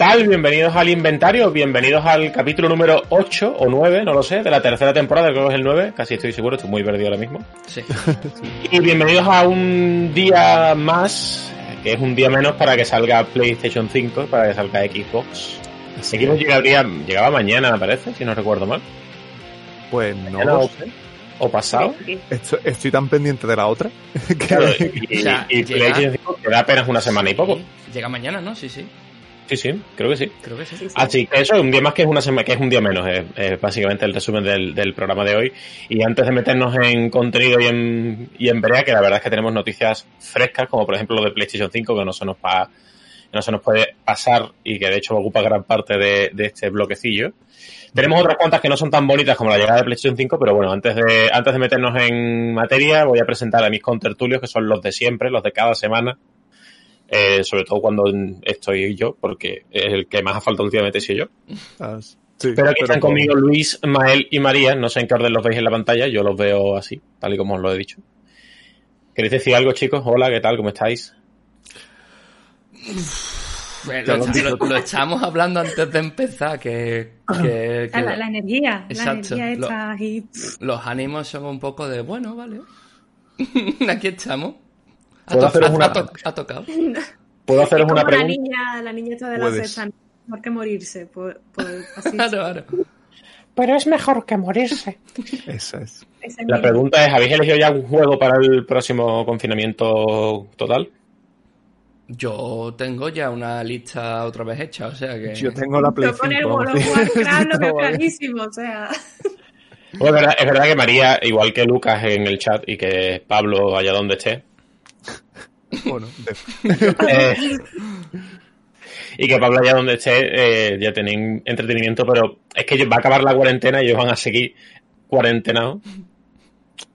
tal? Bienvenidos al inventario, bienvenidos al capítulo número 8 o 9, no lo sé, de la tercera temporada, creo que es el 9, casi estoy seguro, estoy muy perdido ahora mismo. Sí. Y bienvenidos a un día más, que es un día menos para que salga PlayStation 5, para que salga Xbox. Xbox llegaría, llegaba mañana, me parece, si no recuerdo mal. Pues Mañana no, o, o pasado. estoy, estoy tan pendiente de la otra. que- Claro, y, O sea, y llega- PlayStation 5 queda apenas una semana y poco. Llega mañana, ¿no? Sí, sí. Sí, sí, creo que sí. Creo que sí. Así que eso es un día más que es una semana, que es un día menos, es, es básicamente el resumen del, del programa de hoy. Y antes de meternos en contenido y en, y en brea, que la verdad es que tenemos noticias frescas, como por ejemplo lo de PlayStation 5, que no se nos va, que no se nos puede pasar y que de hecho ocupa gran parte de, de este bloquecillo. Tenemos otras cuantas que no son tan bonitas como la llegada de PlayStation 5, pero bueno, antes de, antes de meternos en materia, voy a presentar a mis contertulios, que son los de siempre, los de cada semana. Eh, sobre todo cuando estoy yo, porque el que más ha faltado últimamente soy yo. Ah, sí, Pero aquí están con- conmigo Luis, Mael y María. No sé en qué orden los veis en la pantalla. Yo los veo así, tal y como os lo he dicho. ¿Queréis decir algo, chicos? Hola, ¿qué tal? ¿Cómo estáis? Bueno, lo, lo estamos hablando antes de empezar, que, que- que Ah, la, la energía, Exacto, la energía lo- está ahí. los ánimos son un poco de, bueno, vale. Aquí estamos. Ha, ¿Puedo haceros ha- una- ha to- ha tocado. ¿Puedo haceros como una la pregunta? niña, la niña esta de la sexta, mejor que morirse. Así Claro, claro. Pero es mejor que morirse. Esa es. La pregunta es, ¿habéis elegido ya un juego para el próximo confinamiento total? Yo tengo ya una lista otra vez hecha, o sea que... Yo tengo la Play Yo con el 5, World vamos. of Warcraft lo veo Vale. clarísimo, o sea. Bueno, es, verdad, es verdad que María, igual que Lucas en el chat y que Pablo allá donde esté, Bueno, eh, y que Pablo allá donde esté eh, ya tienen entretenimiento, pero es que va a acabar la cuarentena y ellos van a seguir cuarentenados.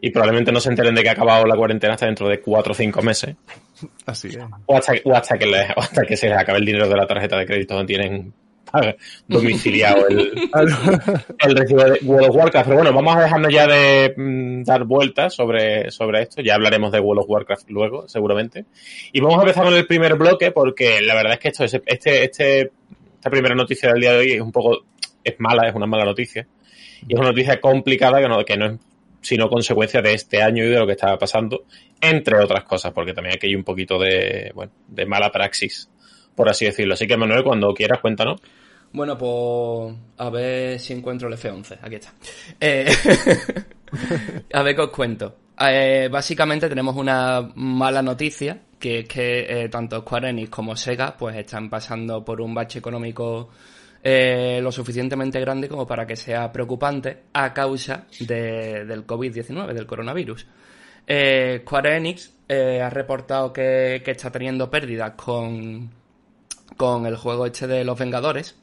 Y probablemente no se enteren de que ha acabado la cuarentena hasta dentro de cuatro o cinco meses. Así es. o hasta, o hasta, que, les- o hasta que se les acabe el dinero de la tarjeta de crédito donde tienen domiciliado el, el recibo de World of Warcraft. Pero bueno, vamos a dejarnos ya de mm, dar vueltas sobre, sobre esto. Ya hablaremos de World of Warcraft luego, seguramente. Y vamos a empezar con el primer bloque porque la verdad es que esto es, este, este, esta primera noticia del día de hoy es un poco, es mala, es una mala noticia. Y es una noticia complicada que no, que no es sino consecuencia de este año y de lo que estaba pasando, entre otras cosas, porque también aquí hay un poquito de, bueno, de mala praxis, por así decirlo. Así que Manuel, cuando quieras, cuéntanos. Bueno, pues a ver si encuentro el F11. Aquí está. Eh, a ver qué os cuento. Eh, básicamente tenemos una mala noticia, que es que eh, tanto Square Enix como Sega pues están pasando por un bache económico lo suficientemente grande como para que sea preocupante a causa de- del COVID-19, del coronavirus. Square Enix ha reportado que, que está teniendo pérdidas con, con el juego este de los Vengadores,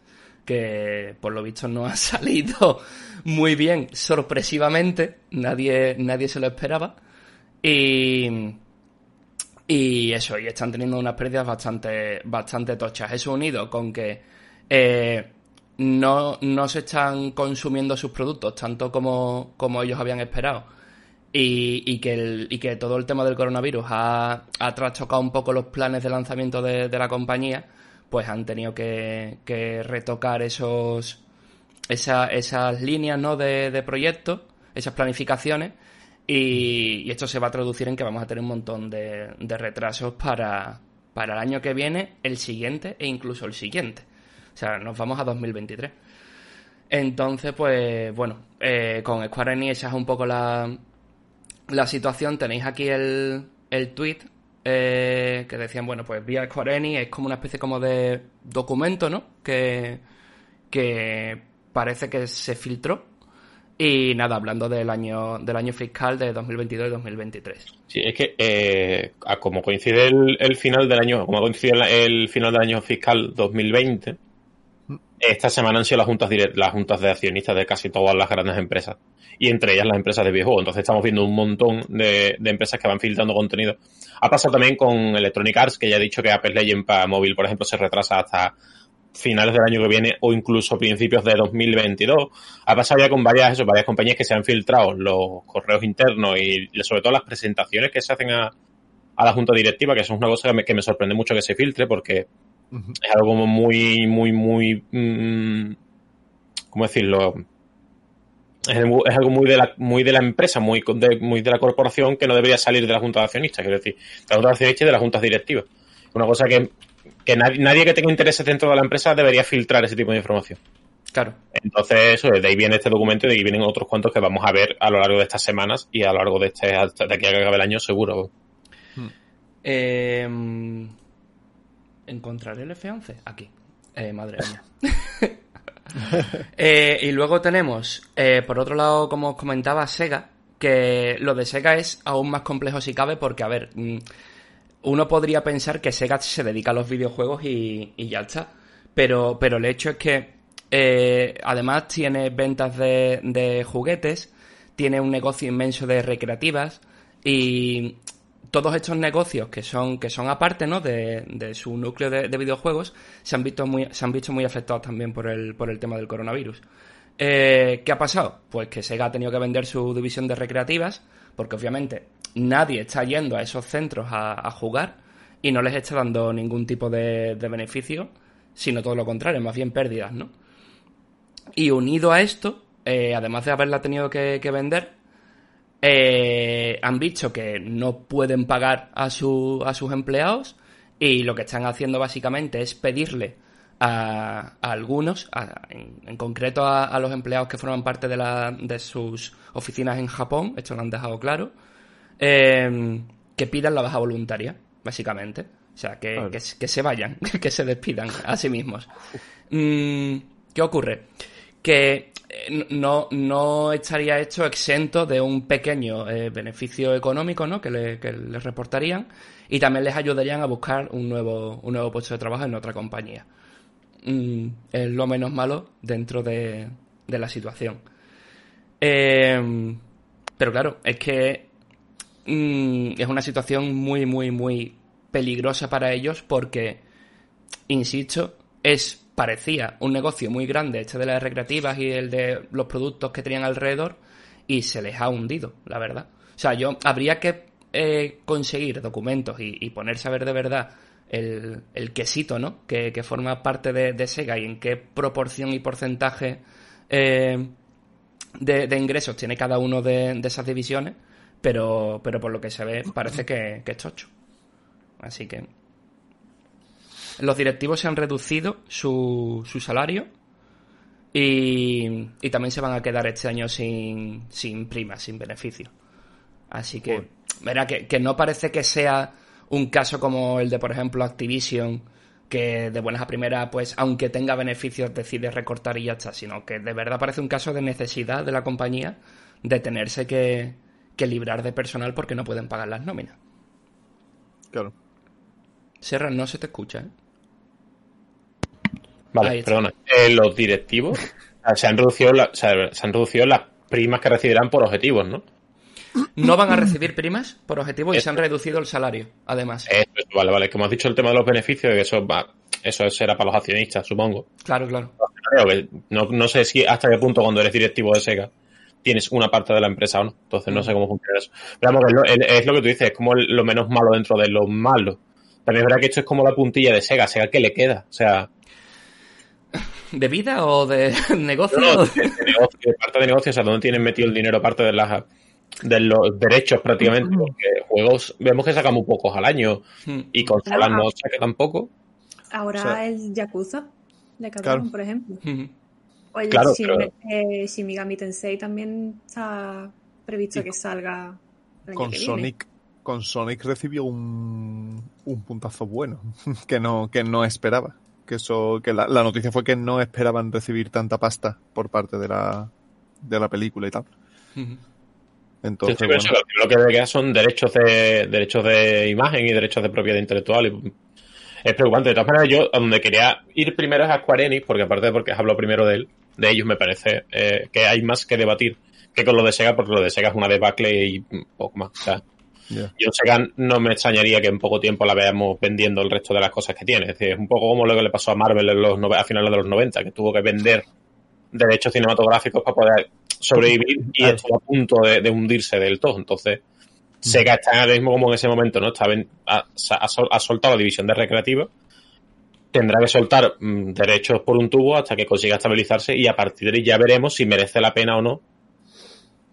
que por lo visto no ha salido muy bien, sorpresivamente, nadie, nadie se lo esperaba. Y, y eso, y están teniendo unas pérdidas bastante, bastante tochas. Eso unido con que eh, no, no se están consumiendo sus productos tanto como, como ellos habían esperado. Y, y que el- y que todo el tema del coronavirus ha, ha trastocado un poco los planes de lanzamiento de, de la compañía, pues han tenido que, retocar esos esa- esas líneas ¿no? de, de proyectos, esas planificaciones, y, esto se va a traducir en que vamos a tener un montón de, de retrasos para, para el año que viene, el siguiente e incluso el siguiente. O sea, nos vamos a 2023. Entonces, pues bueno, eh, con Square Enix esa es un poco la, la situación. Tenéis aquí el, el tweet eh, que decían, bueno, pues vía Square Enix es como una especie como de documento, ¿no? Que, que parece que se filtró. Y nada, hablando del año, del año fiscal de 2022 y 2023. Sí, es que eh, a como coincide el, el final del año, como coincide el, el final del año fiscal 2020, esta semana han sido las juntas direct- las juntas de accionistas de casi todas las grandes empresas y entre ellas las empresas de videojuegos. Entonces estamos viendo un montón de, de empresas que van filtrando contenido. Ha pasado también con Electronic Arts, que ya ha dicho que Apex Legends para móvil, por ejemplo, se retrasa hasta finales del año que viene o incluso principios de 2022. Ha pasado ya con varias, eso, varias compañías que se han filtrado los correos internos y sobre todo las presentaciones que se hacen a, a la junta directiva, que eso es una cosa que me, que me sorprende mucho que se filtre porque. Es algo como muy, muy, muy. mm, ¿Cómo decirlo? Es, algo- muy de la, muy de la empresa, muy de, muy de la corporación que no debería salir de la junta de accionistas. Quiero decir, de la junta de accionistas y de las juntas directivas. Una cosa que, que nadie, nadie que tenga intereses dentro de la empresa debería filtrar ese tipo de información. Claro. Entonces, eso, de ahí viene este documento y de ahí vienen otros cuantos que vamos a ver a lo largo de estas semanas y a lo largo de este, hasta de aquí a que acabe el año, seguro. Eh, ¿Encontraré el F11? Aquí. Eh, madre mía. Eh, y luego tenemos, eh, por otro lado, como os comentaba, Sega, que lo de Sega es aún más complejo si cabe, porque, a ver, mm, uno podría pensar que Sega se dedica a los videojuegos y, y ya está. Pero, pero el hecho es que, eh, además, tiene ventas de, de juguetes, tiene un negocio inmenso de recreativas y todos estos negocios que son, que son aparte ¿no? de, su núcleo de, de videojuegos se han visto muy, se han visto muy afectados también por el, por el tema del coronavirus. Eh, ¿Qué ha pasado? Pues que Sega ha tenido que vender su división de recreativas, porque obviamente nadie está yendo a esos centros a, jugar y no les está dando ningún tipo de, beneficio, sino todo lo contrario, más bien pérdidas, ¿no? Y unido a esto, eh, además de haberla tenido que vender, eh, han dicho que no pueden pagar a, su, a sus empleados y lo que están haciendo básicamente es pedirle a, a algunos, a- en, en concreto a, a los empleados que forman parte de, la, de sus oficinas en Japón, esto lo han dejado claro, eh, que pidan la baja voluntaria, básicamente. O sea, que, Claro. que, se- que se vayan, que se despidan a sí mismos. Mm, ¿Qué ocurre? Que eh, no, no estaría hecho exento de un pequeño eh, beneficio económico ¿no? que, le, que les reportarían y también les ayudarían a buscar un nuevo, un nuevo puesto de trabajo en otra compañía. Mm, es lo menos malo dentro de, de la situación. Eh, pero claro, es que mm, es una situación muy, muy, muy peligrosa para ellos porque, insisto, es parecía un negocio muy grande este de las recreativas y el de los productos que tenían alrededor y se les ha hundido, la verdad. O sea, yo habría que eh, conseguir documentos y, y ponerse a ver de verdad el, el quesito, ¿no? Que, que forma parte de, de Sega y en qué proporción y porcentaje eh, de, de ingresos tiene cada uno de, esas divisiones, pero, pero por lo que se ve parece que, que es chocho. Así que los directivos se han reducido su, su salario y, y también se van a quedar este año sin, sin primas, sin beneficio. Así que, verá, que, que no parece que sea un caso como el de, por ejemplo, Activision, que de buenas a primeras, pues, aunque tenga beneficios, decide recortar y ya está, sino que de verdad parece un caso de necesidad de la compañía de tenerse que, que librar de personal porque no pueden pagar las nóminas. Claro. Serra, no se te escucha, ¿eh? Vale, perdona. Eh, los directivos se, han reducido la- se han reducido las primas que recibirán por objetivos, ¿no? No van a recibir primas por objetivo y se han reducido el salario, además. Eso, eso, vale, vale. Como has dicho el tema de los beneficios, que eso va, eso será para los accionistas, supongo. Claro, claro. Que no, no sé si hasta qué punto cuando eres directivo de Sega tienes una parte de la empresa o no. Entonces no sé cómo funciona eso. Pero vamos, es lo, es- es lo que tú dices, es como lo menos malo dentro de lo malo. También es verdad que esto es como la puntilla de Sega. Sega, ¿qué le queda? O sea, ¿De vida o de negocio? no, de, de negocio, de parte de negocio, o sea, ¿dónde tienen metido el dinero aparte de las de los derechos prácticamente? Porque juegos vemos que sacan muy pocos al año y consolas no saca tampoco. Ahora O sea- el Yakuza de Capcom, Claro. por ejemplo. O el Claro, Shin, pero- eh, Shin Megami Tensei también está previsto Y que salga el año Con viene. Sonic, con Sonic recibió un, un puntazo bueno que no, que no esperaba. Que eso, que la, la noticia fue que no esperaban recibir tanta pasta por parte de la, de la película y tal. Entonces, Sí, sí, pero bueno, eso, lo que debe quedar son derechos de derechos de imagen y derechos de propiedad intelectual. y es preocupante. De todas maneras, yo a donde quería ir primero es a Square Enix, porque aparte de porque hablo primero de él, de ellos me parece eh, que hay más que debatir que con lo de Sega, porque lo de Sega es una debacle y poco más. O sea, ya. yo Sega no me extrañaría que en poco tiempo la veamos vendiendo el resto de las cosas que tiene. Es decir, es un poco como lo que le pasó a Marvel en los a finales de los 90, que tuvo que vender derechos cinematográficos para poder sobrevivir y Claro. estuvo a punto de, de hundirse del todo. Entonces, Sega está ahora mismo como en ese momento, ¿no? Está ha, ha ha soltado la división de recreativa tendrá que soltar mm, derechos por un tubo hasta que consiga estabilizarse y a partir de ahí ya veremos si merece la pena o no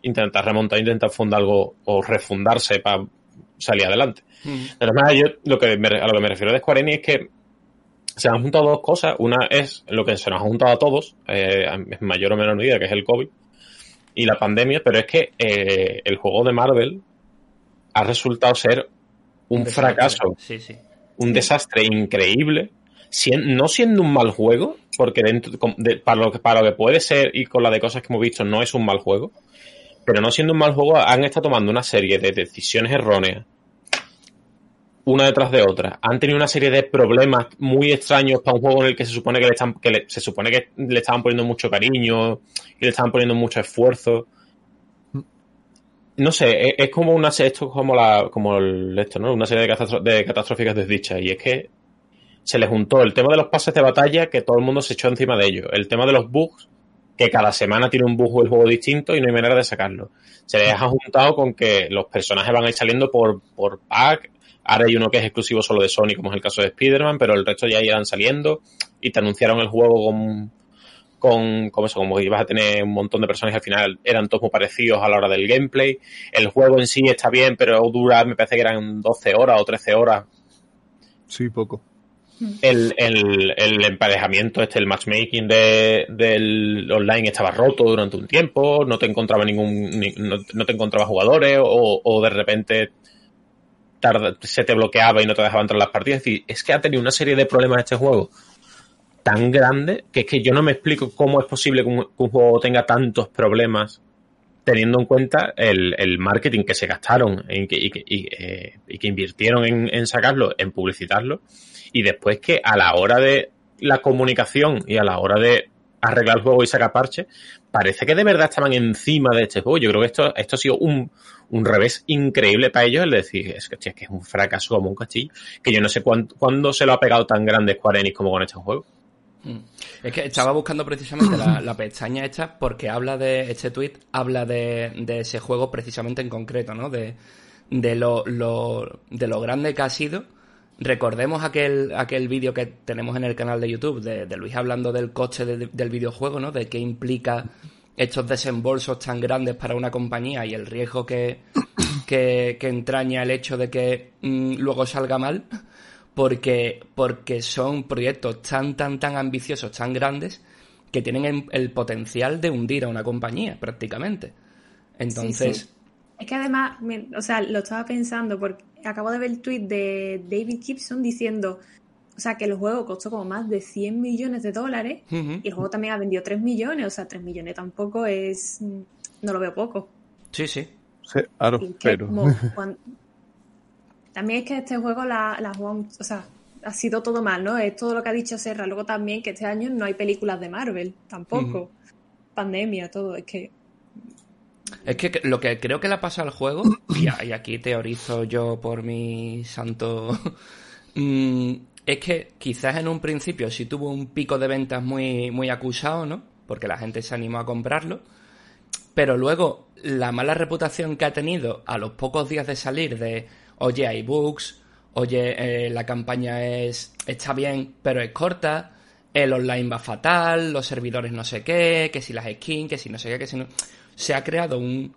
intentar remontar, intentar fundar algo o refundarse para salir adelante. Mm. Además, yo lo que me- a lo que me refiero de Square Enix es que se han juntado dos cosas. Una es lo que se nos ha juntado a todos, eh, en mayor o menor medida, que es el COVID y la pandemia, pero es que eh, el juego de Marvel ha resultado ser un fracaso Sí, sí. un desastre increíble, sien- no siendo un mal juego, porque dentro de- para, lo que, para lo que puede ser y con la de cosas que hemos visto no es un mal juego, pero no siendo un mal juego han estado tomando una serie de decisiones erróneas, una detrás de otra. Han tenido una serie de problemas muy extraños para un juego en el que se supone que le están, que se supone que le estaban poniendo mucho cariño y le estaban poniendo mucho esfuerzo. No sé, es, es como una esto es como la como esto, ¿no? Una serie de, catastro- catastróficas desdichas y es que se le juntó el tema de los pases de batalla que todo el mundo se echó encima de ellos, el tema de los bugs que cada semana tiene un bug el juego distinto y no hay manera de sacarlo. Se les ha juntado con que los personajes van a ir saliendo por por pack, ahora hay uno que es exclusivo solo de Sony como es el caso de Spider-Man, pero el resto ya irán saliendo y te anunciaron el juego con con, como eso, como ibas a tener un montón de personajes al final eran todos muy parecidos a la hora del gameplay. El juego en sí está bien, pero dura, me parece que eran 12 horas o 13 horas. Sí, poco. El, el, el emparejamiento, este, el matchmaking de, del online estaba roto durante un tiempo, no te encontraba ningún, ni- no, no te encontraba jugadores o, o de repente tarda- se te bloqueaba y no te dejaba entrar en las partidas. Es decir, es que ha tenido una serie de problemas este juego tan grande que es que yo no me explico cómo es posible que un, juego tenga tantos problemas teniendo en cuenta el, el marketing que se gastaron en que- y, que, y, eh, que invirtieron en, en sacarlo, en publicitarlo, y después que a la hora de la comunicación y a la hora de arreglar el juego y sacar parches, parece que de verdad estaban encima de este juego. Yo creo que esto, esto ha sido un, un revés increíble para ellos el decir, es que, es un fracaso como un castillo, que yo no sé cuándo, cuándo se lo ha pegado tan grande Square Enix como con este juego. Mm. Es que estaba buscando precisamente la, pestaña esta porque habla de este tweet, habla de, de ese juego precisamente en concreto, ¿no? De, de lo, de lo grande que ha sido. Recordemos aquel, aquel vídeo que tenemos en el canal de YouTube de, de Luis hablando del coste de- del videojuego, ¿no? De qué implica estos desembolsos tan grandes para una compañía y el riesgo que, que, que entraña el hecho de que mm, luego salga mal porque, porque son proyectos tan, tan, tan ambiciosos, tan grandes, que tienen el, el potencial de hundir a una compañía, prácticamente. Entonces, Sí, sí. Es que además, me- o sea, lo estaba pensando porque acabo de ver el tweet de David Gibson diciendo, o sea, que el juego costó como más de 100 millones de dólares y el juego también ha vendido 3 millones, o sea, 3 millones tampoco es, no lo veo poco. sí, sí. Sí, claro, Y es que pero. como También es que este juego la, la o sea, ha sido todo mal, ¿no? Es todo lo que ha dicho Serra. Luego también que este año no hay películas de Marvel, tampoco. Pandemia, todo. Es que Es que lo que creo que le ha pasado al juego, y aquí teorizo yo por mi santo, mm, es que quizás en un principio sí tuvo un pico de ventas muy, muy acusado, ¿no? Porque la gente se animó a comprarlo, pero luego la mala reputación que ha tenido a los pocos días de salir de, oye, hay bugs, oye, eh, la campaña es está bien, pero es corta, el online va fatal, los servidores no sé qué, que si las skins, que si no sé qué, que si no... Se ha creado un,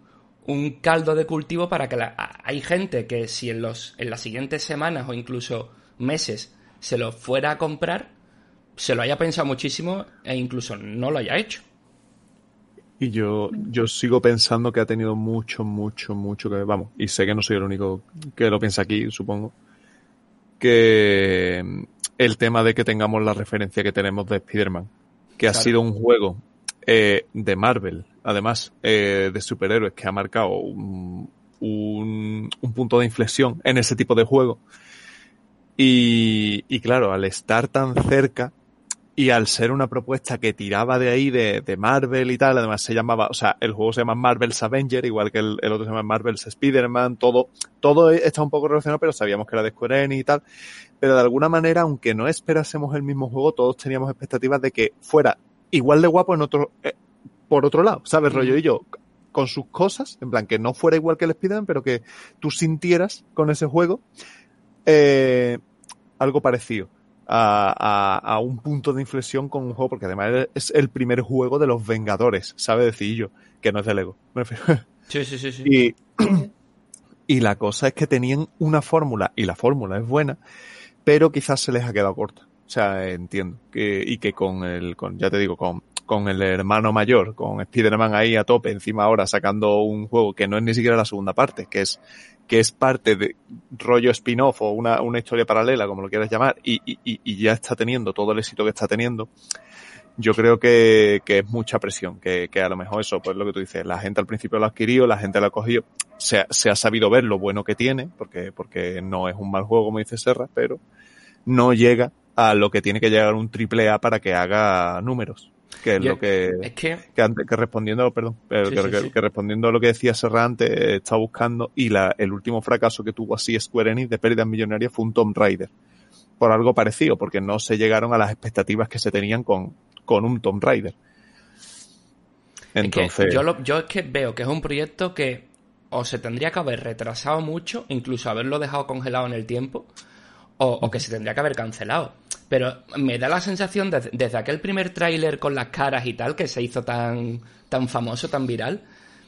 un caldo de cultivo para que la- hay gente que si en, los, en las siguientes semanas o incluso meses se lo fuera a comprar, se lo haya pensado muchísimo e incluso no lo haya hecho. Y yo, yo sigo pensando que ha tenido mucho, mucho, mucho que vamos, y sé que no soy el único que lo piensa aquí, supongo, que mm, el tema de que tengamos la referencia que tenemos de Spider-Man, que ha sido un juego eh, de Marvel, además, eh, de superhéroes, que ha marcado un, un, un punto de inflexión en ese tipo de juego. Y, y claro, al estar tan cerca, y al ser una propuesta que tiraba de ahí, de, de Marvel y tal, además se llamaba, o sea, el juego se llama Marvel's Avenger, igual que el, el otro se llama Marvel's Spider-Man, todo, todo está un poco relacionado, pero sabíamos que era de Square Enix y tal. Pero de alguna manera, aunque no esperásemos el mismo juego, todos teníamos expectativas de que fuera igual de guapo en otro, eh, por otro lado, ¿sabes? Rollo y yo, con sus cosas, en plan, que no fuera igual que el Spider-Man, pero que tú sintieras con ese juego eh, algo parecido. a, a, un punto de inflexión con un juego, porque además es el primer juego de los Vengadores, sabe decir yo, que no es de Lego. Sí, sí, sí. sí. Y, y la cosa es que tenían una fórmula, y la fórmula es buena, pero quizás se les ha quedado corta. Sea, entiendo. Que, y que con el, con, ya te digo, con, con el hermano mayor, con Spider-Man ahí a tope, encima ahora sacando un juego que no es ni siquiera la segunda parte, que es que es parte de rollo spin-off o una, una, historia paralela, como lo quieras llamar, y, y, y, ya está teniendo todo el éxito que está teniendo, yo creo que, que es mucha presión, que, que, a lo mejor eso, pues lo que tú dices, la gente al principio lo ha adquirido, la gente lo ha cogido, se ha, se ha sabido ver lo bueno que tiene, porque, porque no es un mal juego, como dice Serra, pero no llega a lo que tiene que llegar un triple A para que haga números que es lo que, es que... Que, antes, que respondiendo, perdón, que, sí, sí. que, respondiendo a lo que decía Serra antes, está buscando y la, el último fracaso que tuvo así Square Enix de pérdidas millonarias fue un Tomb Raider. Por algo parecido, porque no se llegaron a las expectativas que se tenían con, con un Tomb Raider. Entonces. Es que yo, lo, yo es que veo que es un proyecto que o se tendría que haber retrasado mucho, incluso haberlo dejado congelado en el tiempo, o, o que se tendría que haber cancelado. Pero me da la sensación, de, desde aquel primer tráiler con las caras y tal, que se hizo tan, tan famoso, tan viral.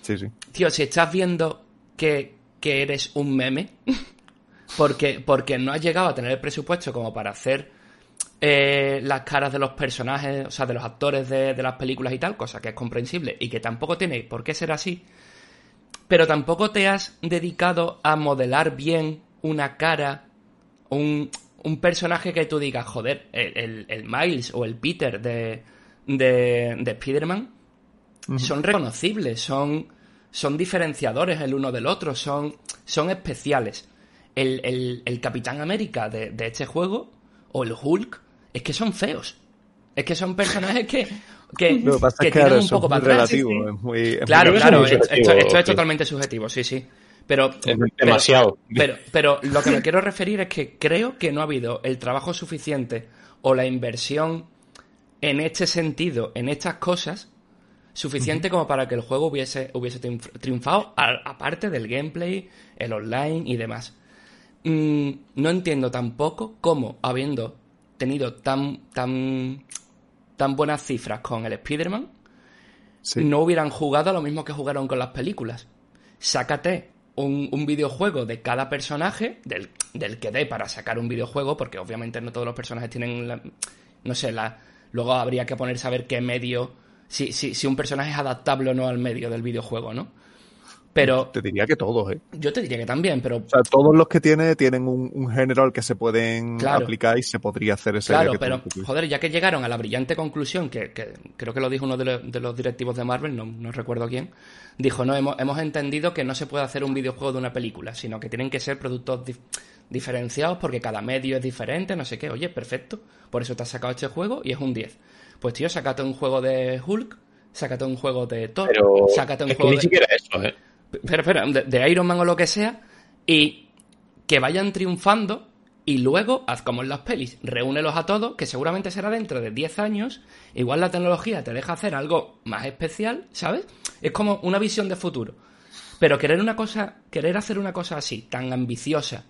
Sí, sí. Tío, si estás viendo que, que eres un meme, porque, porque no has llegado a tener el presupuesto como para hacer eh, las caras de los personajes, o sea, de los actores de, de las películas y tal, cosa que es comprensible y que tampoco tiene por qué ser así, pero tampoco te has dedicado a modelar bien una cara, un, un personaje que tú digas, joder, el, el, el Miles o el Peter de, de, de Spider-Man uh -huh. son reconocibles, son, son diferenciadores el uno del otro, son, son especiales. El, el, el Capitán América de, de, este juego, o el Hulk, es que son feos. Es que son personajes que, que, Lo que, ahora un poco para atrás. relativo, es muy, es Claro, muy claro, esto, esto- esto es totalmente subjetivo, sí, sí. Pero, Es demasiado. Pero, pero, pero lo que me quiero referir es que creo que no ha habido el trabajo suficiente o la inversión en este sentido, en estas cosas, suficiente como para que el juego hubiese, hubiese triunf- triunfado, aparte del gameplay, el online y demás. Mm, no entiendo tampoco cómo, habiendo tenido tan, tan, tan buenas cifras con el Spider-Man, Sí. no hubieran jugado a lo mismo que jugaron con las películas. Sácate un, un videojuego de cada personaje, del, del que dé para sacar un videojuego, porque obviamente no todos los personajes tienen, la- no sé, la, luego habría que ponerse a ver qué medio, si, si, si un personaje es adaptable o no al medio del videojuego, ¿no? Pero Te diría que todos, ¿eh? yo te diría que también, pero O sea, todos los que tiene tienen un, un género al que se pueden Claro. aplicar y se podría hacer ese Claro, que pero que tú- joder, ya que llegaron a la brillante conclusión, que, que creo que lo dijo uno de, los- de los directivos de Marvel, no, no recuerdo quién, dijo, no, hemos, hemos entendido que no se puede hacer un videojuego de una película, sino que tienen que ser productos dif- diferenciados porque cada medio es diferente, no sé qué, oye, perfecto, por eso te has sacado este juego y es un 10. Pues tío, sácate un juego de Hulk, sácate un juego de Thor, Pero sácate un es que juego ni de... siquiera eso, ¿eh? Espera, espera, de, Iron Man o lo que sea, y que vayan triunfando y luego, haz como en las pelis, reúnelos a todos, que seguramente será dentro de 10 años, igual la tecnología te deja hacer algo más especial, ¿sabes? Es como una visión de futuro. Pero querer una cosa, querer hacer una cosa así, tan ambiciosa,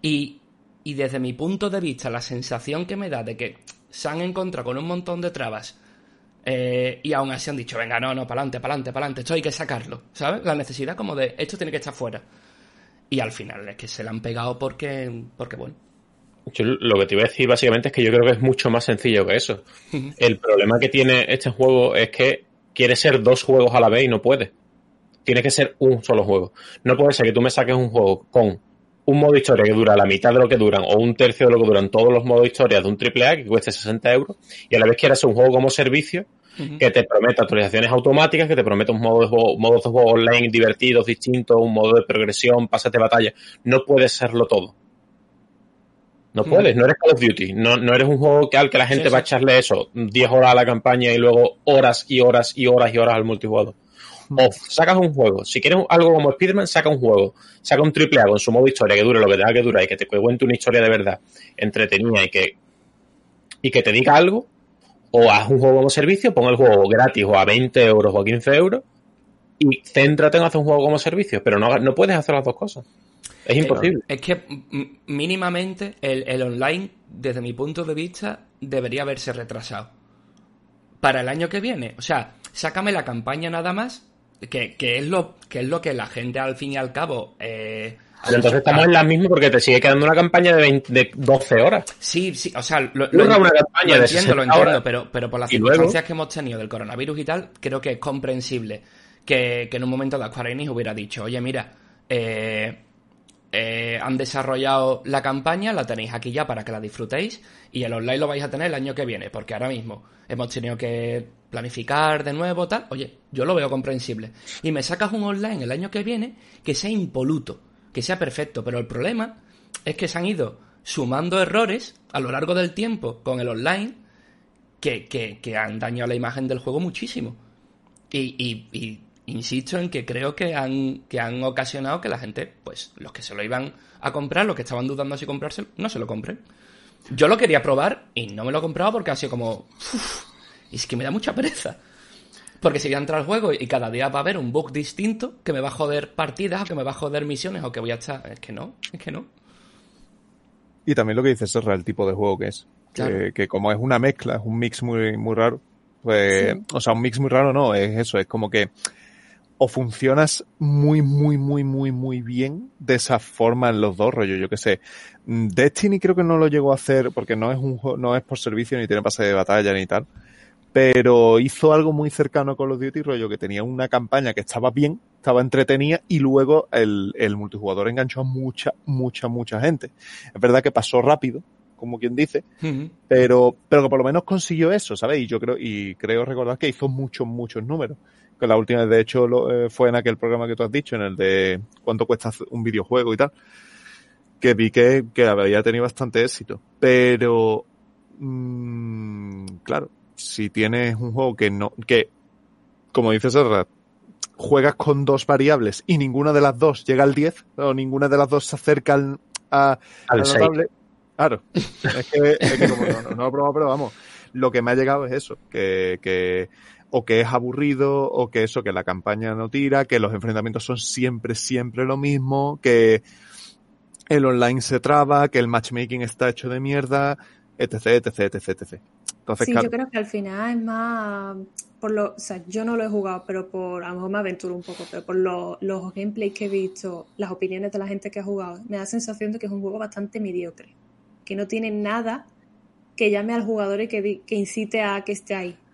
y, y desde mi punto de vista, la sensación que me da de que se han encontrado con un montón de trabas eh, y aún así han dicho, venga, no, no, para adelante, para adelante, para adelante, esto hay que sacarlo, ¿sabes? La necesidad como de, esto tiene que estar fuera. Y al final es que se la han pegado porque, porque bueno. Yo lo que te iba a decir básicamente es que yo creo que es mucho más sencillo que eso. El problema que tiene este juego es que quiere ser dos juegos a la vez y no puede. Tiene que ser un solo juego. No puede ser que tú me saques un juego con un modo historia que dura la mitad de lo que duran o un tercio de lo que duran todos los modos historia de un AAA que cueste 60 euros y a la vez quieras un juego como servicio que te prometa actualizaciones automáticas, que te prometa un modo de juego, de juego online divertidos, distintos, un modo de progresión, pases de batalla. No puede serlo todo. No puedes, no eres Call of Duty, no, no eres un juego que al que la gente Sí, va a echarle eso, 10 horas a la campaña y luego horas y horas y horas y horas al multijugador. O sacas un juego, si quieres algo como Spider-Man, saca un juego, saca un triple A con su modo historia que dure lo que tenga que durar y que te cuente una historia de verdad entretenida y que, y que te diga algo, o haz un juego como servicio, pon el juego gratis o a 20 euros o a 15 euros y céntrate en hacer un juego como servicio, pero no, no puedes hacer las dos cosas. Es imposible. Es que mínimamente el, el, online, desde mi punto de vista, debería haberse retrasado. Para el año que viene. O sea, sácame la campaña nada más, que, que es, lo, que es lo que la gente al fin y al cabo... Eh, entonces estamos en la misma porque te sigue quedando una campaña de, 20, de 12 horas. Sí, sí, o sea, lo, lo, una campaña lo de entiendo, lo entiendo, pero, pero por las circunstancias que hemos tenido del coronavirus y tal, creo que es comprensible que, que en un momento de Square Enix hubiera dicho, oye, mira, eh, eh, han desarrollado la campaña, la tenéis aquí ya para que la disfrutéis y el online lo vais a tener el año que viene, porque ahora mismo hemos tenido que planificar de nuevo, tal. Oye, yo lo veo comprensible. Y me sacas un online el año que viene que sea impoluto, que sea perfecto, pero el problema es que se han ido sumando errores a lo largo del tiempo con el online que, que, que han dañado la imagen del juego muchísimo. Y, insisto en que creo que han, que han ocasionado que la gente, pues los que se lo iban a comprar, los que estaban dudando si comprarse, no se lo compren. Yo lo quería probar y no me lo he comprado porque ha sido como... Uf, es que me da mucha pereza. Porque si voy a entrar al juego y cada día va a haber un bug distinto que me va a joder partidas o que me va a joder misiones o que voy a estar... Es que no, es que no. Y también lo que dices es el tipo de juego que es. Claro. Que, que, como es una mezcla, es un mix muy, muy raro. Pues, Sí. o sea, un mix muy raro no, es eso, es como que o funcionas muy, muy, muy, muy, muy bien de esa forma en los dos rollos, yo que sé. Mm, Destiny creo que no lo llegó a hacer porque no es un no es por servicio ni tiene pase de batalla ni tal. Pero hizo algo muy cercano a Call of Duty, rollo, que tenía una campaña que estaba bien, estaba entretenida y luego el, el multijugador enganchó a mucha, mucha, mucha gente. Es verdad que pasó rápido, como quien dice, pero, pero que por lo menos consiguió eso, ¿sabes? Y yo creo, y creo recordar que hizo muchos, muchos números. Que la última vez, de hecho, lo, eh, fue en aquel programa que tú has dicho, en el de cuánto cuesta un videojuego y tal, que vi que, que había tenido bastante éxito. Pero, mm, claro, si tienes un juego que no, que, como dices Serrat, juegas con dos variables y ninguna de las dos llega al 10, o ninguna de las dos se acerca al, a, Al notable, Claro, es que, es que como no, no, no lo he probado, pero vamos, lo que me ha llegado es eso, que, que o que es aburrido, o que eso, que la campaña no tira, que los enfrentamientos son siempre, siempre lo mismo, que el online se traba, que el matchmaking está hecho de mierda, etc, etc, etc, etc. Entonces, Sí, claro, yo creo que al final es más por lo, o sea, yo no lo he jugado, pero por, a lo mejor me aventuro un poco, pero por lo- los gameplays que he visto, las opiniones de la gente que ha jugado, me da la sensación de que es un juego bastante mediocre, que no tiene nada que llame al jugador y que, que incite a que esté ahí.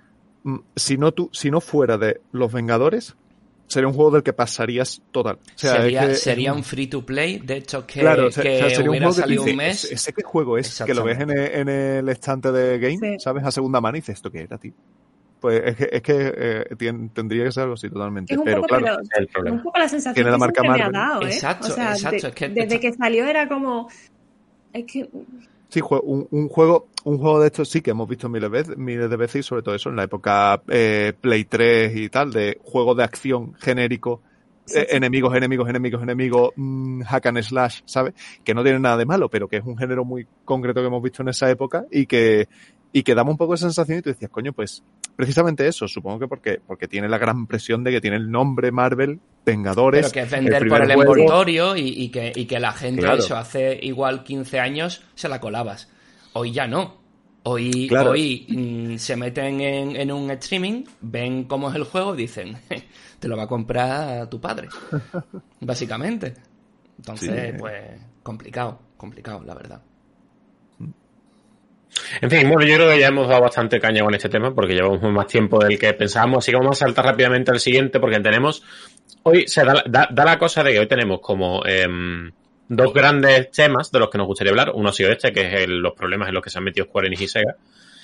mm, si no tú, si no fuera de los Vengadores, sería un juego del que pasarías total. O sea, es sería, que- sería un free to play, de hecho que, Claro, o sea, que o sea, sería un hubiera juego que salido dice, un mes. "¿Ese- ¿ese qué juego es? Que lo ves en el, en el estante de Game, Sí. ¿sabes? A segunda mano y dices, ¿esto qué era, tío? Pues es que, es que eh, tien- tendría que ser algo así totalmente. Es un Pero poco, claro, pero ese es el un poco la sensación Tiene la que marca siempre me ha dado, ¿eh? Exacto, o sea, exacto, de- es que desde que salió era como... Es que sí, un, un juego, un juego de estos sí que hemos visto miles, veces, miles de veces y sobre todo eso en la época eh, Play 3 y tal, de juego de acción genérico, Sí, eh, sí. enemigos, enemigos, enemigos, enemigos, mm, hack and slash, ¿sabes? Que no tiene nada de malo, pero que es un género muy concreto que hemos visto en esa época y que, y que daba un poco de sensación y tú decías, coño, pues precisamente eso, supongo que porque, porque tiene la gran presión de que tiene el nombre Marvel, Vengadores. Pero que es el vender por el juego. envoltorio y, y que, y que la gente Claro. eso hace igual 15 años se la colabas. Hoy ya no. Hoy, Claro. hoy mm, se meten en, en un streaming, ven cómo es el juego y dicen, te lo va a comprar tu padre. Básicamente. Entonces, Sí. pues, complicado, complicado, la verdad. En fin, bueno, yo creo que ya hemos dado bastante caña con este tema porque llevamos más tiempo del que pensábamos, así que vamos a saltar rápidamente al siguiente porque tenemos, hoy se da, da- da la cosa de que hoy tenemos como em, dos grandes temas de los que nos gustaría hablar. Uno ha sido este, que es el- los problemas en los que se han metido Square Enix y Sega.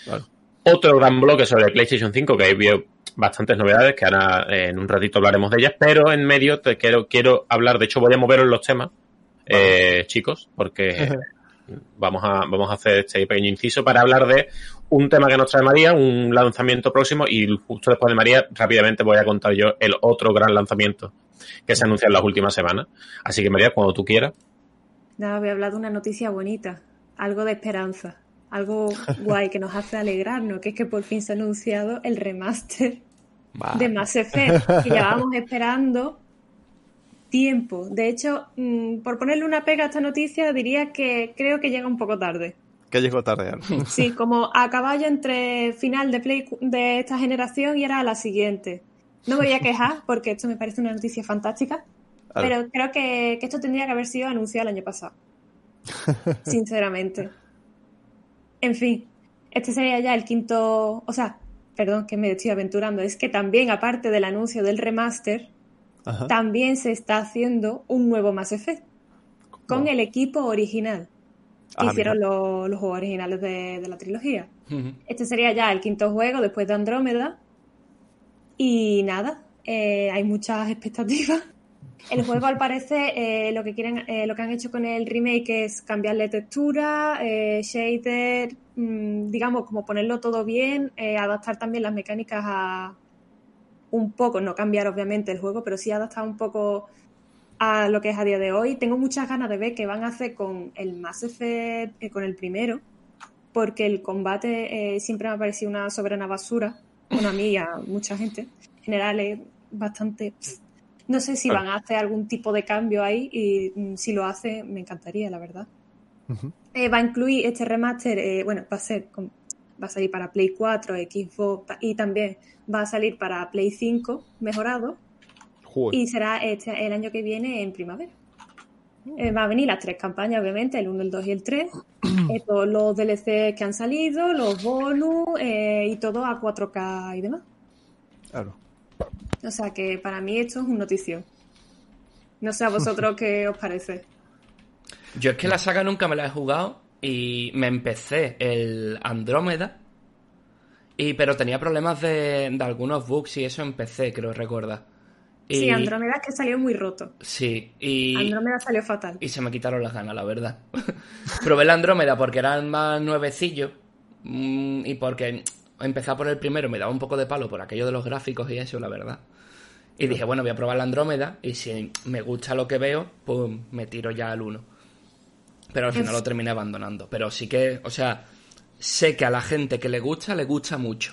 Claro. Otro gran bloque sobre PlayStation 5, que ahí veo bastantes novedades, que ahora eh, en un ratito hablaremos de ellas, pero en medio te quiero, quiero hablar, de hecho voy a moveros los temas, eh, chicos, porque vamos a, vamos a hacer este pequeño inciso para hablar de un tema que nos trae María, un lanzamiento próximo, y justo después de María, rápidamente voy a contar yo el otro gran lanzamiento que se anuncia en las últimas semanas. Así que María, cuando tú quieras. Nada, voy a hablar de una noticia bonita, algo de esperanza, algo guay que nos hace alegrarnos, que es que por fin se ha anunciado el remaster de Mass Effect, que llevábamos esperando tiempo. De hecho, mm, por ponerle una pega a esta noticia, diría que creo que llega un poco tarde. Que llegó tarde, Ana. Sí, como a caballo entre final de, Play, de esta generación y ahora la siguiente. No me voy a quejar porque esto me parece una noticia fantástica, pero creo que, que esto tendría que haber sido anunciado el año pasado. Sinceramente. En fin, este sería ya el quinto, o sea, perdón que me estoy aventurando, es que también aparte del anuncio del remaster, Ajá. también se está haciendo un nuevo Mass Effect con el equipo original que Ah, hicieron los, los juegos originales de, de la trilogía. Este sería ya el quinto juego después de Andrómeda. Y nada, eh, hay muchas expectativas. El juego, al parecer, eh, lo que quieren, eh, lo que han hecho con el remake es cambiarle textura, shader, mm, digamos, como ponerlo todo bien, adaptar también las mecánicas a un poco, no cambiar obviamente el juego, pero sí adaptar un poco a lo que es a día de hoy. Tengo muchas ganas de ver qué van a hacer con el Mass Effect, eh, con el primero, porque el combate eh, siempre me ha parecido una soberana basura. Bueno, a mí y a mucha gente. En general es bastante... pff. No sé si van a hacer algún tipo de cambio ahí y mm, si lo hace me encantaría, la verdad. Eh, va a incluir este remaster, eh, bueno, va a ser, va a salir para Play 4, Xbox y también va a salir para Play 5 mejorado Joder. y será este, el año que viene en primavera. Eh, va a venir las tres campañas, obviamente, el 1, el 2 y el 3. eh, todos los DLC que han salido, los bonus eh, y todo a 4K y demás. Claro. O sea que para mí esto es un notición. No sé a vosotros qué os parece. Yo es que la saga nunca me la he jugado y me empecé el Andrómeda, y, pero tenía problemas de, de algunos bugs y eso empecé, creo recordar. Y, Sí, Andrómeda es que salió muy roto. Sí, y, Andrómeda salió fatal. y se me quitaron las ganas, la verdad. Probé la Andrómeda porque eran más nuevecillos mm, y porque empezar por el primero me daba un poco de palo por aquello de los gráficos y eso, la verdad. Y dije, bueno, voy a probar la Andrómeda y si me gusta lo que veo, pues me tiro ya al 1. Pero al final Es- lo terminé abandonando. Pero sí que, o sea, sé que a la gente que le gusta, le gusta mucho.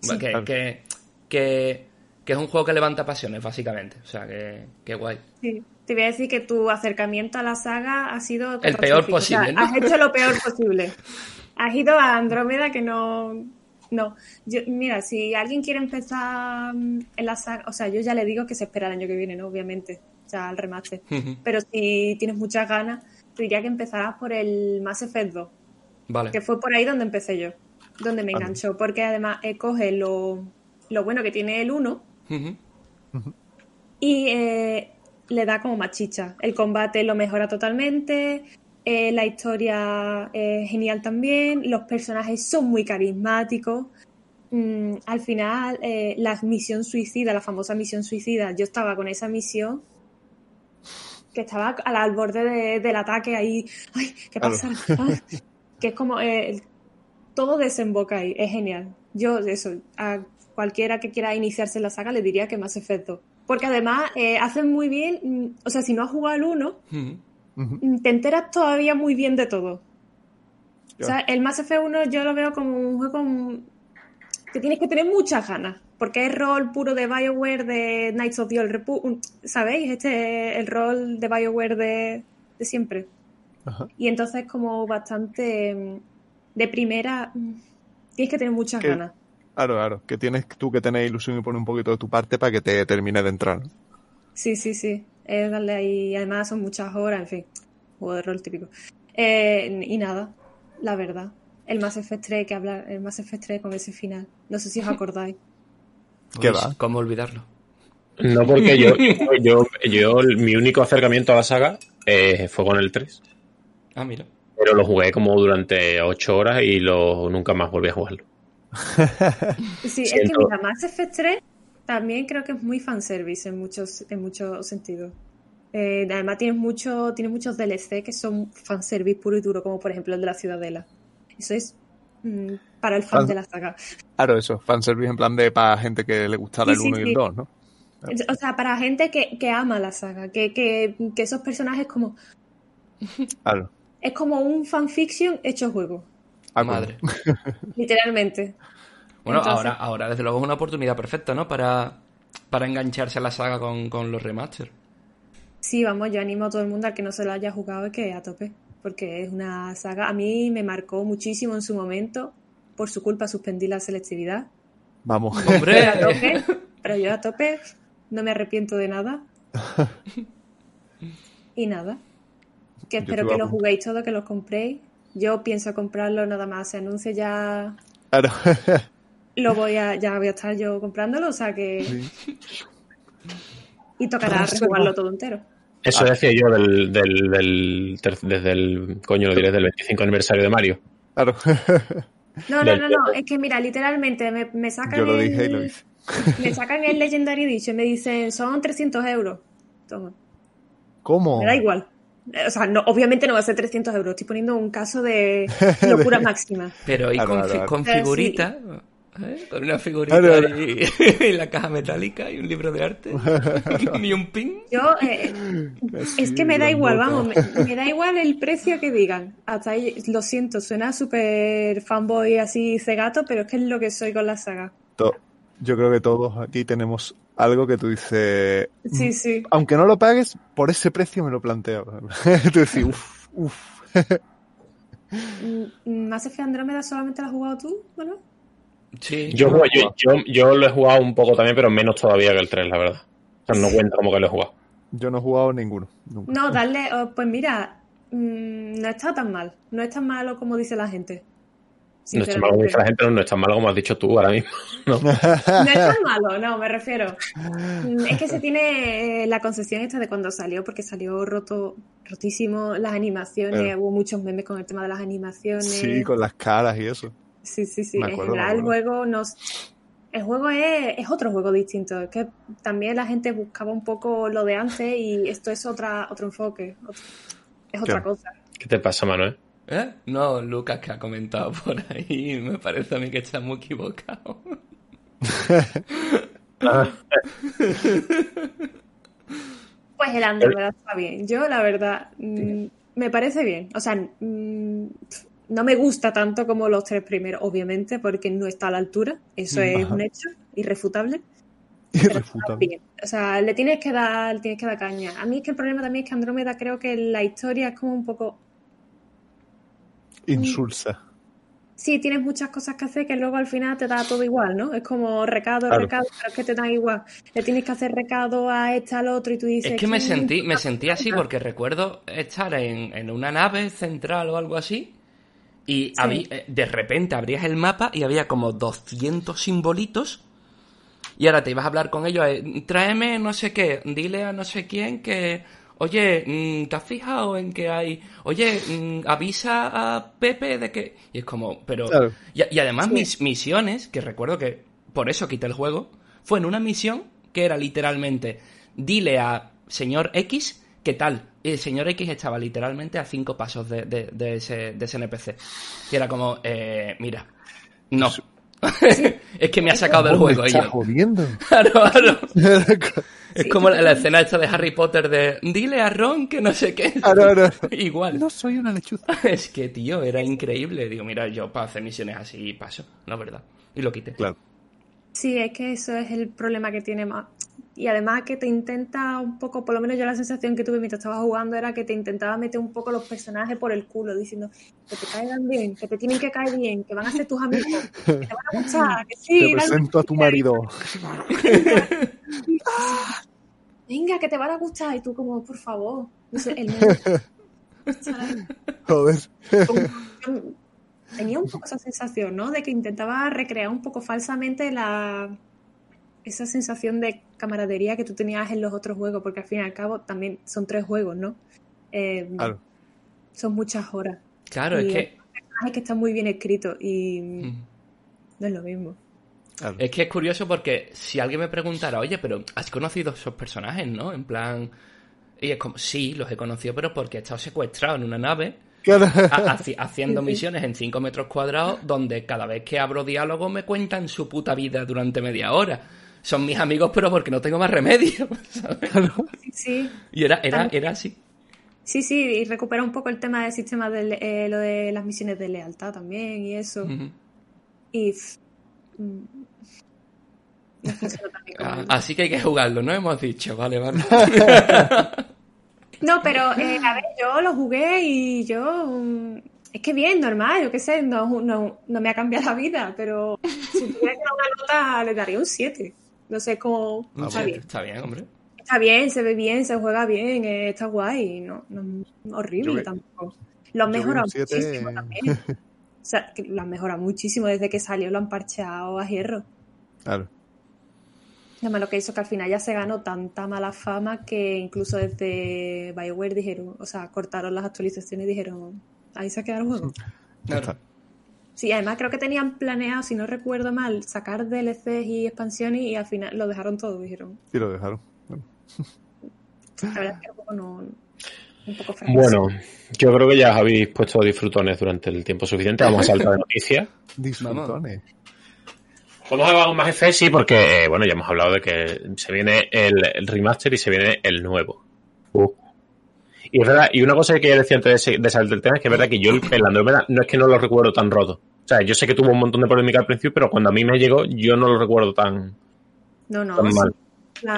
Sí. que, Claro. que, que, que es un juego que levanta pasiones, básicamente. O sea, que, que guay. Sí. Te voy a decir que tu acercamiento a la saga ha sido El peor catastrófico. O sea, posible, ¿no? Has hecho lo peor posible. Has ido a Andrómeda que no... No. Yo, mira, si alguien quiere empezar mm, en la saga... O sea, yo ya le digo que se espera el año que viene, ¿no? Obviamente. O sea, al remaster. Pero si tienes muchas ganas, te diría que empezarás por el Mass Effect 2. Vale. Que fue por ahí donde empecé yo. Donde me Vale. enganchó. Porque además eh, coge lo, lo bueno que tiene el 1 Ujú. y eh, le da como más chicha. El combate lo mejora totalmente, eh, la historia es genial también, los personajes son muy carismáticos. Mm, al final, eh, la misión suicida, la famosa misión suicida, yo estaba con esa misión que estaba al, al borde de- del ataque ahí, ay, ¿qué Claro. pasa? Ay, que es como, eh, todo desemboca ahí, es genial. Yo, eso, a cualquiera que quiera iniciarse en la saga le diría que más efecto. Porque además eh, hacen muy bien, mm, o sea, si no has jugado el 1, Ujú. Ujú. mm, te enteras todavía muy bien de todo. O sea, el Mass Effect 1 yo lo veo como un juego que tienes que tener muchas ganas. Porque es rol puro de BioWare de Knights of the Old Republic. ¿Sabéis? Este es el rol de BioWare de, de siempre. Ajá. Y entonces como bastante mm, de primera mm, tienes que tener muchas Que- ganas. Claro, claro. Que tienes tú que tener ilusión y poner un poquito de tu parte para que te termine de entrar. ¿no? Sí, sí, sí. Es darle ahí. Además son muchas horas, en fin. Juego de rol típico. Eh, y nada, la verdad. El Mass Effect 3, que habla, el Mass Effect 3 con ese final. No sé si os acordáis. ¿Qué Uy, va? ¿Cómo olvidarlo? No, porque yo, yo, yo, mi único acercamiento a la saga eh, fue con el 3. Ah, mira. Pero lo jugué como durante 8 horas y lo, nunca más volví a jugarlo. Sí, es que mira, Mass Effect 3 también creo que es muy fanservice en muchos, en muchos sentidos. Eh, además tienes mucho, tiene muchos DLC que son fanservice puro y duro, como por ejemplo el de la Ciudadela. Eso es para el fan Fan- de la saga. Claro, eso. Fanservice en plan de para gente que le gustara Sí, el sí, 1 y el 2, ¿no? O sea, para gente que, que ama la saga, que, que, que esos personajes como Claro. es como un fanfiction hecho juego, Ah, Madre. literalmente. Bueno, Entonces- ahora, ahora desde luego es una oportunidad perfecta, ¿no? Para, para engancharse a la saga con, con los remaster. Sí, vamos, yo animo a todo el mundo al que no se lo haya jugado que a tope, porque es una saga, a mí me marcó muchísimo en su momento, por su culpa suspendí la selectividad. Vamos. Hombre, a tope, pero yo a tope no me arrepiento de nada. y nada. Que espero que lo juguéis todo, que lo compréis. Yo pienso comprarlo nada más, se anuncie ya Claro. lo voy a, ya voy a estar yo comprándolo, o sea que. Y tocará rejugarlo todo entero. Eso decía yo del, del, del ter- desde el, coño, lo diré, del 25 aniversario de Mario. Claro. No, no, no, no, es que mira, literalmente me, me sacan Yo lo el, dije lo hice. me sacan el Legendary Edition y me dicen, son 300 euros. Toma, ¿Cómo? me da igual. O sea, no, obviamente no va a ser 300 euros, estoy poniendo un caso de locura máxima. Pero y con, claro, fi- claro. con Pero figurita, ¿eh? con una figurita Claro, y, y la caja metálica y un libro de arte, ni un pin. Yo, eh, es que me da igual, vamos, me, me da igual el precio que digan. Hasta ahí, lo siento, suena súper fanboy así cegato, pero es que es lo que soy con la saga. To- Yo creo que todos aquí tenemos algo que tú dices. Sí, sí. Aunque no lo pagues, por ese precio me lo planteo. tú decís, uff, uff. Mm, ¿Mass Effect Andrómeda solamente la has jugado tú? Bueno, Sí, Yo, juego- yo, yo, yo lo he jugado un poco también, pero menos todavía que el 3, la verdad. O sea, no cuenta como que lo he jugado. Yo no he jugado ninguno. Nunca. no, darle, oh, pues mira, mm, no está tan mal. No es tan malo como dice la gente. No es tan malo como dice la gente, no, no es tan malo como has dicho tú ahora mismo. No. No es tan malo, no, me refiero. Mm, Es que se tiene eh, la concepción esta de cuando salió, porque salió roto, rotísimo las animaciones, hubo muchos memes con el tema de las animaciones. Sí, con las caras y eso. Sí, sí, sí. Me en acuerdo, general el juego nos... El juego es, es otro juego distinto. Es que también la gente buscaba un poco lo de antes y esto es otra, otro enfoque. otro- es otra cosa. ¿Qué te pasa, Manuel? ¿Eh? No, Lucas que ha comentado por ahí, me parece a mí que está muy equivocado. Pues el Andromeda está bien. Yo, la verdad, mm, me parece bien. O sea, mm, no me gusta tanto como los tres primeros, obviamente, porque no está a la altura. Eso es un hecho irrefutable. Irrefutable. O sea, le tienes que dar, le tienes que dar caña. A mí es que el problema también es que Andrómeda creo que la historia es como un poco Insulsa. Sí, tienes muchas cosas que hacer que luego al final te da todo igual, ¿no? Es como recado, Claro. recado, pero es que te dan igual. Le tienes que hacer recado a este, al otro y tú dices... Es que me "Mm, sentí, me sentí así porque recuerdo estar en, en una nave central o algo así y habí- eh, de repente abrías el mapa y había como 200 simbolitos y ahora te ibas a hablar con ellos, eh, tráeme no sé qué, dile a no sé quién que, oye, mm, ¿te has fijado en que hay, oye, mm, avisa a Pepe de que... Y es como, pero... Claro. Y, y además Sí. mis misiones, que recuerdo que por eso quité el juego, fue en una misión que era literalmente, dile a señor X qué tal. Y el señor X estaba literalmente a cinco pasos de, de- de ese, de ese NPC. Y era como, eh, mira, no. es que me ha sacado del ¿Cómo me juego. estás yo, jodiendo? claro, claro. Es Sí, como la, la escena esta de Harry Potter de, dile a Ron que no sé qué. Claro, claro. Igual. No soy una lechuza. Es que, tío, era increíble. Digo, mira, yo para hacer misiones así paso, la verdad. Y lo quité. Claro. Sí, es que eso es el problema que tiene más. Y además que te intenta un poco, por lo menos yo la sensación que tuve mientras estaba jugando era que te intentaba meter un poco los personajes por el culo, diciendo que te caigan bien, que te tienen que caer bien, que van a ser tus amigos, que te van a gustar, que sí, Te presento a tu marido. venga, que te van a gustar, y tú como, por favor, no sé, el. Joder. Tenía un poco esa sensación, ¿no? De que intentaba recrear un poco falsamente la esa sensación de camaradería que tú tenías en los otros juegos, porque al fin y al cabo también son tres juegos, ¿no? Eh, Claro. Son muchas horas. Claro, es que... Es que está muy bien escrito y Mm. no es lo mismo. claro. Es que es curioso porque si alguien me preguntara, oye, pero has conocido esos personajes, ¿no? En plan... Y es como, sí, los he conocido, pero porque he estado secuestrado en una nave Claro. ha- haci- haciendo misiones en 5 metros cuadrados donde cada vez que abro diálogo me cuentan su puta vida durante media hora. Son mis amigos, pero porque no tengo más remedio, ¿sabes? Sí, sí, Y era, era, era así. sí, sí, y recupera un poco el tema del sistema de le- eh, lo de las misiones de lealtad también y eso. Ujú. Y mm, no Ah. Así que hay que jugarlo, ¿no? Hemos dicho, vale, vale. No, pero eh, a ver, yo lo jugué y yo. mm, Es que bien, normal, yo qué sé, no, no, no me ha cambiado la vida, pero si tuviera que dar una nota, le daría un 7. No sé cómo. No Está sé, bien. Está bien, hombre. Está bien, se ve bien, se juega bien, eh, está guay, no, no es horrible Yo tampoco. Lo han mejorado siete- muchísimo también. O sea, que lo han mejorado muchísimo desde que salió, lo han parcheado a hierro. Claro. Además, lo que hizo que al final ya se ganó tanta mala fama que incluso desde BioWare dijeron, o sea, cortaron las actualizaciones y dijeron, ahí se ha quedado el juego. Claro. Sí, además creo que tenían planeado, si no recuerdo mal, sacar DLCs y expansiones y al final lo dejaron todo, dijeron. Y lo dejaron. Bueno, La verdad es que no... Un poco fracaso. Bueno, yo creo que ya os habéis puesto disfrutones durante el tiempo suficiente. Vamos a saltar de noticias. disfrutones. Vamos a hablar más F, sí, porque, eh, bueno, ya hemos hablado de que se viene el, el remaster y se viene el nuevo. Uh. Y es verdad, y una cosa que decía antes de, ese- de salir del tema es que es verdad que yo el, el Andrómeda no es que no lo recuerdo tan roto. O sea, yo sé que tuvo un montón de polémica al principio, pero cuando a mí me llegó, yo no lo recuerdo tan, No, no, tan sí, mal,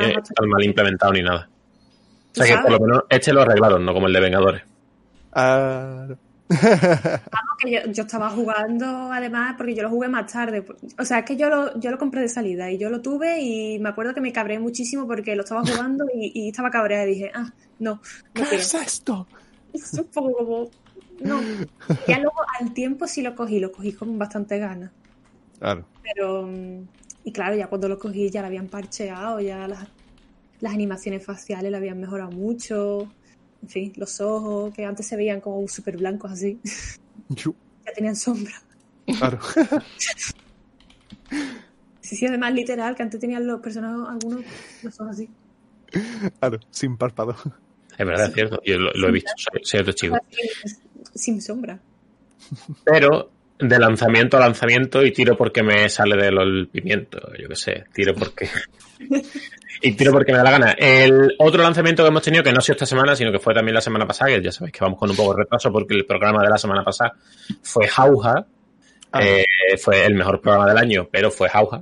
eh, tan mal implementado ni nada. O ¿Tú sea que por lo menos este lo arreglaron, no como el de Vengadores. Ah, que yo, yo estaba jugando además porque yo lo jugué más tarde. O sea, es que yo lo, yo lo compré de salida y yo lo tuve y me acuerdo que me cabré muchísimo porque lo estaba jugando y, y estaba cabreada y dije, ah, no, ¿Qué no quiero. es esto? Es un poco como... No. Ya luego al tiempo sí lo cogí, lo cogí con bastante ganas. Claro. Pero... mm, Y claro, ya cuando lo cogí ya lo habían parcheado, ya las, las animaciones faciales la habían mejorado mucho. En fin, los ojos que antes se veían como súper blancos así, ya tenían sombra. Claro. Sí, sí, además literal, que antes tenían los personajes, algunos los ojos así. Claro, sin párpado. Es verdad, es cierto. Yo lo, lo he visto, soy, otro chico. Sin sombra. Pero de lanzamiento a lanzamiento y tiro porque me sale del pimiento, yo qué sé, tiro porque... y tiro porque me da la gana. El otro lanzamiento que hemos tenido, que no ha sido esta semana, sino que fue también la semana pasada, que ya sabéis que vamos con un poco de retraso porque el programa de la semana pasada fue Jauja, Ah. eh, fue el mejor programa del año, pero fue Jauja,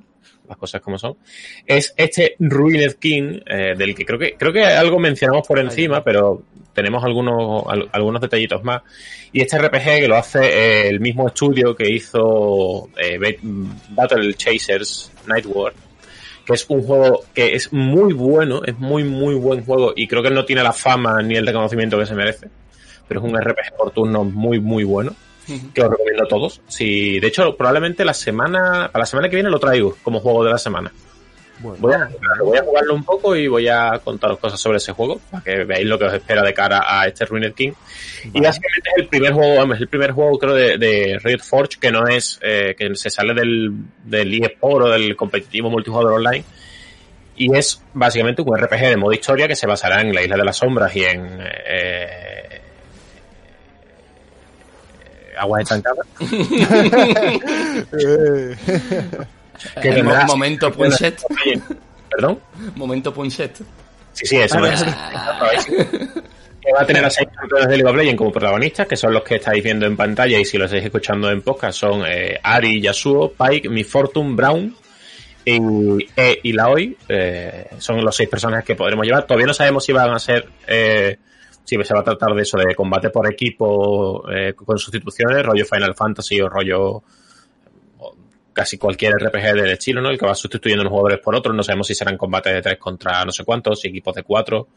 las cosas como son. Es este Ruined King, eh, del que creo que creo que algo mencionamos por encima, pero tenemos algunos, al- algunos detallitos más. Y este RPG que lo hace eh, el mismo estudio que hizo eh, Ba- Battle Chasers Night War, que es un juego que es muy bueno, es muy, muy buen juego y creo que no tiene la fama ni el reconocimiento que se merece, pero es un RPG por turnos muy, muy bueno, que os recomiendo a todos. Si, de hecho, probablemente la semana, para la semana que viene lo traigo como juego de la semana. Bueno, Voy a, voy a jugarlo un poco y voy a contaros cosas sobre ese juego para que veáis lo que os espera de cara a este Ruined King. Y básicamente es el primer juego, vamos, es el primer juego creo de, de Riot Forge que no es, eh, que se sale del, del eSport o del competitivo multijugador online. Y es básicamente un RPG de modo historia que se basará en la Isla de las Sombras y en eh, eh, aguas estancadas. Que tendrá- mo- momento Punset. Perdón. Momento Punset. Sí, sí, eso es. Que va a tener a seis campeones de League of Legends como protagonistas, que son los que estáis viendo en pantalla y si lo estáis escuchando en podcast son eh, Ari, Yasuo, Pike, Mi Fortune, Brown y, e, y Laoi. Eh, son los seis personajes que podremos llevar. Todavía no sabemos si van a ser, eh, si se va a tratar de eso, de combate por equipo con sustituciones, rollo Final Fantasy o rollo casi cualquier RPG del estilo, ¿no? El que va sustituyendo unos jugadores por otros. No sabemos si serán combates de tres contra no sé cuántos, si equipos de cuatro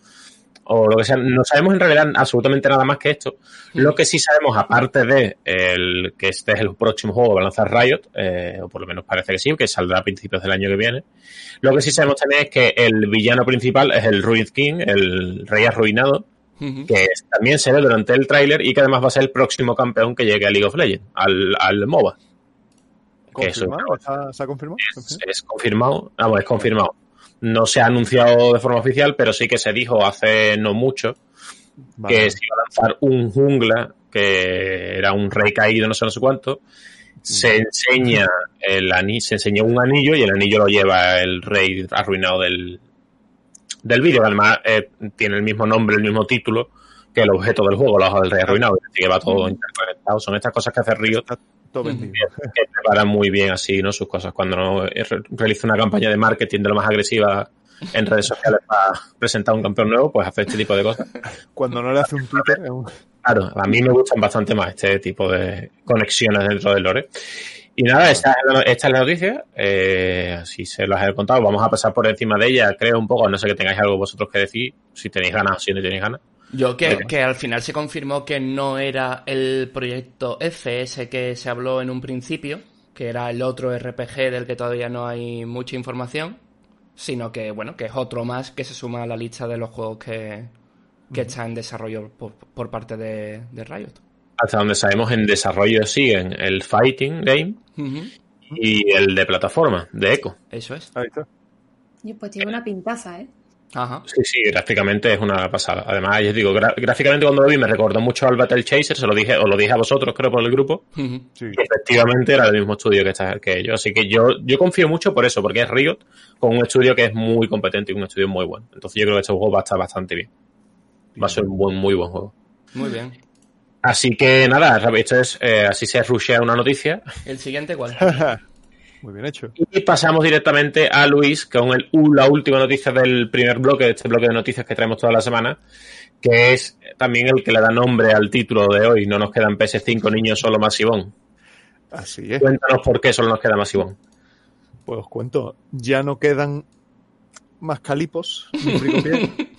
o lo que sea. No sabemos en realidad absolutamente nada más que esto. Lo que sí sabemos, aparte de el, que este es el próximo juego que va a lanzar Riot, eh, o por lo menos parece que sí, que saldrá a principios del año que viene, lo que sí sabemos también es que el villano principal es el Ruined King, el rey arruinado, que también se ve durante el tráiler y que además va a ser el próximo campeón que llegue a League of Legends, al, al MOBA. Es ¿Confirmado? ¿Está- ¿Se ha confirmado? es, es confirmado, vamos, es confirmado. No se ha anunciado de forma oficial, pero sí que se dijo hace no mucho Vale. que se iba a lanzar un jungla, que era un rey caído, no sé, no sé cuánto. Se enseña el anillo, se enseñó un anillo y el anillo lo lleva el rey arruinado del, del vídeo, además eh, tiene el mismo nombre, el mismo título que el objeto del juego, la hoja del rey arruinado, que va todo interconectado. Son estas cosas que hace Está todo vendido. que preparan muy bien así, ¿no? Sus cosas. Cuando no re- realiza una campaña de marketing de lo más agresiva en redes sociales para presentar un campeón nuevo, pues hace este tipo de cosas. Cuando no le hace un Twitter. Claro, a mí me gustan bastante más este tipo de conexiones dentro del lore. Y nada, esta, es la- esta es la noticia. Eh, así se las he contado. Vamos a pasar por encima de ella, creo un poco. a No sé que tengáis algo vosotros que decir. Si tenéis ganas o si no tenéis ganas. Yo que, que al final se confirmó que no era el proyecto F, ese que se habló en un principio, que era el otro RPG del que todavía no hay mucha información, sino que, bueno, que es otro más que se suma a la lista de los juegos que, que está en desarrollo por, por parte de, de Riot. Hasta donde sabemos, en desarrollo siguen el Fighting Game y el de plataforma, de Echo. Eso es. Ahí está. Y pues tiene una pintaza, ¿eh? Ajá. Sí, sí, gráficamente es una pasada. Además, yo digo, gráficamente cuando lo vi me recordó mucho al Battle Chaser, se lo dije, os lo dije a vosotros, creo, por el grupo. Ujú. Sí. Y efectivamente era el mismo estudio que, está, que ellos. Así que yo, yo confío mucho por eso, porque es Riot con un estudio que es muy competente y un estudio muy bueno. Entonces yo creo que este juego va a estar bastante bien. Va a ser un buen, muy buen juego. Muy bien. Así que nada, esto es, eh, así se rushea una noticia. ¿El siguiente cuál? Muy bien hecho. Y pasamos directamente a Luis con el, la última noticia del primer bloque, de este bloque de noticias que traemos toda la semana, que es también el que le da nombre al título de hoy. No nos quedan PS5 niños, solo Masivón. Así es. Cuéntanos por qué solo nos queda Masivón. Pues os cuento, ya no quedan más calipos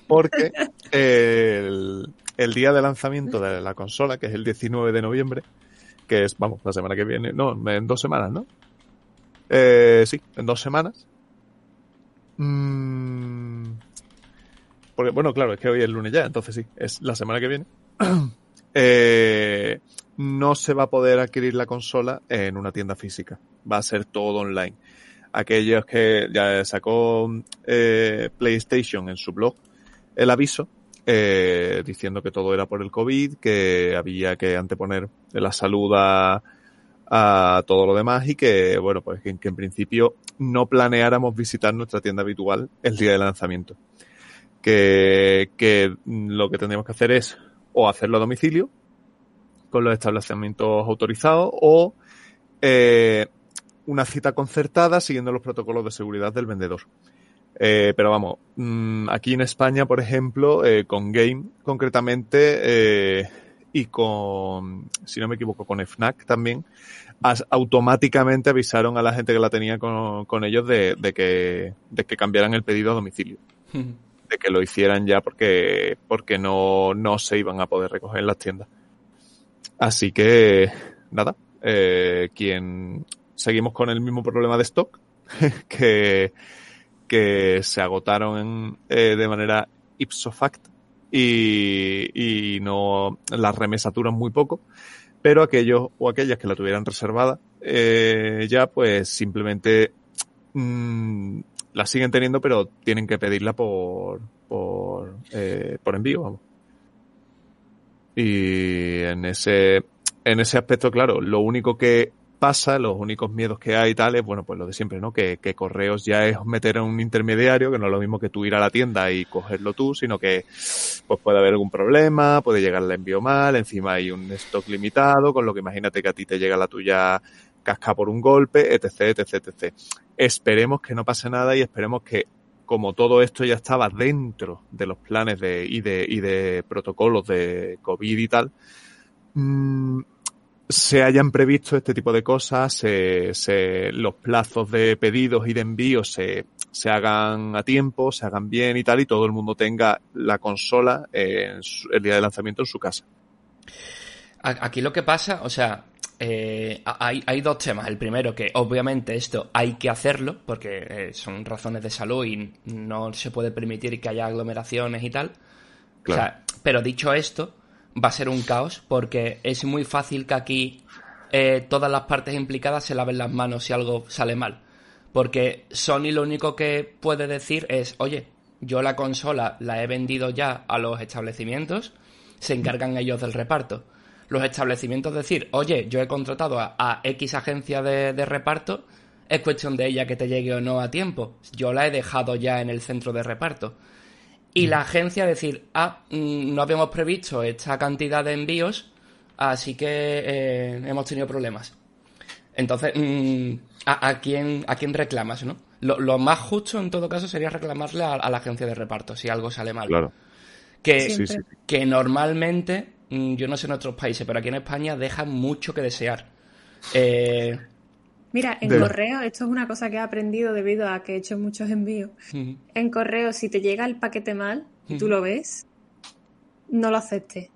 porque el, el día de lanzamiento de la consola, que es el 19 de noviembre, que es, vamos, la semana que viene, no, en dos semanas, ¿no? Eh, sí, en dos semanas. Mm, porque, bueno, claro, es que hoy es lunes ya, entonces sí, es la semana que viene. Eh, no se va a poder adquirir la consola en una tienda física. Va a ser todo online. Aquellos que ya sacó eh, PlayStation en su blog el aviso eh, diciendo que todo era por el COVID, que había que anteponer la salud a, a todo lo demás y que, bueno, pues que, en principio no planeáramos visitar nuestra tienda habitual el día del lanzamiento. Que, que lo que tendríamos que hacer es o hacerlo a domicilio con los establecimientos autorizados o eh, una cita concertada siguiendo los protocolos de seguridad del vendedor. Eh, pero vamos, mmm, aquí en España, por ejemplo, eh, con Game concretamente eh, y con, si no me equivoco, con FNAC también, as, automáticamente avisaron a la gente que la tenía con, con ellos de, de, que, de que cambiaran el pedido a domicilio de que lo hicieran ya porque, porque no, no se iban a poder recoger en las tiendas. Así que, nada, eh, quien seguimos con el mismo problema de stock, que, que se agotaron en, eh, de manera ipso facto y, y no las remesas duran muy poco, pero aquellos o aquellas que la tuvieran reservada eh, ya pues simplemente mmm, la siguen teniendo, pero tienen que pedirla por, por, eh, por envío, vamos. Y en ese, en ese aspecto, claro, lo único que pasa, los únicos miedos que hay y tal, es, bueno, pues lo de siempre, ¿no? Que, que correos ya es meter a un intermediario, que no es lo mismo que tú ir a la tienda y cogerlo tú, sino que, pues puede haber algún problema, puede llegar el envío mal, encima hay un stock limitado, con lo que imagínate que a ti te llega la tuya casca por un golpe, etc, etc, etc. Esperemos que no pase nada y esperemos que como todo esto ya estaba dentro de los planes de, y, de, y de protocolos de COVID y tal, mmm, se hayan previsto este tipo de cosas, se, se, los plazos de pedidos y de envíos se, se hagan a tiempo, se hagan bien y tal, y todo el mundo tenga la consola su, el día de lanzamiento en su casa. Aquí lo que pasa, o sea, eh, hay, hay, dos temas. El primero, que obviamente esto hay que hacerlo, porque eh, son razones de salud y no se puede permitir que haya aglomeraciones y tal. Claro. O sea, pero dicho esto, va a ser un caos, porque es muy fácil que aquí eh, todas las partes implicadas se laven las manos si algo sale mal. Porque Sony lo único que puede decir es, oye, yo la consola la he vendido ya a los establecimientos, se encargan ellos del reparto los establecimientos decir, oye, yo he contratado a, X agencia de, reparto, es cuestión de ella que te llegue o no a tiempo. Yo la he dejado ya en el centro de reparto. Y la agencia decir, ah, mmm, no habíamos previsto esta cantidad de envíos, así que eh, hemos tenido problemas. Entonces, mmm, ¿a, ¿a, quién, ¿a quién reclamas, no? Lo, lo más justo en todo caso sería reclamarle a, a la agencia de reparto si algo sale mal. Claro. Que, Siempre. Sí, sí. que normalmente, mm, yo no sé en otros países, pero aquí en España dejan mucho que desear. Eh, Mira, en De- correo, esto es una cosa que he aprendido debido a que he hecho muchos envíos. En correo, si te llega el paquete mal y tú lo ves, no lo aceptes.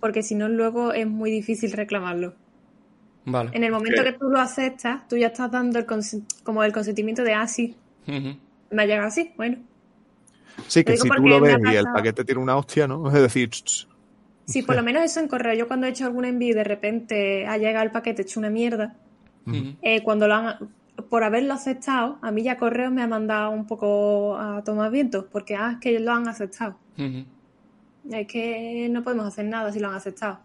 Porque si no, luego es muy difícil reclamarlo. Vale. En el momento ¿Qué? que tú lo aceptas, tú ya estás dando el como el consentimiento de, ah, sí, me ha llegado así, bueno. Sí, que si tú lo ves y el paquete tiene una hostia, ¿no? Es decir, ch, ch, Sí, por lo menos eso en correo. Yo cuando he hecho algún envío y de repente ha llegado el paquete hecho una mierda, Eh, cuando lo han, por haberlo aceptado, a mí ya correo me ha mandado un poco a tomar viento, porque ah, es que ellos lo han aceptado. Ujú. Es que no podemos hacer nada si lo han aceptado.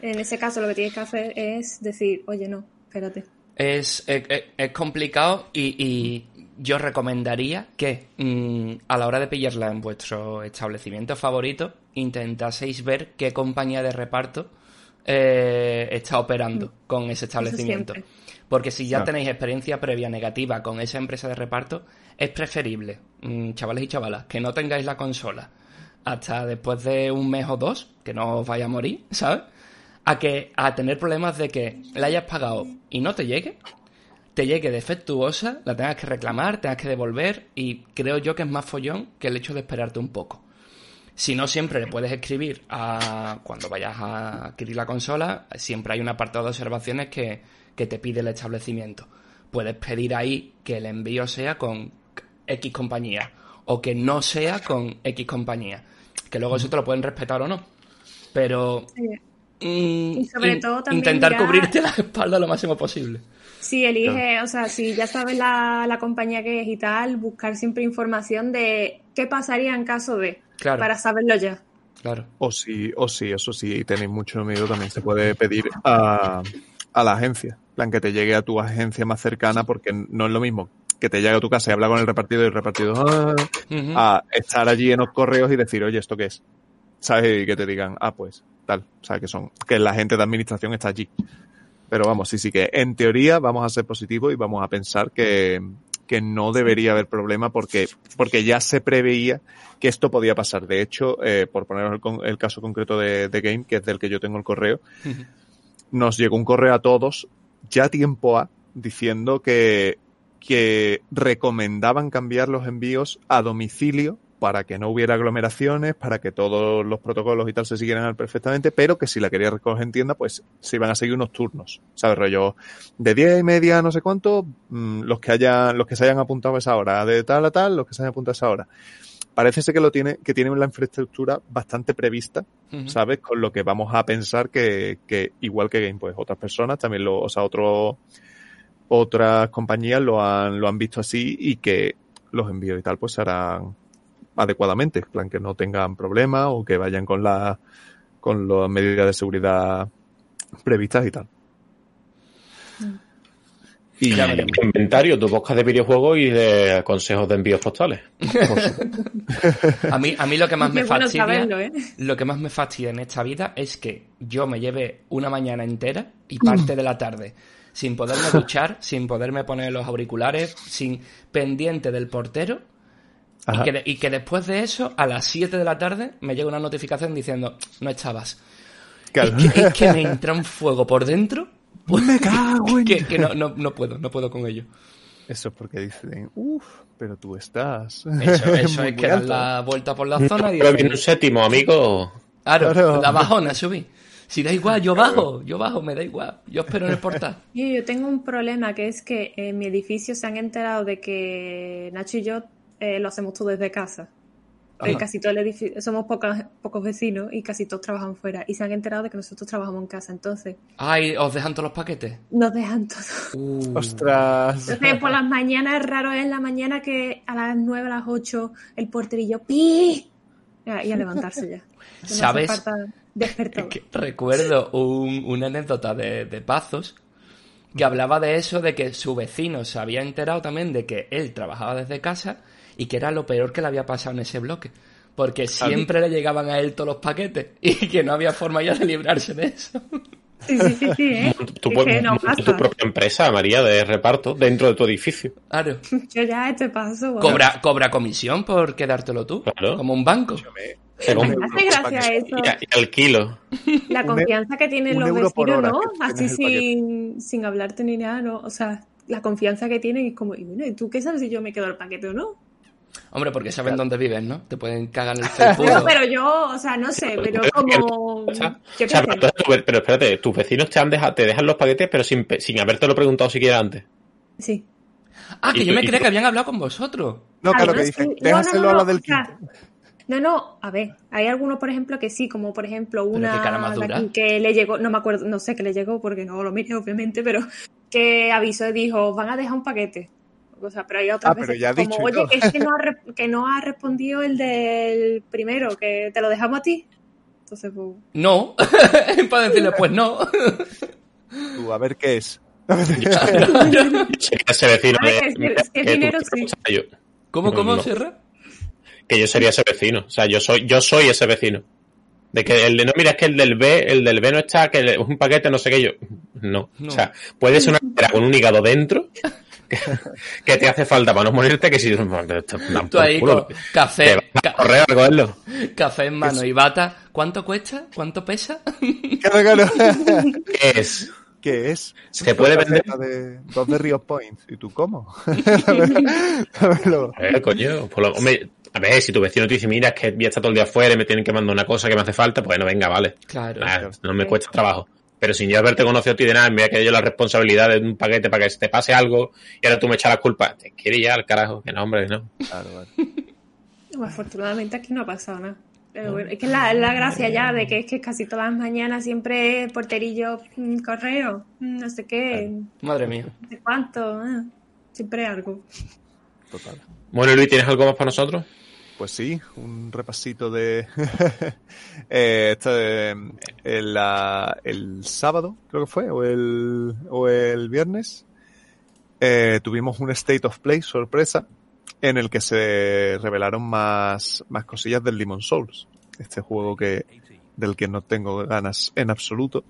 En ese caso lo que tienes que hacer es decir, oye, no, espérate. Es, es, es- es complicado y, y yo recomendaría que mm, a la hora de pillarla en vuestro establecimiento favorito intentaseis ver qué compañía de reparto eh, está operando con ese establecimiento. Porque si ya tenéis experiencia previa negativa con esa empresa de reparto, es preferible, mm, chavales y chavalas, que no tengáis la consola hasta después de un mes o dos, que no os vaya a morir, ¿sabes? A que a tener problemas de que la hayas pagado y no te llegue, te llegue defectuosa, la tengas que reclamar, tengas que devolver y creo yo que es más follón que el hecho de esperarte un poco. Si no, siempre le puedes escribir a cuando vayas a adquirir la consola, siempre hay un apartado de observaciones que, que te pide el establecimiento. Puedes pedir ahí que el envío sea con X compañía o que no sea con X compañía. Que luego eso te lo pueden respetar o no. Pero mm, Y sobre todo también intentar cubrirte la espalda lo máximo posible. Si elige, o sea, si ya sabes la, la compañía que es y tal, buscar siempre información de qué pasaría en caso de, Claro. para saberlo ya. Claro. o si, o si, eso sí, tenéis mucho miedo, también se puede pedir a, a la agencia. En plan, que te llegue a tu agencia más cercana, porque no es lo mismo que te llegue a tu casa y habla con el repartido y el repartido "Ah", a estar allí en los correos y decir, oye, ¿esto qué es? ¿Sabes? Y que te digan, ah, pues, tal. O sea, que son, que la gente de administración está allí. Pero vamos, sí, sí que en teoría vamos a ser positivos y vamos a pensar que, que no debería haber problema porque, porque ya se preveía que esto podía pasar. De hecho, eh, por poner el, caso concreto de, de Game, que es del que yo tengo el correo, nos llegó un correo a todos ya tiempo a diciendo que, que recomendaban cambiar los envíos a domicilio para que no hubiera aglomeraciones, para que todos los protocolos y tal se siguieran perfectamente, pero que si la quería recoger en tienda, pues se iban a seguir unos turnos, ¿sabes? Rollo de 10 y media, no sé cuánto, mm, los que hayan, los que se hayan apuntado a esa hora, de tal a tal, los que se hayan apuntado a esa hora. Parece ser que lo tiene, que tienen la infraestructura bastante prevista. ¿sabes? Con lo que vamos a pensar que, que igual que Game, pues otras personas también lo, o sea, otro, otras compañías lo han, lo han visto así y que los envíos y tal pues se harán adecuadamente, en plan que no tengan problemas o que vayan con la, con las medidas de seguridad previstas y tal. Y Ya veremos. Tu inventario, tu podcast de videojuegos y de consejos de envíos postales. A mí, a mí lo que más me bueno fastidia, saberlo, ¿eh? lo que más me fastidia en esta vida es que yo me lleve una mañana entera y parte de la tarde sin poderme duchar, sin poderme poner los auriculares, sin pendiente del portero y que, de- y que después de eso, a las 7 de la tarde, me llega una notificación diciendo, no estabas. Claro. Es, que, es que me entra un fuego por dentro me cago en... que, que no, no, no puedo, no puedo con ello. Eso es porque dicen, uff, pero tú estás. Eso, eso es que dar alto". la vuelta por la zona y Pero viene un séptimo, amigo. Claro, Claro. la bajona, subí. Si da igual, yo bajo, yo bajo, me da igual. Yo espero en el portal. Yo, yo tengo un problema que es que en mi edificio se han enterado de que Nacho y yo eh, lo hacemos todo desde casa. Eh, casi todo el edificio, somos pocas, pocos vecinos y casi todos trabajan fuera. Y se han enterado de que nosotros trabajamos en casa. Entonces, Ay, ¿os dejan todos los paquetes? nos dejan todo. Uh, Ostras. Entonces, por las mañanas es raro, es la mañana que a las 9, a las 8, el porterillo ¡pi! Ya, Y a levantarse ya. No ¿Sabes? despertador. que recuerdo un- una anécdota de, de Pazos que hablaba de eso, de que su vecino se había enterado también de que él trabajaba desde casa y que era lo peor que le había pasado en ese bloque. Porque siempre le llegaban a él todos los paquetes y que no había forma ya de librarse de eso. Sí, sí, sí, sí, ¿eh? Tú Es puedes no tu propia empresa, María, de reparto dentro de tu edificio. Claro. Yo ya este paso. bueno. Cobra, cobra comisión por quedártelo tú. Claro. Como un banco. Se Me hace gracia eso. y, y al kilo. La Un confianza que tienen un los vecinos, ¿no? Así sin, sin hablarte ni nada, ¿no? O sea, la confianza que tienen es como, y bueno, ¿y tú qué sabes si yo me quedo el paquete o no? Hombre, porque saben dónde vives, ¿no? Te pueden cagar en el Pero, felpudo. pero yo, o sea, no sé, pero como... O sea, o sea, pero, espérate, tus vecinos te, han deja- te dejan los paquetes, pero sin, sin habértelo preguntado siquiera antes. Sí. Ah, que yo tú- me creía que habían hablado con vosotros. No, claro que Algunos dicen, sí. Déjaselo no, no, a la del o sea, quinto. No, no, a ver, hay algunos, por ejemplo, que sí, como por ejemplo una qué cara más de dura. aquí que le llegó, no me acuerdo, no sé qué le llegó porque no lo miré, obviamente, pero que avisó y dijo, van a dejar un paquete. O sea, pero hay otras Ah, pero veces ya como, dicho oye, todo". que es que no, ha, re- que no ha respondido el del primero, que te lo dejamos a ti. Entonces, pues, No. Para decirle, pues no. Tú, a ver qué es. Sería ese vecino de. que es- mira, es que que dinero tú- sí. o sea, yo- ¿Cómo, cómo, no. Serra? que yo sería ese vecino. O sea, yo soy, yo soy ese vecino. De que el de no, mira, es que el del B, el del B no está, que es un paquete, no sé qué yo. No. No. O sea, puede ser una con un hígado dentro que, te hace falta para no morirte, que si Tú ahí con café, ca- correr a recogerlo. café en mano y bata. ¿Cuánto cuesta? ¿Cuánto pesa? Claro, claro. ¿Qué es? ¿Qué es? Se puede vender. De, dos de Rio Point. ¿Y tú cómo? Ver, coño, por lo- hombre, a ver, si tu vecino te dice, mira, es que voy a estar todo el día afuera y me tienen que mandar una cosa que me hace falta, pues no, venga, vale. Claro. No me cuesta trabajo. Pero sin yo haberte conocido a ti de nada, me voy a quedar yo la responsabilidad de un paquete para que se te pase algo y ahora tú me echas la culpa. Te quiere ya al carajo, que no, hombre, no. Claro, vale. no, afortunadamente aquí no ha pasado nada. Pero bueno, es que la, la gracia ya de que es que casi todas las mañanas siempre es porterillo, mm, correo, mm, no sé qué, Madre mía. no sé cuánto, ah, siempre algo. Total. Bueno, Luis, ¿tienes algo más para nosotros? Pues sí, un repasito de. eh, este, el, la- el sábado, creo que fue, o el, o el viernes, eh, tuvimos un State of Play sorpresa en el que se revelaron más, más cosillas del Demon Souls. Este juego que, del que no tengo ganas en absoluto.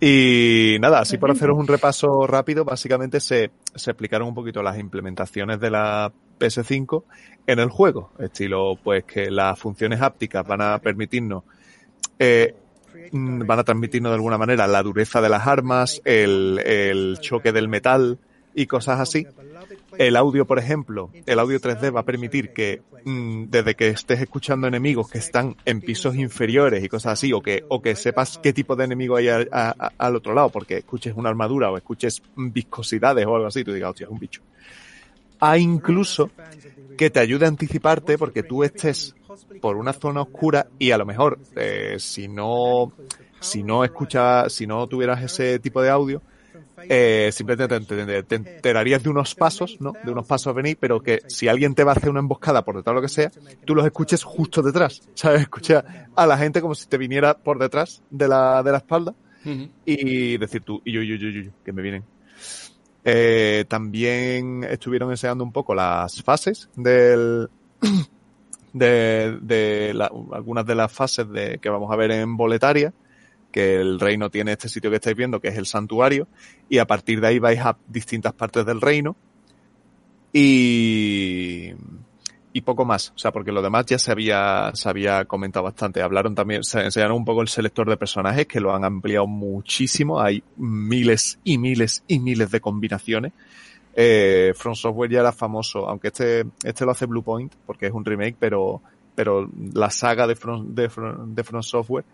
Y nada, así por haceros un repaso rápido, básicamente se, se explicaron un poquito las implementaciones de la PS5 en el juego. Estilo, pues que las funciones hápticas van a permitirnos, eh, mm, van a transmitirnos de alguna manera la dureza de las armas, el, el choque del metal y cosas así. El audio, por ejemplo, el audio 3D va a permitir que mm, desde que estés escuchando enemigos que están en pisos inferiores y cosas así, o que, o que sepas qué tipo de enemigo hay al, otro lado, porque escuches una armadura o escuches viscosidades o algo así, tú digas, hostia, es un bicho. Hay incluso que te ayude a anticiparte porque tú estés por una zona oscura y a lo mejor eh, si no si no escuchas si no tuvieras ese tipo de audio eh, simplemente te, te- te enterarías de unos pasos, ¿no? De unos pasos a venir, pero que si alguien te va a hacer una emboscada por detrás o lo que sea, tú los escuches justo detrás, ¿sabes? Escucha a la gente como si te viniera por detrás de la, de la espalda y decir tú, y yo, yo, yo, yo, que me vienen. Eh, también estuvieron enseñando un poco las fases del, de, de algunas de las fases de, que vamos a ver en Boletaria, que el reino tiene este sitio que estáis viendo, que es el santuario, y a partir de ahí vais a distintas partes del reino. Y, y poco más, o sea, porque lo demás ya se había, se había comentado bastante. Hablaron también, se enseñaron un poco el selector de personajes, que lo han ampliado muchísimo. Hay miles y miles y miles de combinaciones. Eh, From Software ya era famoso, aunque este, este lo hace Bluepoint, porque es un remake, pero, pero la saga de From, de, From- de From Software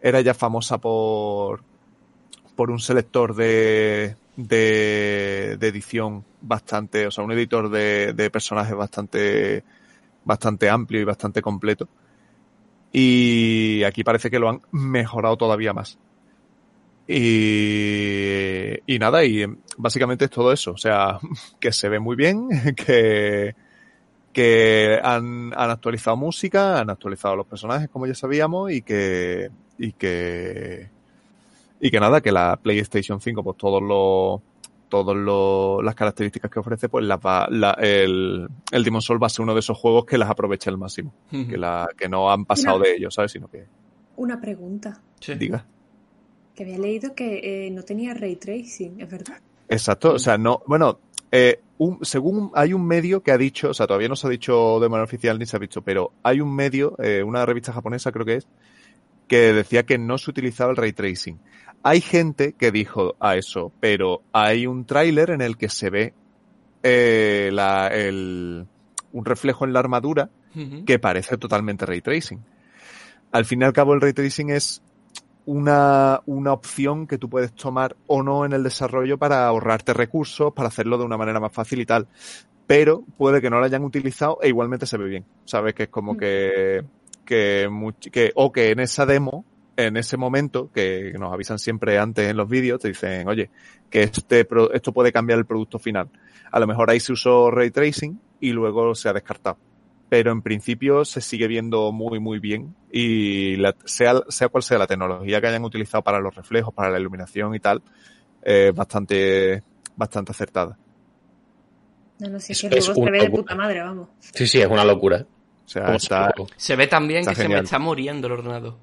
era ya famosa por, por un selector de, de, edición bastante, o sea, un editor de, de personajes bastante, bastante amplio y bastante completo. Y aquí parece que lo han mejorado todavía más. Y, y nada, y básicamente es todo eso. O sea, que se ve muy bien, que, que han, han actualizado música, han actualizado los personajes, como ya sabíamos, y que, y que, y que nada, que la PlayStation 5, pues todos los, todos los, las características que ofrece, pues las va, la, el, el Demon Soul va a ser uno de esos juegos que las aprovecha al máximo. Que la, que no han pasado de ellos, ¿sabes? Sino que Una pregunta. Sí. diga. Que había leído que eh, no tenía ray tracing, es verdad. Exacto, o sea, no, bueno, eh, un, según hay un medio que ha dicho, o sea, todavía no se ha dicho de manera oficial ni se ha visto, pero hay un medio, eh, una revista japonesa creo que es, que decía que no se utilizaba el ray tracing. Hay gente que dijo a eso, pero hay un tráiler en el que se ve eh, la, el, un reflejo en la armadura que parece totalmente ray tracing. Al fin y al cabo, el ray tracing es una, una opción que tú puedes tomar o no en el desarrollo para ahorrarte recursos, para hacerlo de una manera más fácil y tal. Pero puede que no lo hayan utilizado e igualmente se ve bien. Sabes que es como que, que, o que en esa demo, en ese momento, que nos avisan siempre antes en los vídeos, te dicen, oye, que este, pro- esto puede cambiar el producto final. A lo mejor ahí se usó ray tracing y luego se ha descartado pero en principio se sigue viendo muy muy bien y la- sea, sea cual sea la tecnología que hayan utilizado para los reflejos, para la iluminación y tal, eh, bastante, bastante acertada. No, no sé, Es- que el es se una ve de puta madre, vamos. Sí, sí, es una locura. O sea, está. Se ve tan bien Está que se me está muriendo el ordenador.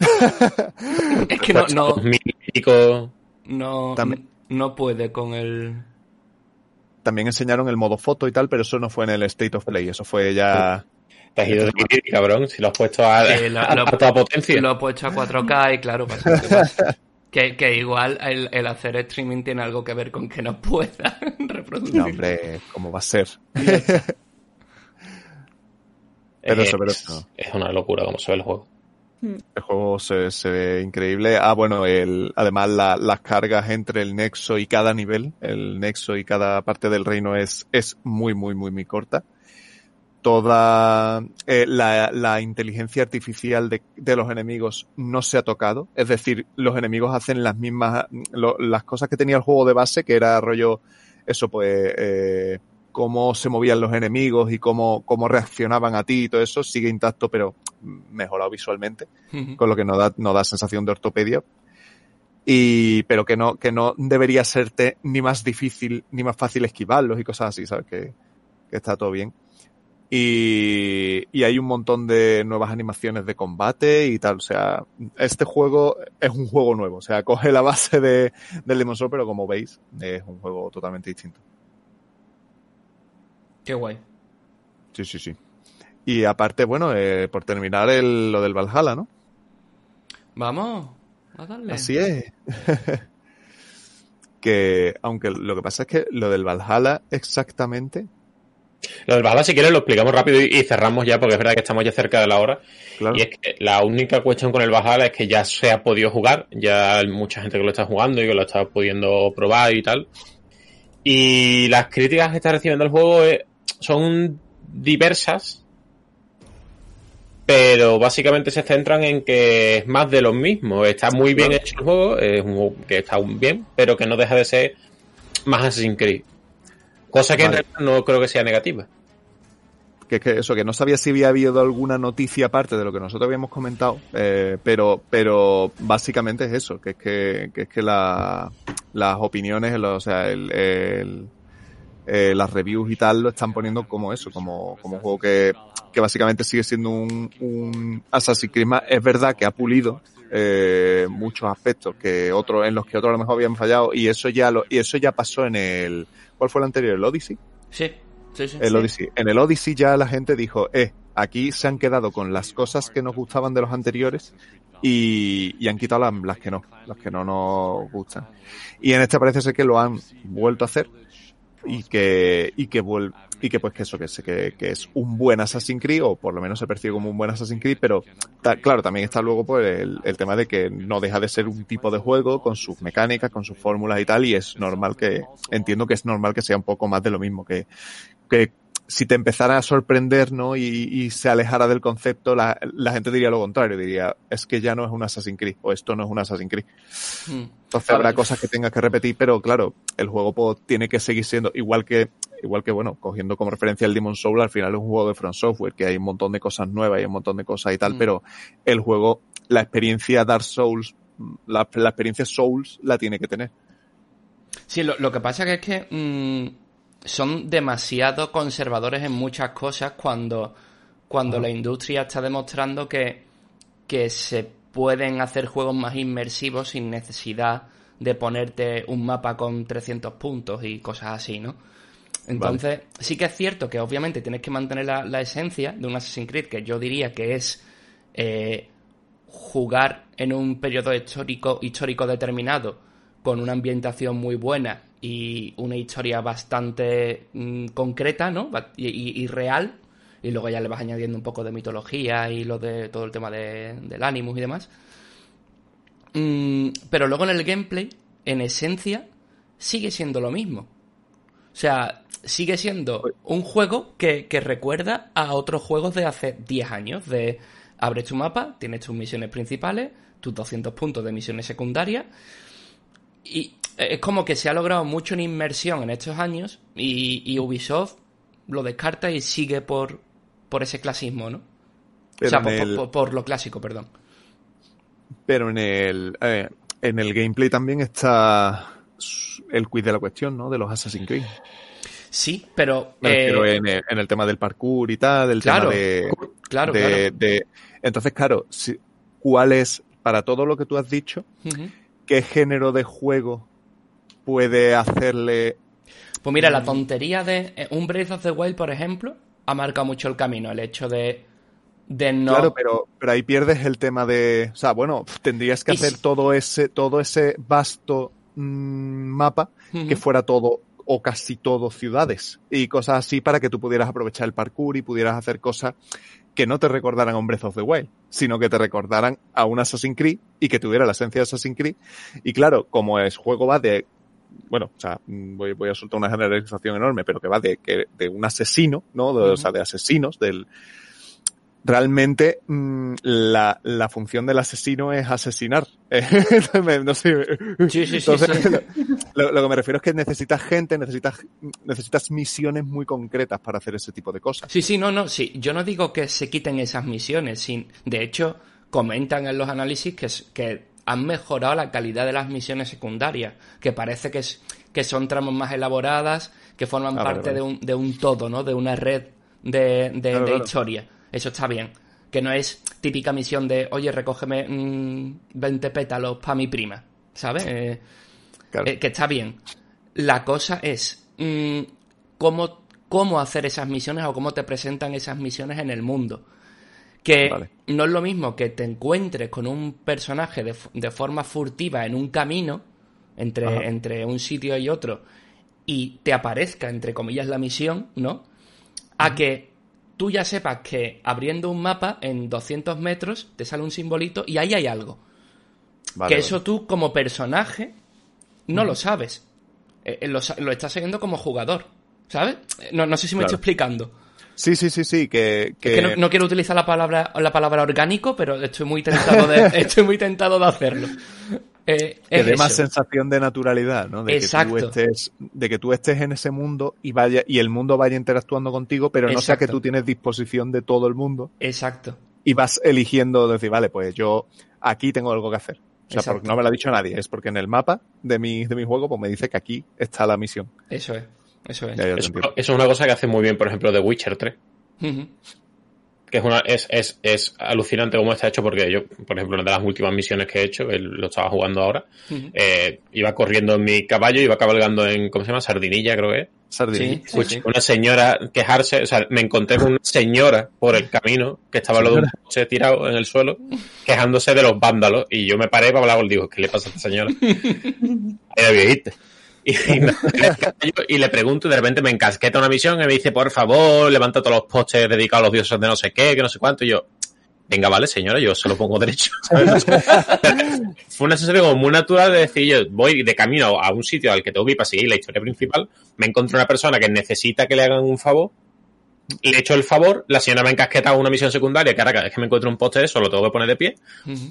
es que no, no, no, También- no puede con el... también enseñaron el modo foto y tal, pero eso no fue en el State of Play, eso fue ya... Te has ido de vivir, cabrón. Si lo has puesto a, Sí, lo- a lo- toda potencia. Lo he puesto a 4K y claro, pasa lo que pasa. Que, que igual el, el hacer streaming tiene algo que ver con que no pueda reproducir. No, hombre, ¿cómo va a ser? Pero es, eso, pero eso. es una locura como se ve el juego. El juego se, se ve increíble. Ah, bueno, el, además la- las cargas entre el nexo y cada nivel, el nexo y cada parte del reino es, es muy, muy, muy, muy corta. Toda eh, la, la inteligencia artificial de, de los enemigos no se ha tocado. Es decir, los enemigos hacen las mismas, lo- las cosas que tenía el juego de base, que era rollo, eso pues, eh, cómo se movían los enemigos y cómo, cómo reaccionaban a ti y todo eso sigue intacto, pero mejorado visualmente con lo que no da, no da sensación de ortopedia. Y, pero que no, que no debería serte ni más difícil ni más fácil esquivarlos y cosas así, ¿sabes? Que, que está todo bien. Y, y hay un montón de nuevas animaciones de combate y tal. O sea, este juego es un juego nuevo. O sea, coge la base de, del Demon Soul, pero como veis, es un juego totalmente distinto. Qué guay. Sí, sí, sí. Y aparte, bueno, eh, por terminar el, lo del Valhalla, ¿no? Vamos, a darle. Así es. que, aunque lo que pasa es que lo del Valhalla exactamente, Lo del Valhalla, si quieres, lo explicamos rápido y, y cerramos ya, porque es verdad que estamos ya cerca de la hora. claro, Y es que la única cuestión con el Valhalla es que ya se ha podido jugar, ya hay mucha gente que lo está jugando y que lo está pudiendo probar y tal. Y las críticas que está recibiendo el juego eh, son diversas, pero básicamente se centran en que es más de lo mismo. Está muy bien hecho el juego, es un juego que está bien, pero que no deja de ser más Assassin's Creed. Cosa que en realidad no creo que sea negativa. que es que eso, que no sabía si había habido alguna noticia aparte de lo que nosotros habíamos comentado, eh, pero, pero básicamente es eso, que es que, que es que la, las opiniones, o sea, el, el- eh, las reviews y tal lo están poniendo como eso, como, como un juego que, que básicamente sigue siendo un, un Assassin's Creed más. Es verdad que ha pulido eh, muchos aspectos que otros, en los que otros a lo mejor habían fallado, y eso ya lo, y eso ya pasó en el, ¿cuál fue el anterior? El Odyssey. Sí, sí, sí. El Odyssey. En el Odyssey ya la gente dijo, eh, aquí se han quedado con las cosas que nos gustaban de los anteriores y, y han quitado las, las que no, las que no nos gustan. Y en este parece ser que lo han vuelto a hacer y que, y que vuel- y que pues que eso, que, se- que, es un buen Assassin's Creed, o por lo menos se percibe como un buen Assassin's Creed, pero claro, también está luego pues el, el tema de que no deja de ser un tipo de juego con sus mecánicas, con sus fórmulas y tal, y es normal que, entiendo que es normal que sea un poco más de lo mismo, que, que si te empezara a sorprender, ¿no? Y, y se alejara del concepto, la, la gente diría lo contrario, diría, es que ya no es un Assassin's Creed, o esto no es un Assassin's Creed. Mm. Entonces habrá cosas que tengas que repetir, pero claro, el juego pues, tiene que seguir siendo igual que, igual que bueno, cogiendo como referencia el Demon Soul, al final es un juego de From Software, que hay un montón de cosas nuevas y un montón de cosas y tal, Mm. pero el juego, la experiencia Dark Souls, la, la experiencia Souls la tiene que tener. Sí, lo, lo que pasa que es que mm, son demasiado conservadores en muchas cosas cuando, cuando la industria está demostrando que, que se pueden hacer juegos más inmersivos sin necesidad de ponerte un mapa con 300 puntos y cosas así, ¿no? Entonces, sí que es cierto que obviamente tienes que mantener la, esencia de un Assassin's Creed, que yo diría que es eh, jugar en un periodo histórico, histórico determinado con una ambientación muy buena y una historia bastante mm, concreta, ¿no? Y, real. Y luego ya le vas añadiendo un poco de mitología y lo de todo el tema del Animus y demás. Mm, pero luego en el gameplay, en esencia, sigue siendo lo mismo. O sea, sigue siendo un juego que, que recuerda a otros juegos de hace 10 años. De abres tu mapa, tienes tus misiones principales, tus 200 puntos de misiones secundarias. Y es como que se ha logrado mucho en inmersión en estos años y, Ubisoft lo descarta y sigue por, por ese clasismo, ¿no? o sea, por, lo clásico, perdón. Pero en el, eh, en el gameplay también está el quiz de la cuestión, ¿no? De los Assassin's Creed. Sí, pero... Pero eh, en, el, tema del parkour y tal, del tema de... Claro, de, Entonces, claro, ¿cuál es, para todo lo que tú has dicho, qué género de juego puede hacerle. Pues mira, la tontería de eh, un Breath of the Wild, por ejemplo, ha marcado mucho el camino. El hecho de, de no. Claro, pero, pero ahí pierdes el tema de. O sea, bueno, tendrías que hacer todo ese, todo ese vasto mm, mapa que fuera todo o casi todo ciudades y cosas así para que tú pudieras aprovechar el parkour y pudieras hacer cosas que no te recordaran a un Breath of the Wild, sino que te recordaran a un Assassin's Creed y que tuviera la esencia de Assassin's Creed. Y claro, como el juego va de bueno, o sea, voy, voy, a soltar una generalización enorme, pero que va de, de un asesino, ¿no? O sea, de asesinos, del... Realmente mm, la, la, función del asesino es asesinar. no sé. Sí, sí, sí, Lo, lo, que me refiero es que necesitas gente, necesitas, necesitas misiones muy concretas para hacer ese tipo de cosas. Sí, sí, no, no, sí. Yo no digo que se quiten esas misiones. Sin, de hecho, comentan en los análisis que, que han mejorado la calidad de las misiones secundarias, que parece que, es, que son tramos más elaboradas, que forman ah, parte De, un, de un todo, ¿no? De una red de, de, historia. Eso está bien. Que no es típica misión de, oye, recógeme 20 mm, pétalos para mi prima, ¿sabes? Eh, eh, que está bien. La cosa es mm, cómo, cómo hacer esas misiones o cómo te presentan esas misiones en el mundo. Que no es lo mismo que te encuentres con un personaje de, forma furtiva en un camino, entre, entre un sitio y otro, y te aparezca, entre comillas, la misión, ¿no? A que tú ya sepas que abriendo un mapa en 200 metros te sale un simbolito y ahí hay algo. que eso tú como personaje no lo sabes. Eh, eh, lo, estás siguiendo como jugador. ¿Sabes? No, no sé si me estoy explicando. Sí, sí, sí, sí, que... que... no, quiero utilizar la palabra, la palabra orgánico, pero estoy muy tentado de, estoy muy tentado de hacerlo. Eh, que dé más sensación de naturalidad, ¿no? De Exacto. que tú estés, de que tú estés en ese mundo y vaya, y el mundo vaya interactuando contigo, pero no sea que tú tienes disposición de todo el mundo. Exacto. Y vas eligiendo decir, vale, pues yo aquí tengo algo que hacer. O sea, porque no me lo ha dicho nadie, es porque en el mapa de mi, de mi juego pues me dice que aquí está la misión. Eso es. Eso es. Eso, es una cosa que hace muy bien, por ejemplo, The Witcher 3. Que es, una, es, es, es, alucinante cómo está hecho, porque yo, por ejemplo, una de las últimas misiones que he hecho, lo estaba jugando ahora, eh, iba corriendo en mi caballo, iba cabalgando en, ¿cómo se llama? Sardinilla, creo que es. Sardinilla. Una señora quejarse, o sea, me encontré con una señora por el camino que estaba lo de un coche tirado en el suelo, quejándose de los vándalos, y yo me paré para hablar digo, ¿qué le pasa a esta señora? Era viejita. Y, le pregunto y de repente me encasqueta una misión y me dice, por favor, levanta todos los postes dedicados a los dioses de no sé qué, que no sé cuánto. Y yo, venga, vale, señora, yo se lo pongo derecho. Fue una sensación como muy natural de decir, yo voy de camino a un sitio al que tengo que ir para seguir la historia principal, me encuentro una persona que necesita que le hagan un favor, le he hecho el favor, la señora me ha encasquetado una misión secundaria, que ahora cada vez que me encuentro un poste de eso lo tengo que poner de pie,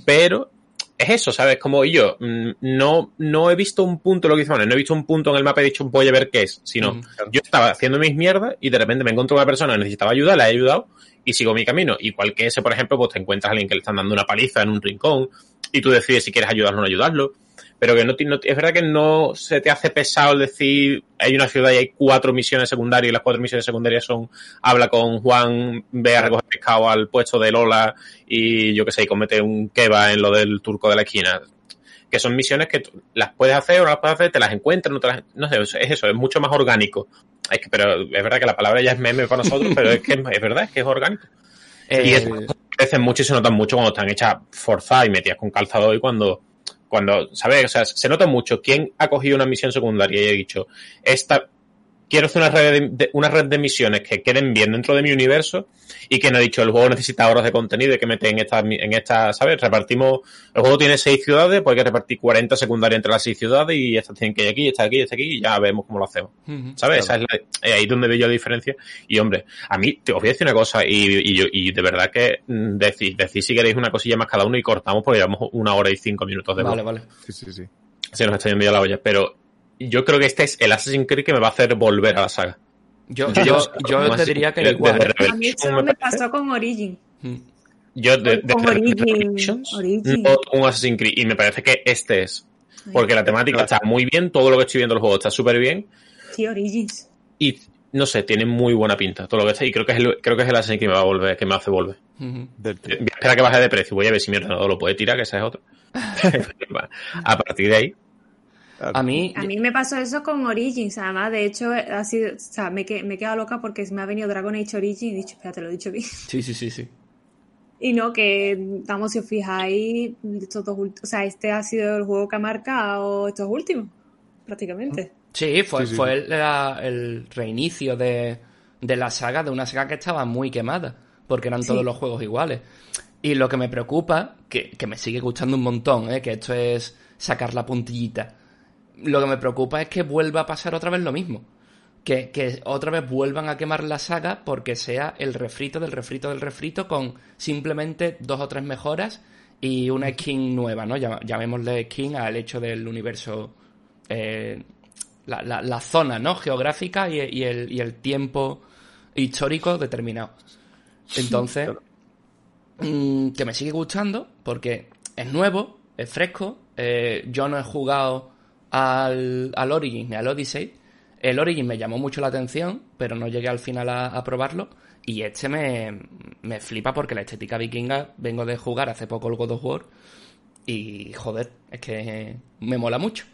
pero es eso, ¿sabes? Como yo mm, no, no he visto un punto, lo que dice no he visto un punto en el mapa y he dicho, voy a ver qué es, sino yo estaba haciendo mis mierdas y de repente me encuentro una persona que necesitaba ayuda, la he ayudado y sigo mi camino. Igual que ese, por ejemplo, pues te encuentras a alguien que le están dando una paliza en un rincón y tú decides si quieres ayudarlo o no ayudarlo. Pero que no, no es verdad que no se te hace pesado el decir hay una ciudad y hay cuatro misiones secundarias y las cuatro misiones secundarias son habla con Juan, ve a recoger pescado al puesto de Lola y yo que sé, y comete un keba en lo del turco de la esquina. Que son misiones que tú las puedes hacer o no las puedes hacer, te las encuentras, no te las, no sé, es eso, es mucho más orgánico. Es que, pero es verdad que la palabra ya es meme para nosotros, pero es que es, es verdad, es que es orgánico. Y Eh, es crecen mucho y se notan mucho cuando están hechas forzadas y metidas con calzado y cuando, cuando, ¿sabes? O sea, se nota mucho quién ha cogido una misión secundaria y ha dicho, esta, quiero hacer una red de, de- una red de misiones que queden bien dentro de mi universo y que no ha dicho, el juego necesita horas de contenido y que mete en esta, en esta, ¿sabes? Repartimos, el juego tiene seis ciudades, pues hay que repartir 40 secundarias entre las seis ciudades y estas tienen que ir aquí, esta aquí, esta aquí y ya vemos cómo lo hacemos. ¿Sabes? Esa es la- eh, ahí donde veo yo la diferencia. Y hombre, a mí te os voy a decir una cosa, y, y, yo- y de verdad que mm, decís, decís si queréis una cosilla más cada uno y cortamos porque llevamos una hora y cinco minutos de Vale, vale. Sí, sí, sí. Se nos está yendo ya la olla. Pero yo creo que este es el Assassin's Creed que me va a hacer volver a la saga. Yo, Yo yo, te diría que igual. ¿eh? A mí eso me pasó con Origin. Mm. Yo de, de- Con de- Origin, Origin. no un Assassin's Creed. Y me parece que este es. Porque la temática está muy bien, todo lo que estoy viendo del juego está súper bien. Sí, Origins. Y no sé, tiene muy buena pinta todo lo que está. Y creo que es el, creo que es el Assassin's que me va a volver, que me hace volver. Ujú. Del Voy tío. a esperar a que baje de precio. Voy a ver si mi ordenador lo puede tirar, que esa es otra. a partir de ahí. A mí, A mí me pasó eso con Origins, además, de hecho, ha sido, o sea, me, que- me he quedado loca porque me ha venido Dragon Age Origin y he dicho, espérate, lo he dicho bien. sí, sí, sí, sí. Y no, que, vamos, si os fijáis, estos dos o sea, este ha sido el juego que ha marcado estos últimos, prácticamente. Sí, fue, Sí, sí, fue. El, reinicio de, de la saga, de una saga que estaba muy quemada, porque eran Sí. todos los juegos iguales. Y lo que me preocupa, que, que me sigue gustando un montón, ¿eh? que esto es sacar la puntillita, lo que me preocupa es que vuelva a pasar otra vez lo mismo. Que, que otra vez vuelvan a quemar la saga porque sea el refrito del refrito del refrito con simplemente dos o tres mejoras y una skin nueva, ¿no? Llam- Llamémosle skin al hecho del universo eh, la, la- la zona ¿no? geográfica y, y el, y el tiempo histórico determinado. Entonces, mm, que me sigue gustando porque es nuevo, es fresco. eh, yo no he jugado al, al Origin ni al Odyssey. El Origin me llamó mucho la atención, pero no llegué al final a, a probarlo. Y este me, me flipa porque la estética vikinga vengo de jugar hace poco el God of War. Y joder, es que me mola mucho.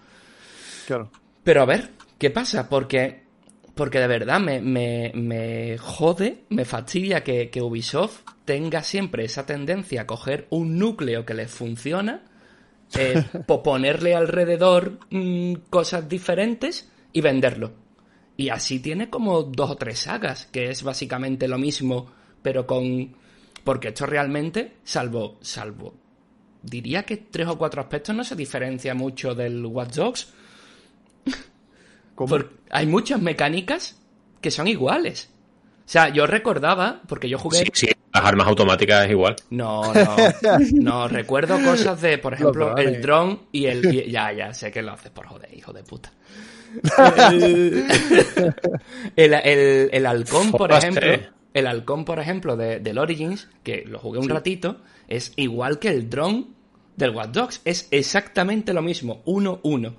Claro. Pero a ver, ¿qué pasa? Porque, porque de verdad me, me, me jode, me fastidia que, que Ubisoft tenga siempre esa tendencia a coger un núcleo que les funciona, eh, po- ponerle alrededor mm, cosas diferentes y venderlo. Y así tiene como dos o tres sagas, que es básicamente lo mismo, pero con... Porque esto realmente, salvo, salvo, diría que tres o cuatro aspectos no se diferencia mucho del Watch Dogs, hay muchas mecánicas que son iguales. O sea, yo recordaba, porque yo jugué... Sí, sí, las armas automáticas es igual. No, no. No, recuerdo cosas de, por ejemplo, el dron y el... y- ya, ya, sé que lo haces por joder, hijo de puta. el, el, el- el halcón, por ejemplo... El halcón, por ejemplo, de, del Origins, que lo jugué un ratito, es igual que el dron del Watch Dogs. Es exactamente lo mismo, uno, uno.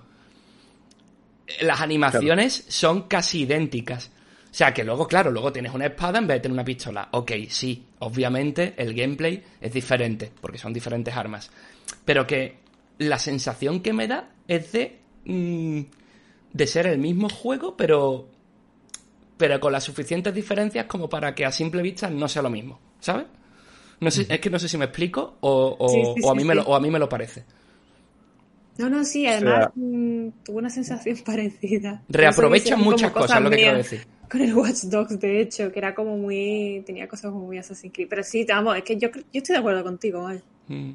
Las animaciones son casi idénticas. O sea que luego, claro, luego tienes una espada en vez de tener una pistola. Ok, sí, obviamente el gameplay es diferente, porque son diferentes armas. Pero que la sensación que me da es de. mm, de ser el mismo juego, pero. pero con las suficientes diferencias como para que a simple vista no sea lo mismo. ¿Sabes? No sé, es que no sé si me explico o, o- Sí, sí, o a sí, mí me sí. lo, o a mí me lo parece. No, no, sí, además mm, tuve una sensación parecida. Reaprovechan muchas cosas, lo que quiero decir. Con el Watch Dogs, de hecho, que era como muy. tenía cosas como muy Assassin's Creed. Pero sí, vamos, es que yo, yo estoy de acuerdo contigo, ¿vale? Mm.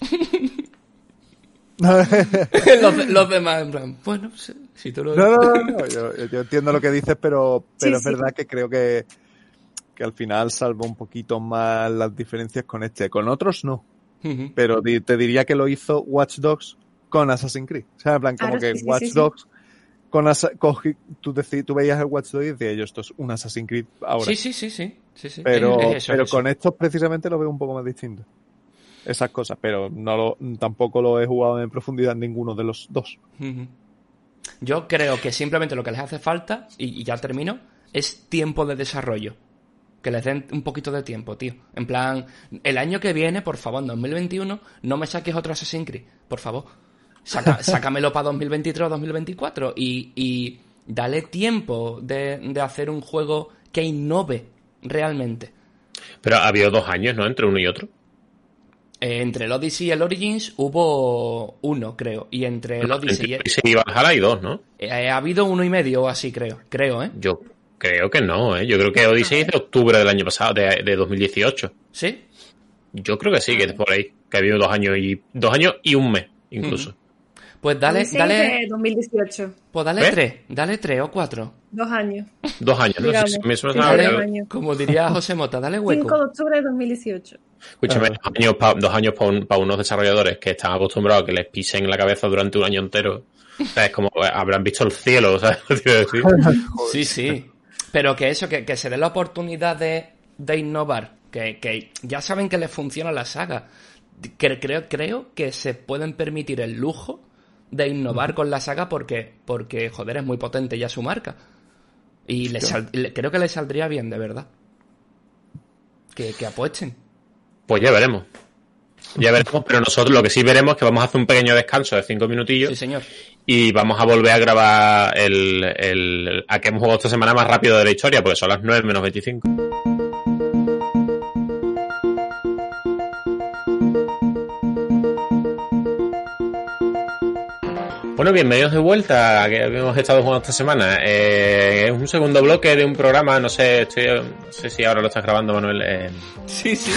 los, los demás, en plan, bueno, si, tú lo No, no, no, no, Yo, yo entiendo lo que dices, pero, pero Sí, es sí. verdad que creo que, que al final salvo un poquito más las diferencias con este. Con otros no, pero te diría que lo hizo Watch Dogs con Assassin's Creed. O sea, en plan, como que sí, Watch sí, sí. Dogs con Asa- cogi- tú, deci- tú veías el Watch Dogs y decías, yo, esto es un Assassin's Creed ahora. Sí, sí, sí, sí. sí, sí. pero Es- es eso, pero eso. con estos precisamente lo veo un poco más distinto. esas cosas, pero no lo, tampoco lo he jugado en profundidad ninguno de los dos. Yo creo que simplemente lo que les hace falta, y, y ya termino, es tiempo de desarrollo. Que les den un poquito de tiempo, tío. En plan, el año que viene, por favor, en 2021, no me saques otro Assassin's Creed, por favor. Saca- sácamelo para 2023 o 2024 y, y dale tiempo de, de hacer un juego que innove realmente. Pero ha habido dos años, ¿no? Entre uno y otro. Eh, entre el Odyssey y el Origins hubo uno, creo. Y entre el Odyssey y el... Valhalla hay dos, ¿no? Eh, ha habido uno y medio o así, creo. Creo, ¿eh? Yo creo que no, ¿eh? Yo creo que Odyssey es de octubre del año pasado, de, de 2018. ¿Sí? Yo creo que sí, que es por ahí. Que ha habido dos años y dos años y un mes, incluso. Pues dale, dale, de 2018. pues dale ¿Ves? tres, dale tres o cuatro. Dos años. Dos años, ¿no? Me suena dos años. Como diría José Mota, dale 5 de hueco. octubre de 2018. Escúchame, Ah. dos años para dos años para unos desarrolladores que están acostumbrados a que les pisen la cabeza durante un año entero. O sea, es como eh, habrán visto el cielo, ¿sabes? decir? Sí, sí. Pero que eso, que, que se dé la oportunidad de, de innovar. Que, que ya saben que les funciona la saga. Que, creo, creo que se pueden permitir el lujo de innovar con la saga porque, porque, joder, es muy potente ya su marca. Y sal- le- creo que les saldría bien, de verdad. Que, que apuesten. Pues ya veremos. Ya veremos, pero nosotros lo que sí veremos es que vamos a hacer un pequeño descanso de cinco minutillos Sí, señor. y vamos a volver a grabar el, el a que hemos jugado esta semana más rápido de la historia, porque son las 9 menos 25. Bueno, bienvenidos de vuelta a que hemos estado jugando esta semana. Eh, es un segundo bloque de un programa, no sé, estoy, no sé si ahora lo estás grabando, Manuel. Eh, Sí, sí.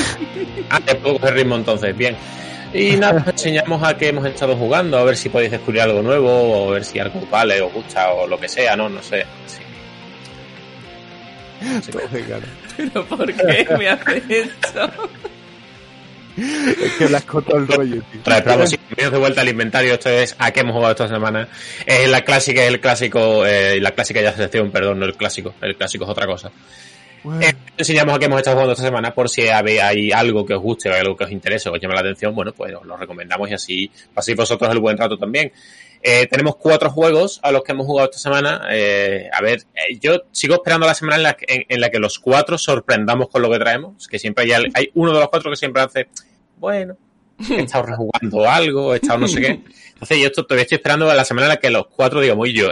Ah, te puedo coger ritmo entonces, bien. Y nada, os enseñamos a que hemos estado jugando, a ver si podéis descubrir algo nuevo, o a ver si algo vale, os gusta, o lo que sea, ¿no? No sé. Sí. No. ¿Pero por qué me haces esto? Es que le has cortado el rollo, tío. Vamos, sí, de vuelta al inventario. Esto es a qué hemos jugado esta semana. Es la clásica, es el clásico, eh, la clásica ya sección, perdón, no el clásico. El clásico es otra cosa. Bueno, Eh, enseñamos a qué hemos estado jugando esta semana por si hay algo que os guste o algo que os interese o os llame la atención, bueno, pues os lo recomendamos y así paséis vosotros el buen rato también. Eh, tenemos cuatro juegos a los que hemos jugado esta semana. Eh, a ver, eh, yo sigo esperando la semana en la, que, en, en la que los cuatro sorprendamos con lo que traemos. Que siempre hay, uno de los cuatro que siempre hace, bueno, he estado rejugando algo, he estado no sé qué. Entonces yo esto, todavía estoy esperando la semana en la que los cuatro digamos, y yo,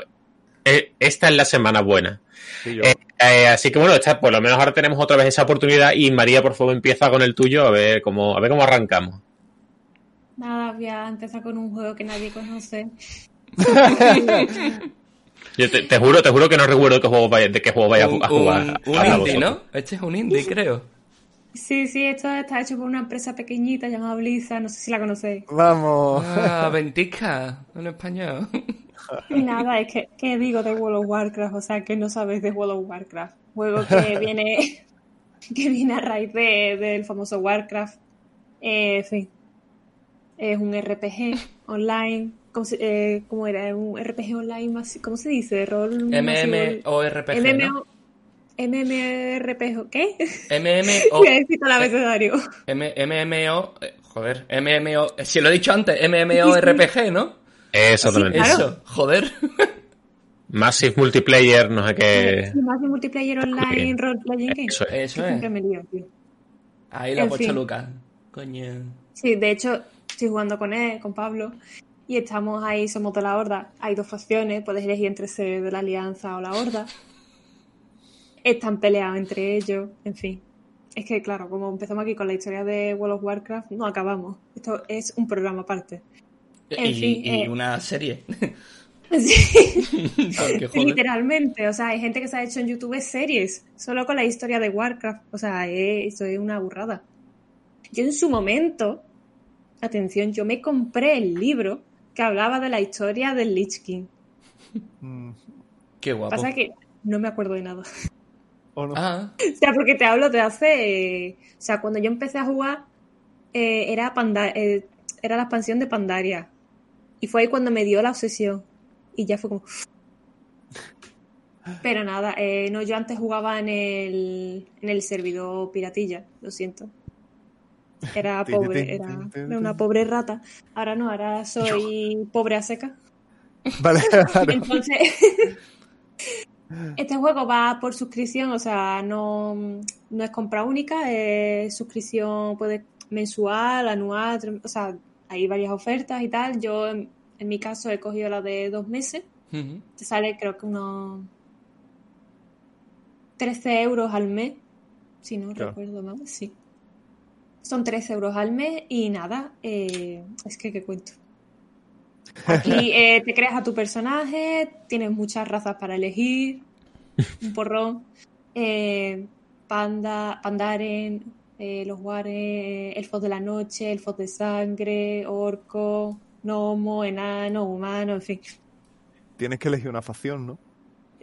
eh, esta es la semana buena. sí, Eh, eh, así que bueno, esta, por lo menos ahora tenemos otra vez esa oportunidad y María, por favor, empieza con el tuyo a ver cómo, a ver cómo arrancamos. Nada, voy a empezar con un juego que nadie conoce. Yo te, te juro, te juro que no recuerdo qué juego vaya, de qué juego vaya un, a jugar. un- un a indie, vosotros. ¿no? Este es un indie, creo. Sí, sí, esto está hecho por una empresa pequeñita llamada Blizzard, no sé si la conocéis. Vamos. Ah, ventisca, en español. Y nada, es que, ¿qué digo de World of Warcraft? O sea, que no sabéis de World of Warcraft. Juego que viene, que viene a raíz de- del famoso Warcraft. Eh, en fin, es un RPG online. ¿Cómo, se- eh, cómo era? Un RPG online más, ¿cómo se dice? Rol MMORPG, ¿no? MMO, MMORPG, ¿qué? MMO, todo el abecedario. MMO, joder, MMO, eh, si lo he dicho antes, MMORPG, ¿no? Exactamente. Claro. Eso, joder. Massive Multiplayer, no sé qué. De multiplayer online, role playing game. Eso es. Eso es. Lío, tío. Ahí la ha En puesto fin. Lucas. Coño. Sí, de hecho, estoy jugando con él, con Pablo, y estamos ahí, somos de la Horda. Hay dos facciones, puedes elegir entre ser de la Alianza o la Horda. Están peleados entre ellos, en fin. Es que, claro, como empezamos aquí con la historia de World of Warcraft, no acabamos. Esto es un programa aparte. En Y, fin, y eh. una serie. Sí, literalmente. O sea, hay gente que se ha hecho en YouTube series solo con la historia de Warcraft. O sea, eh, eso es una burrada. Yo en su momento, atención, yo me compré el libro que hablaba de la historia del Lich King. Mm, Qué guapo. Pasa que no me acuerdo de nada. ¿O no? Ah, O sea, porque te hablo de hace... eh, o sea, cuando yo empecé a jugar, eh, era, Panda- eh, era la expansión de Pandaria. Y fue ahí cuando me dio la obsesión. Y ya fue como... Pero nada, eh, no, yo antes jugaba en el, en el servidor piratilla, lo siento. Era pobre, era, una pobre rata. Ahora no, ahora soy pobre a seca. Vale, claro. Entonces, este juego va por suscripción, o sea, no, no es compra única, es suscripción puede mensual, anual, o sea, hay varias ofertas y tal. Yo, en, en mi caso, he cogido la de dos meses. Te sale, creo que unos 13 euros al mes, si no Claro. recuerdo mal, sí. Son 13 euros al mes y nada, eh, es que, ¿qué cuento? Aquí eh, te creas a tu personaje, tienes muchas razas para elegir, un porrón, eh, panda, pandaren, eh, los guares, elfos de la noche, elfos de sangre, orco, gnomo, enano, humano, en fin. Tienes que elegir una facción, ¿no?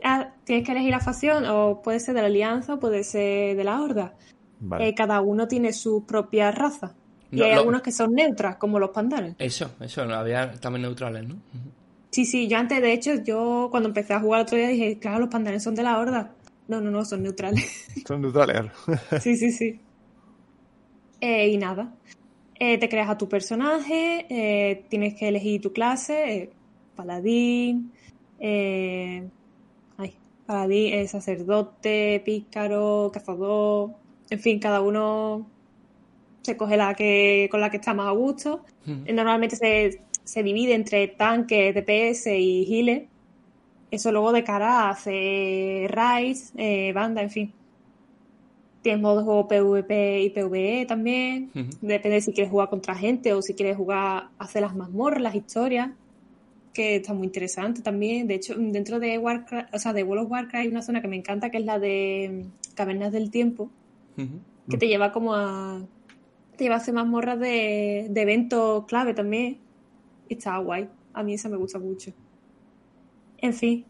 Ah, tienes que elegir la facción, o puede ser de la Alianza o puede ser de la Horda. Vale. Eh, cada uno tiene su propia raza. Y No, hay lo- algunos que son neutras, como los pandares. Eso, eso, había también neutrales, ¿no? Sí, sí, yo antes, de hecho, yo cuando empecé a jugar el otro día dije, claro, los pandares son de la Horda. No, no, no, son neutrales. Son neutrales. sí, sí, sí. Eh, y nada. Eh, te creas a tu personaje, eh, tienes que elegir tu clase, eh, paladín, eh, ay, paladín, eh, sacerdote, pícaro, cazador, en fin, cada uno se coge la que con la que está más a gusto. Eh, Normalmente se, se divide entre tanques, DPS y healer. Eso luego de cara a hacer raids, eh, banda, en fin. Tienes modo de juego PvP y PvE también. Depende si quieres jugar contra gente o si quieres jugar, hacer las mazmorras, las historias. Que está muy interesante también. De hecho, dentro de Warcraft, o sea, de World of Warcraft hay una zona que me encanta que es la de Cavernas del Tiempo Que te lleva como a. Te lleva a hacer mazmorras de, de eventos clave también. Y está guay. A mí esa me gusta mucho. En fin.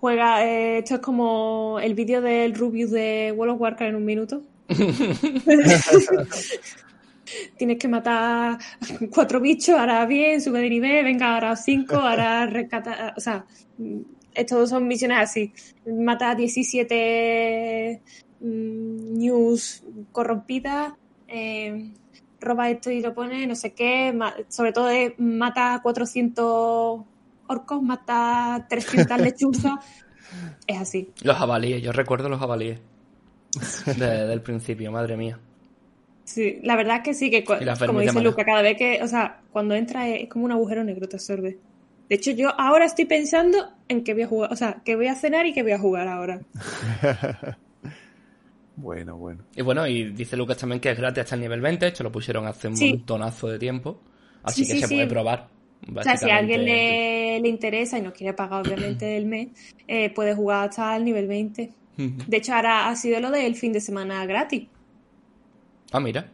Juega. eh, esto es como el vídeo del Rubius de World of Warcraft en un minuto. Tienes que matar cuatro bichos, ahora bien, sube de nivel, venga, ahora cinco, ahora rescata. O sea, estos son misiones así. Mata 17 mm, news corrompidas, eh, roba esto y lo pone, no sé qué, sobre todo es mata 400 orcos, mata 300 lechuzas, es así. Los jabalíes, yo recuerdo los jabalíes. De- del principio, madre mía. Sí, la verdad es que sí, que como dice Luca, cada vez que, o sea, cuando entra es, es como un agujero negro, te absorbe. De hecho, yo ahora estoy pensando en que voy a jugar, o sea, que voy a cenar y que voy a jugar ahora. Bueno, bueno. Y bueno, y dice Lucas también que es gratis hasta el nivel 20, esto lo pusieron hace un Sí. montonazo de tiempo. Así Sí, que sí, se sí. puede probar. O sea, si a alguien le, le interesa y no quiere pagar obviamente el mes, eh, puede jugar hasta el nivel 20. Ujú. De hecho, ahora ha sido lo del fin de semana gratis. Ah, mira.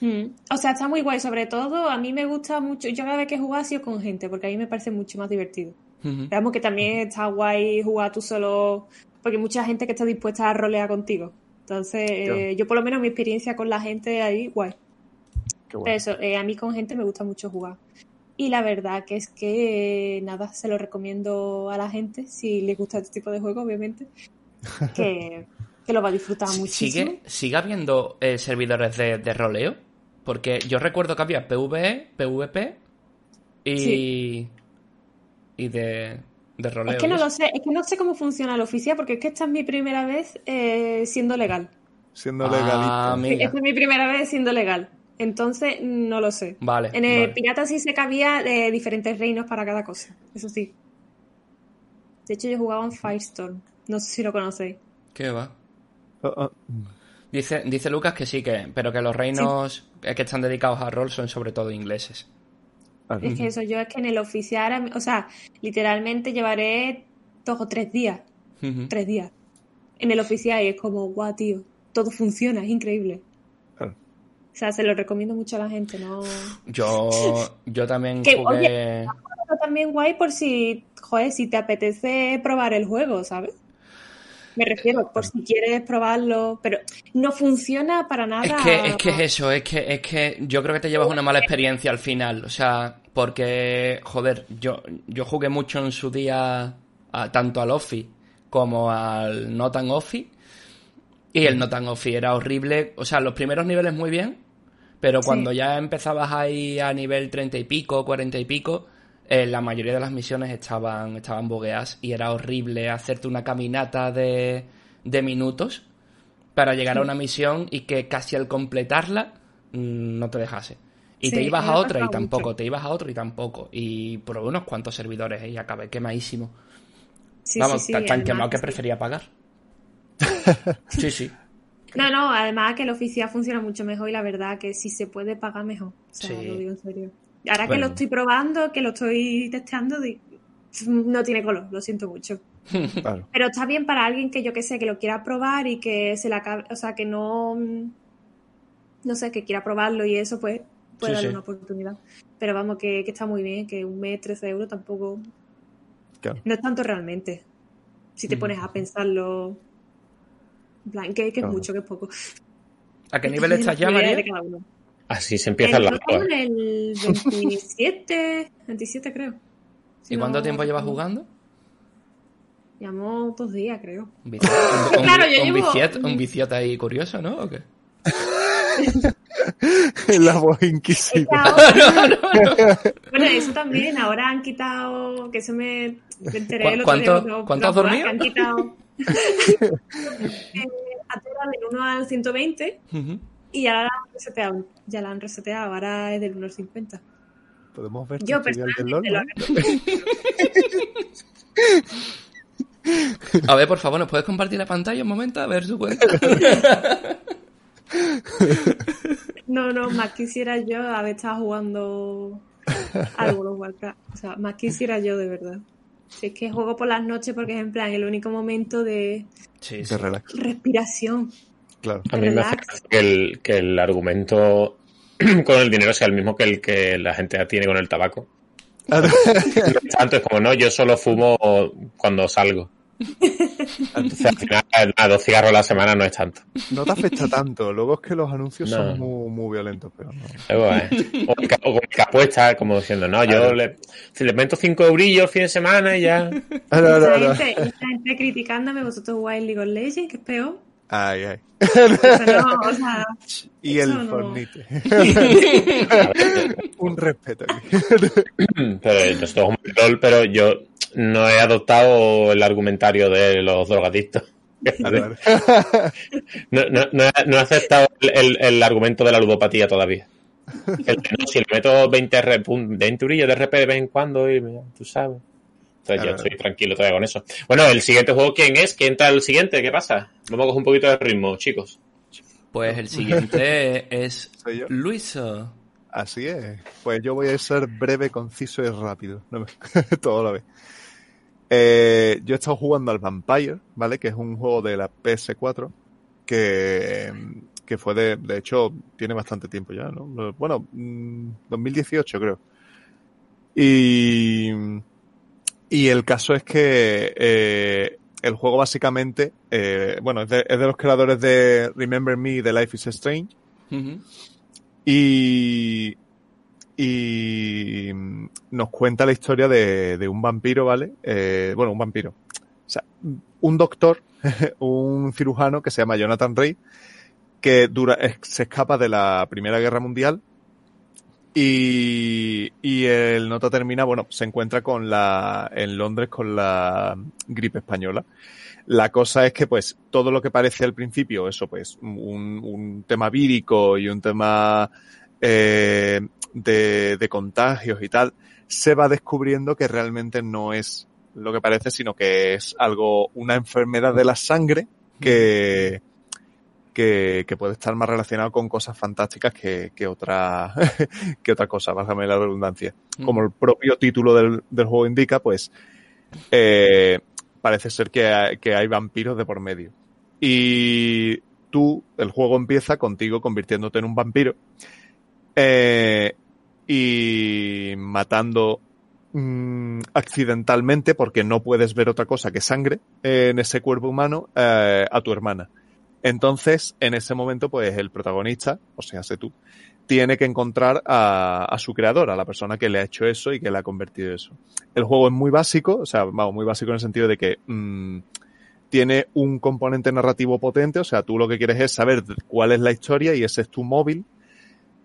Mm. O sea, está muy guay. Sobre todo, a mí me gusta mucho. Yo cada vez que he jugado ha sido con gente, porque a mí me parece mucho más divertido. Veamos que también está guay jugar tú solo, porque hay mucha gente que está dispuesta a rolear contigo. Entonces, eh, yo por lo menos mi experiencia con la gente ahí, guay. Qué bueno. Eso, eh, a mí con gente me gusta mucho jugar. Y la verdad que es que, eh, nada, se lo recomiendo a la gente, si les gusta este tipo de juego, obviamente, que, que lo va a disfrutar muchísimo. ¿Sigue, ¿Sigue habiendo eh, servidores de, de roleo? Porque yo recuerdo que había PvE, PvP y. Sí. y de, de roleo. Es que no lo sé, es que no sé cómo funciona la oficial, porque es que esta es mi primera vez eh, siendo legal. Siendo Ah, legalista. Mira. Esta es mi primera vez siendo legal. Entonces, no lo sé. Vale. En el vale. Pirata sí sé que había eh, diferentes reinos para cada cosa. Eso sí. De hecho, yo jugaba en Firestorm. No sé si lo conocéis. ¿Qué va? Ah, ah. Dice, dice Lucas que sí, que, pero que los reinos eh, que están dedicados a rol son sobre todo ingleses. Ah, Es que eso yo es que en el oficial, o sea, literalmente llevaré dos o tres días. Tres días. En el oficial y es como, guau, tío. Todo funciona, es increíble. Claro. O sea, se lo recomiendo mucho a la gente, ¿no? Yo, yo también Que, jugué. También guay por si, joder, si te apetece probar el juego, ¿sabes? Me refiero, por si quieres probarlo, pero no funciona para nada. Es que, es que es eso, es que, es que yo creo que te llevas una mala experiencia al final. O sea, porque, joder, yo, yo jugué mucho en su día a- tanto al Offi como al no tan Offi. Y el no tan Offi era horrible. O sea, los primeros niveles muy bien, Pero Sí. cuando ya empezabas ahí a nivel 30 y pico, 40 y pico, eh, la mayoría de las misiones estaban, estaban bogueadas y era horrible hacerte una caminata de, de minutos para llegar a una misión y que casi al completarla mm, no te dejase. Y Sí, te ibas a otra y tampoco, mucho. te ibas a otro y tampoco. Y probé unos cuantos servidores y acabé quemadísimo. Sí, Vamos, tan, además quemado que prefería pagar. sí, sí. No, no, además que el oficial funciona mucho mejor y la verdad que si se puede pagar mejor. O sea, lo digo en serio. Ahora que lo estoy probando, que lo estoy testeando, no tiene color, lo siento mucho. Claro. Pero está bien para alguien que yo que sé, que lo quiera probar y que se la acabe, o sea, que no, no sé, que quiera probarlo y eso, pues puede Sí, darle sí. una oportunidad. Pero vamos, que, que está muy bien, que un mes, 13 euros tampoco, Claro. no es tanto realmente. Si te Mm. pones a pensarlo, en plan, que, que es mucho, que es poco. ¿A qué nivel estás ya, María? De. Así se empiezan El- las cosas. en el 27, 27 creo. Si ¿Y cuánto no- tiempo llevas jugando? Llevamos dos días, creo. Un un, un- Claro, yo un llevo- viciat- un viciat ahí curioso, ¿no? ¿O qué? La voz inquisidora. ahora- Bueno, eso también, ahora han quitado, que eso me, me enteré ¿Cu- cuánto- día cuánto has dormido? que Han quitado eh, era del 1 al 120 Ujú. Y ahora la han reseteado, ya la han reseteado, ahora es del 1 al 50. Podemos ver Yo tutorial del LOL, personalmente ¿no? A ver, por favor, ¿nos puedes compartir la pantalla un momento? A ver su cuenta. No, no, más quisiera yo haber estado jugando al World of Warcraft. O sea, más quisiera yo de verdad. Si es que juego por las noches porque es en plan el único momento de Sí, sí. De relax, respiración. Claro. A mí me hace que el, que el argumento con el dinero sea el mismo que el que la gente tiene con el tabaco. No es tanto, es como, no, yo solo fumo cuando salgo. Entonces, al final, nada, dos cigarros a la semana no es tanto. No te afecta tanto. Luego es que los anuncios No. son muy, muy violentos, pero no. Eh, o, el que- o que apuesta, como diciendo, no, yo le, si le meto cinco eurillos el fin de semana y ya. No, no, no. gente, esa gente criticándome, vosotros jugáis League of Legends, que es peor. Ay, ay. Eso no, o sea, Y el no. Fornite. Un respeto aquí. pero jugamos LOL, pero yo no he adoptado el argumentario de los drogadictos. Claro, No, no, no, he, no he aceptado el, el- el argumento de la ludopatía todavía. El que no, si le meto 20, R, pun- 20 eurillos de RP de vez en cuando, y tú sabes. Entonces yo estoy tranquilo todavía con eso. Bueno, el siguiente juego, ¿quién es? ¿Quién está el siguiente? ¿Qué pasa? Vamos a coger un poquito de ritmo, chicos. Pues el siguiente es Soy yo. Luiso. Así es. Pues yo voy a ser breve, conciso y rápido. No me- Todo la vez. Eh, yo he estado jugando al Vampire, ¿vale? Que es un juego de la PS4 que, que fue de, de hecho, tiene bastante tiempo ya, ¿no? Bueno, mm, 2018 creo. Y, y el caso es que eh, el juego básicamente, eh, bueno, es de, es de los creadores de Remember Me y de Life is Strange. Y, y nos cuenta la historia de, de un vampiro, ¿vale? Eh, bueno, un vampiro. O sea, un doctor, un cirujano que se llama Jonathan Rey, que dura, se escapa de la Primera Guerra Mundial y, y el nota termina, bueno, se encuentra con la, en Londres con la gripe española. La cosa es que, pues, todo lo que parece al principio, eso, pues, un, un tema vírico y un tema eh, de, de contagios y tal, se va descubriendo que realmente no es lo que parece, sino que es algo, una enfermedad de la sangre que, que, que puede estar más relacionado con cosas fantásticas que, que otra, que otra cosa, válgame la redundancia. Como el propio título del, del juego indica, pues, eh, parece ser que hay, que hay vampiros de por medio. Y tú, el juego empieza contigo convirtiéndote en un vampiro eh, y matando mm, accidentalmente, porque no puedes ver otra cosa que sangre eh, en ese cuerpo humano, eh, a tu hermana. Entonces, en ese momento, pues el protagonista, o sea, sé tú, tiene que encontrar a, a su creador, a la persona que le ha hecho eso y que le ha convertido eso. El juego es muy básico, o sea, vamos, muy básico en el sentido de que mm, tiene un componente narrativo potente, o sea, tú lo que quieres es saber cuál es la historia y ese es tu móvil,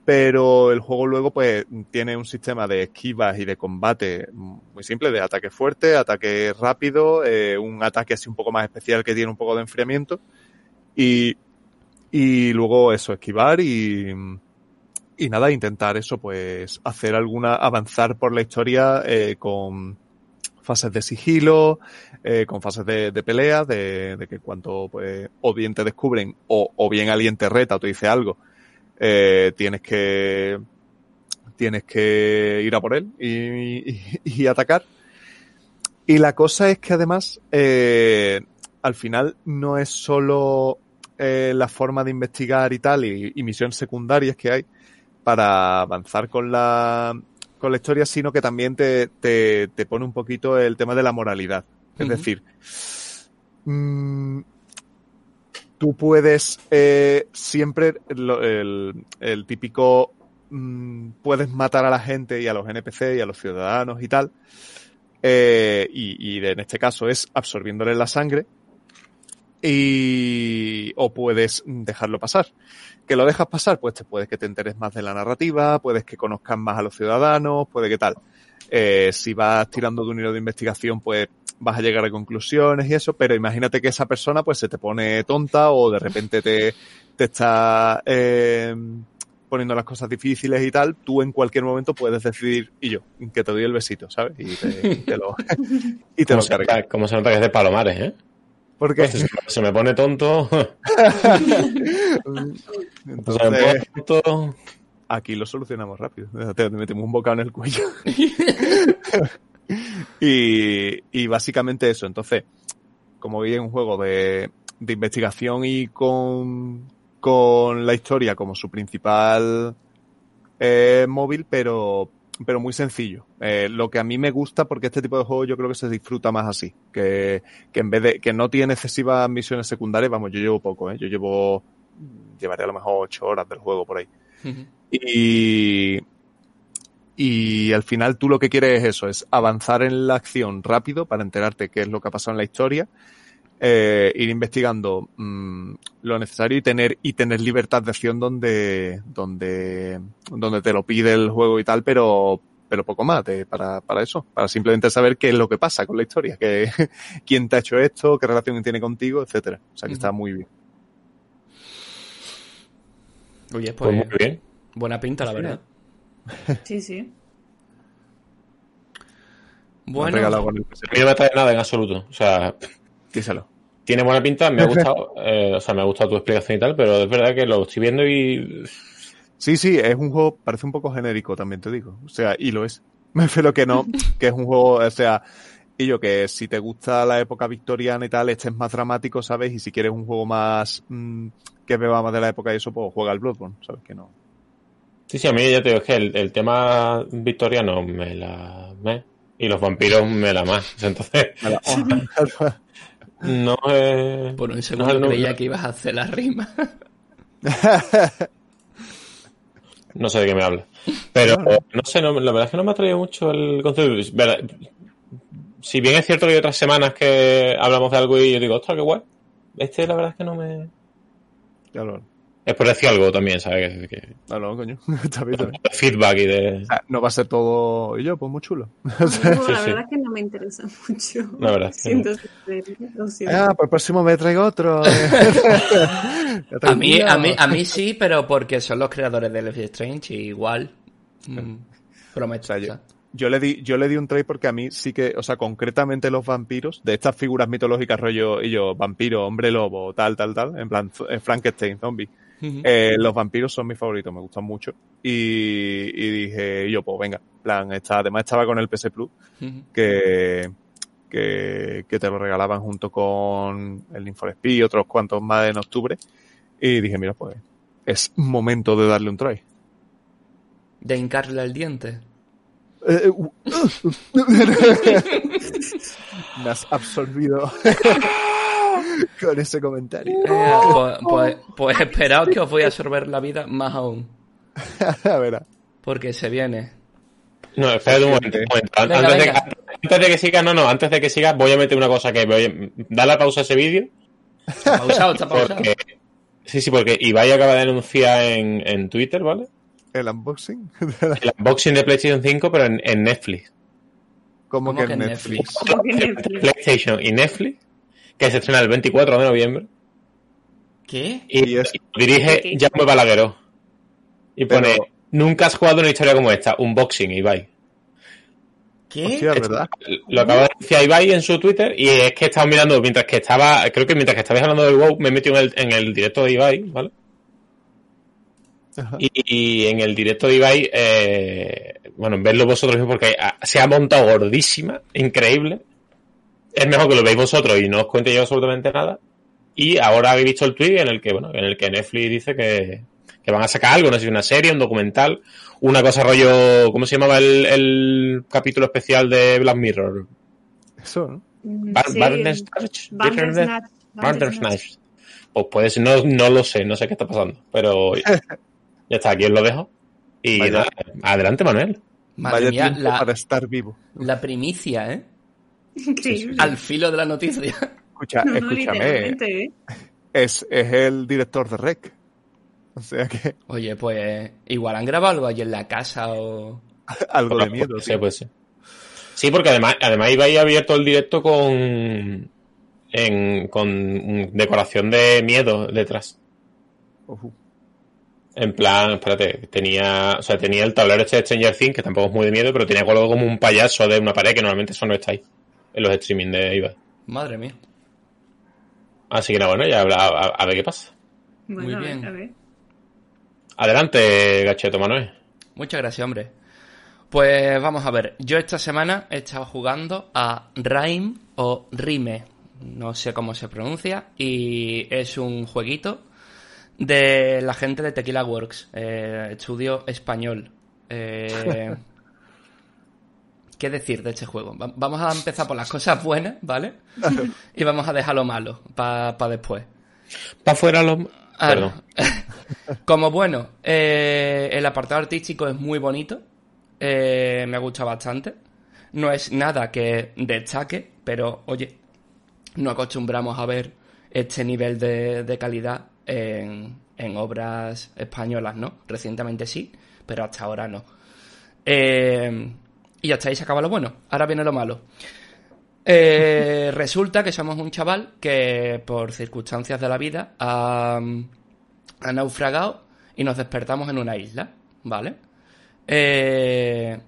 pero el juego luego pues tiene un sistema de esquivas y de combate muy simple, de ataque fuerte, ataque rápido, eh, un ataque así un poco más especial que tiene un poco de enfriamiento y, y luego eso, esquivar y, y nada, intentar eso, pues hacer alguna, avanzar por la historia eh, con fases de sigilo, eh, con fases de, de pelea, de, de, que cuando pues o bien te descubren o, o bien alguien te reta o te dice algo, eh, tienes que tienes que ir a por él y, y, y atacar. Y la cosa es que además, eh, al final no es solo eh, la forma de investigar y tal, y, y, misiones secundarias que hay para avanzar con la, con la historia, sino que también te, te, te pone un poquito el tema de la moralidad. Es uh -huh. decir, mmm, tú puedes eh, siempre el, el, típico mmm, puedes matar a la gente y a los NPC y a los ciudadanos y tal. Eh, y, y, en este caso es absorbiéndole la sangre. Y, o puedes dejarlo pasar. Que lo dejas pasar, pues te puedes que te enteres más de la narrativa, puedes que conozcan más a los ciudadanos, puede que tal. Eh, si vas tirando de un hilo de investigación, pues vas a llegar a conclusiones y eso, pero imagínate que esa persona pues se te pone tonta o de repente te, te está eh, poniendo las cosas difíciles y tal, tú en cualquier momento puedes decidir, y yo, que te doy el besito, ¿sabes? Y te, lo, y te lo cargas. Como se nota que es de Palomares, ¿eh? Porque Entonces, se me pone tonto. Entonces, se me pone tonto. Aquí lo solucionamos rápido. Te metemos un bocado en el cuello. y, y, básicamente eso. Entonces, como veis, es un juego de, de investigación y con, con, la historia como su principal eh, móvil, pero, pero muy sencillo. Eh, lo que a mí me gusta, porque este tipo de juego yo creo que se disfruta más así. Que, que en vez de, que no tiene excesivas misiones secundarias, vamos, yo llevo poco, ¿eh? Yo llevo, llevaré a lo mejor ocho horas del juego por ahí. Uh -huh. Y, y al final tú lo que quieres es eso, es avanzar en la acción rápido para enterarte qué es lo que ha pasado en la historia, eh, ir investigando mmm, lo necesario y tener, y tener libertad de acción donde, donde, donde te lo pide el juego y tal, pero, pero poco más de, para, para eso, para simplemente saber qué es lo que pasa con la historia, que, quién te ha hecho esto, qué relación tiene contigo, etcétera. O sea que uh -huh. está muy bien. Oye, pues, pues muy bien. Buena pinta, la verdad. Sí, sí. Bueno, no no me trae nada en absoluto. O sea, díselo. Tiene buena pinta, me ha gustado, eh, o sea, me ha gustado tu explicación y tal, pero es verdad que lo estoy viendo y. Sí, sí, es un juego, parece un poco genérico, también te digo. O sea, y lo es. Me refiero que no, que es un juego, o sea, y yo que si te gusta la época victoriana y tal, este es más dramático, ¿sabes? Y si quieres un juego más mmm, que beba más de la época y eso, pues juega el Bloodborne, ¿sabes? Que no. Sí, sí, a mí ya te digo, es que el, el tema victoriano me la... Me, y los vampiros me la más. Entonces... no es... Por un segundo no, creía no, que ibas a hacer la rima. no sé de qué me hablas. Pero, no sé, no, la verdad es que no me ha traído mucho el concepto. Si bien es cierto que hay otras semanas que hablamos de algo y yo digo, ostras, qué guay. Este la verdad es que no me... Claro. Es por decir algo también, ¿sabes? Que, no, no, coño. Feedback y de. O sea, no va a ser todo. Y yo, pues muy chulo. No, sí, la sí. verdad es que no me interesa mucho. La verdad. Siento no. Ah, pues el próximo me traigo otro. a, mí, a, mí, a mí sí, pero porque son los creadores de Life Strange y igual. Mm, prometo. O sea, yo, yo, le di, yo le di un try porque a mí sí que, o sea, concretamente los vampiros, de estas figuras mitológicas, rollo, y yo, vampiro, hombre lobo, tal, tal, tal, en plan, Frankenstein, zombie. Uh -huh. eh, los vampiros son mis favoritos, me gustan mucho. Y, y dije, yo, pues venga, plan, está, además estaba con el PS Plus, uh -huh. que, que, que, te lo regalaban junto con el Inforespi y otros cuantos más en octubre. Y dije, mira, pues es momento de darle un try. De hincarle el diente. Eh, uh, me has absorbido. con ese comentario. Eh, pues, pues, pues, esperaos que os voy a absorber la vida más aún. a ver. Porque se viene. No, espérate un momento. Un momento. Venga, antes, venga. De, antes, De, que sigas, no, no, antes de que sigas, voy a meter una cosa que voy a... Da la pausa a ese vídeo. Está pausado, está pausado. Porque, sí, sí, porque Ibai acaba de anunciar en, en Twitter, ¿vale? el unboxing. El unboxing de PlayStation 5, pero en, en Netflix. ¿Cómo, ¿Cómo que que en Netflix? Netflix. PlayStation y Netflix, que se estrena el 24 de noviembre. ¿Qué? Y, dirige ¿Qué? Jaume Balagueró. Y pone, nunca has jugado una historia como esta, unboxing, Ibai. ¿Qué? Hostia, ¿verdad? Lo acaba de decir Ibai en su Twitter y es que estaba mirando mientras que estaba, creo que mientras que estabais hablando del WoW, me he metido en el, en el directo de Ibai, ¿vale? Y, y en el directo de Ibai, eh, bueno, verlo vosotros mismos porque se ha montado gordísima, increíble. Es mejor que lo veáis vosotros y no os cuente yo absolutamente nada. Y ahora habéis visto el tweet en el que, bueno, en el que Netflix dice que, que van a sacar algo, no sé si una serie, un documental, una cosa rollo, ¿cómo se llamaba el, el capítulo especial de Black Mirror? Eso, ¿no? Bar- sí, Bandersnatch, Bandersnatch. Bandersnatch. Pues puede ser, no, no lo sé, no sé qué está pasando, pero ya está, aquí os lo dejo. Y Vaya. nada, adelante, Manuel. Madre Vaya mía, la, para estar vivo. la primicia, ¿eh? Increíble. Al filo de la noticia. Escucha, No, escúchame, ¿eh? es, es el director de Rec. O sea que Oye, pues igual han grabado algo allí en la casa o... algo de miedo. Ser, tío. puede ser. Sí, porque además, además Ibai ha abierto el directo con, en, con decoración de miedo detrás. En plan, espérate, tenía, o sea, tenía el tablero este de Stranger Things, que tampoco es muy de miedo, pero tenía algo como un payaso de una pared, que normalmente eso no está ahí, en los streaming de Ibai. Madre mía. Así que nada, bueno, ya a, a- a ver qué pasa. Bueno, Muy a ver, bien. a ver. Adelante, Gacheto Manuel. Muchas gracias, hombre. Pues vamos a ver. Yo esta semana he estado jugando a Rime o Rime. No sé cómo se pronuncia. Y es un jueguito de la gente de Tequila Works. eh, estudio español. Eh, ¿Qué decir de este juego? Va- Vamos a empezar por las cosas buenas, ¿vale? Y vamos a dejar lo malo para después. Pa' afuera los... Ah, Perdón. Como bueno, eh, el apartado artístico es muy bonito. eh, me ha gustado bastante. No es nada que destaque, pero oye, no acostumbramos a ver este nivel de, de calidad en, en obras españolas, ¿no? Recientemente sí, pero hasta ahora no. Eh, y hasta ahí se acaba lo bueno. Ahora viene lo malo. Eh, resulta que somos un chaval que por circunstancias de la vida ha, ha naufragado y nos despertamos en una isla, ¿vale? Eh,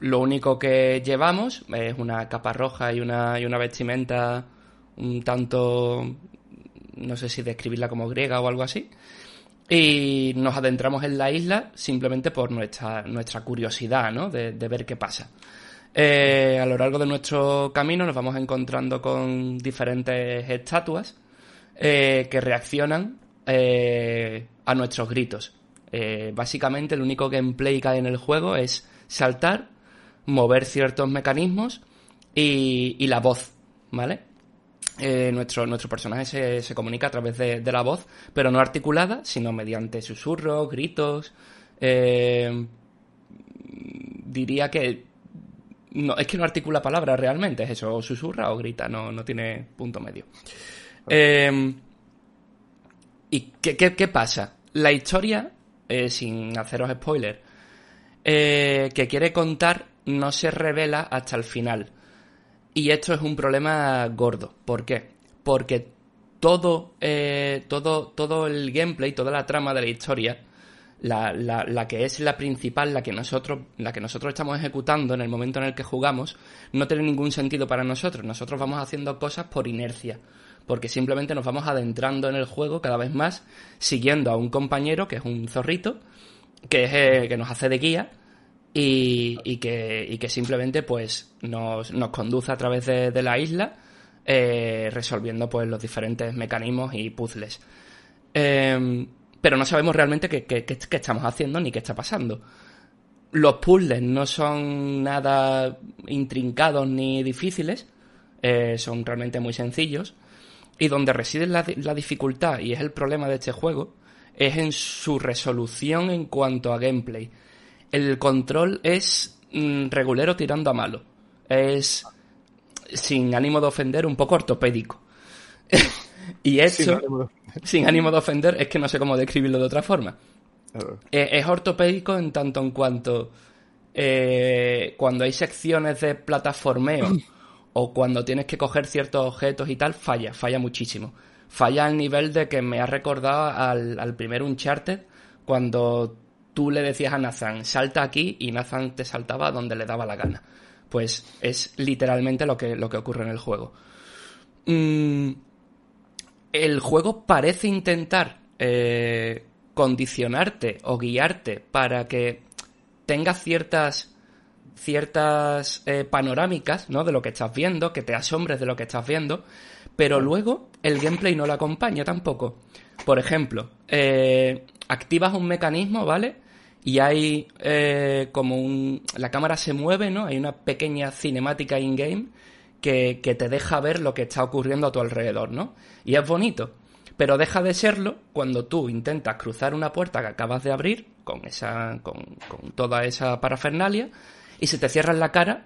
lo único que llevamos es una capa roja y una, y una vestimenta un tanto, no sé si describirla como griega o algo así. Y nos adentramos en la isla simplemente por nuestra, nuestra curiosidad, ¿no? De, de ver qué pasa. Eh, a lo largo de nuestro camino nos vamos encontrando con diferentes estatuas eh, que reaccionan eh, a nuestros gritos. Básicamente el único gameplay que hay en el juego es saltar, mover ciertos mecanismos y, y la voz, ¿vale? Eh, nuestro, nuestro personaje se, se comunica a través de, de la voz, pero no articulada, sino mediante susurros, gritos. eh, diría que no, es que no articula palabras realmente, es eso, o susurra o grita, no, no tiene punto medio. Eh, ¿Y qué, qué- qué pasa? La historia, eh, sin haceros spoiler, que quiere contar no se revela hasta el final. Y esto es un problema gordo. ¿Por qué? Porque todo, eh, todo, todo el gameplay, toda la trama de la historia, la, que es la principal, la que nosotros, la que nosotros estamos ejecutando en el momento en el que jugamos, no tiene ningún sentido para nosotros. Nosotros vamos haciendo cosas por inercia. Porque simplemente nos vamos adentrando en el juego cada vez más, siguiendo a un compañero que es un zorrito, que es eh, que nos hace de guía y, que, y que simplemente pues nos, nos conduce a través de, la isla eh, resolviendo pues los diferentes mecanismos y puzzles. Eh, pero no sabemos realmente qué, estamos haciendo ni qué está pasando. Los puzzles no son nada intrincados ni difíciles, eh, son realmente muy sencillos. Y donde reside la dificultad, y es el problema de este juego, es en su resolución en cuanto a gameplay. El control es mm, regulero tirando a malo. Es, sin ánimo de ofender, un poco ortopédico. y eso, Sin ánimo de- sin ánimo de ofender, es que no sé cómo describirlo de otra forma. Es, es ortopédico en tanto en cuanto eh, cuando hay secciones de plataformeo o cuando tienes que coger ciertos objetos y tal, falla, falla muchísimo. Falla al nivel de que me ha recordado al, al primer Uncharted cuando tú le decías a Nathan, salta aquí y Nathan te saltaba donde le daba la gana. Pues es literalmente lo que, lo que ocurre en el juego. Mm, el juego parece intentar eh, condicionarte o guiarte para que tengas ciertas ciertas eh, panorámicas, ¿no? De lo que estás viendo, que te asombres de lo que estás viendo, pero luego el gameplay no lo acompaña tampoco. Por ejemplo, eh, activas un mecanismo, ¿vale? Y hay eh, como un... La cámara se mueve, ¿no? Hay una pequeña cinemática in-game que, que te deja ver lo que está ocurriendo a tu alrededor, ¿no? Y es bonito. Pero deja de serlo cuando tú intentas cruzar una puerta que acabas de abrir con esa. con, con toda esa parafernalia y se te cierra en la cara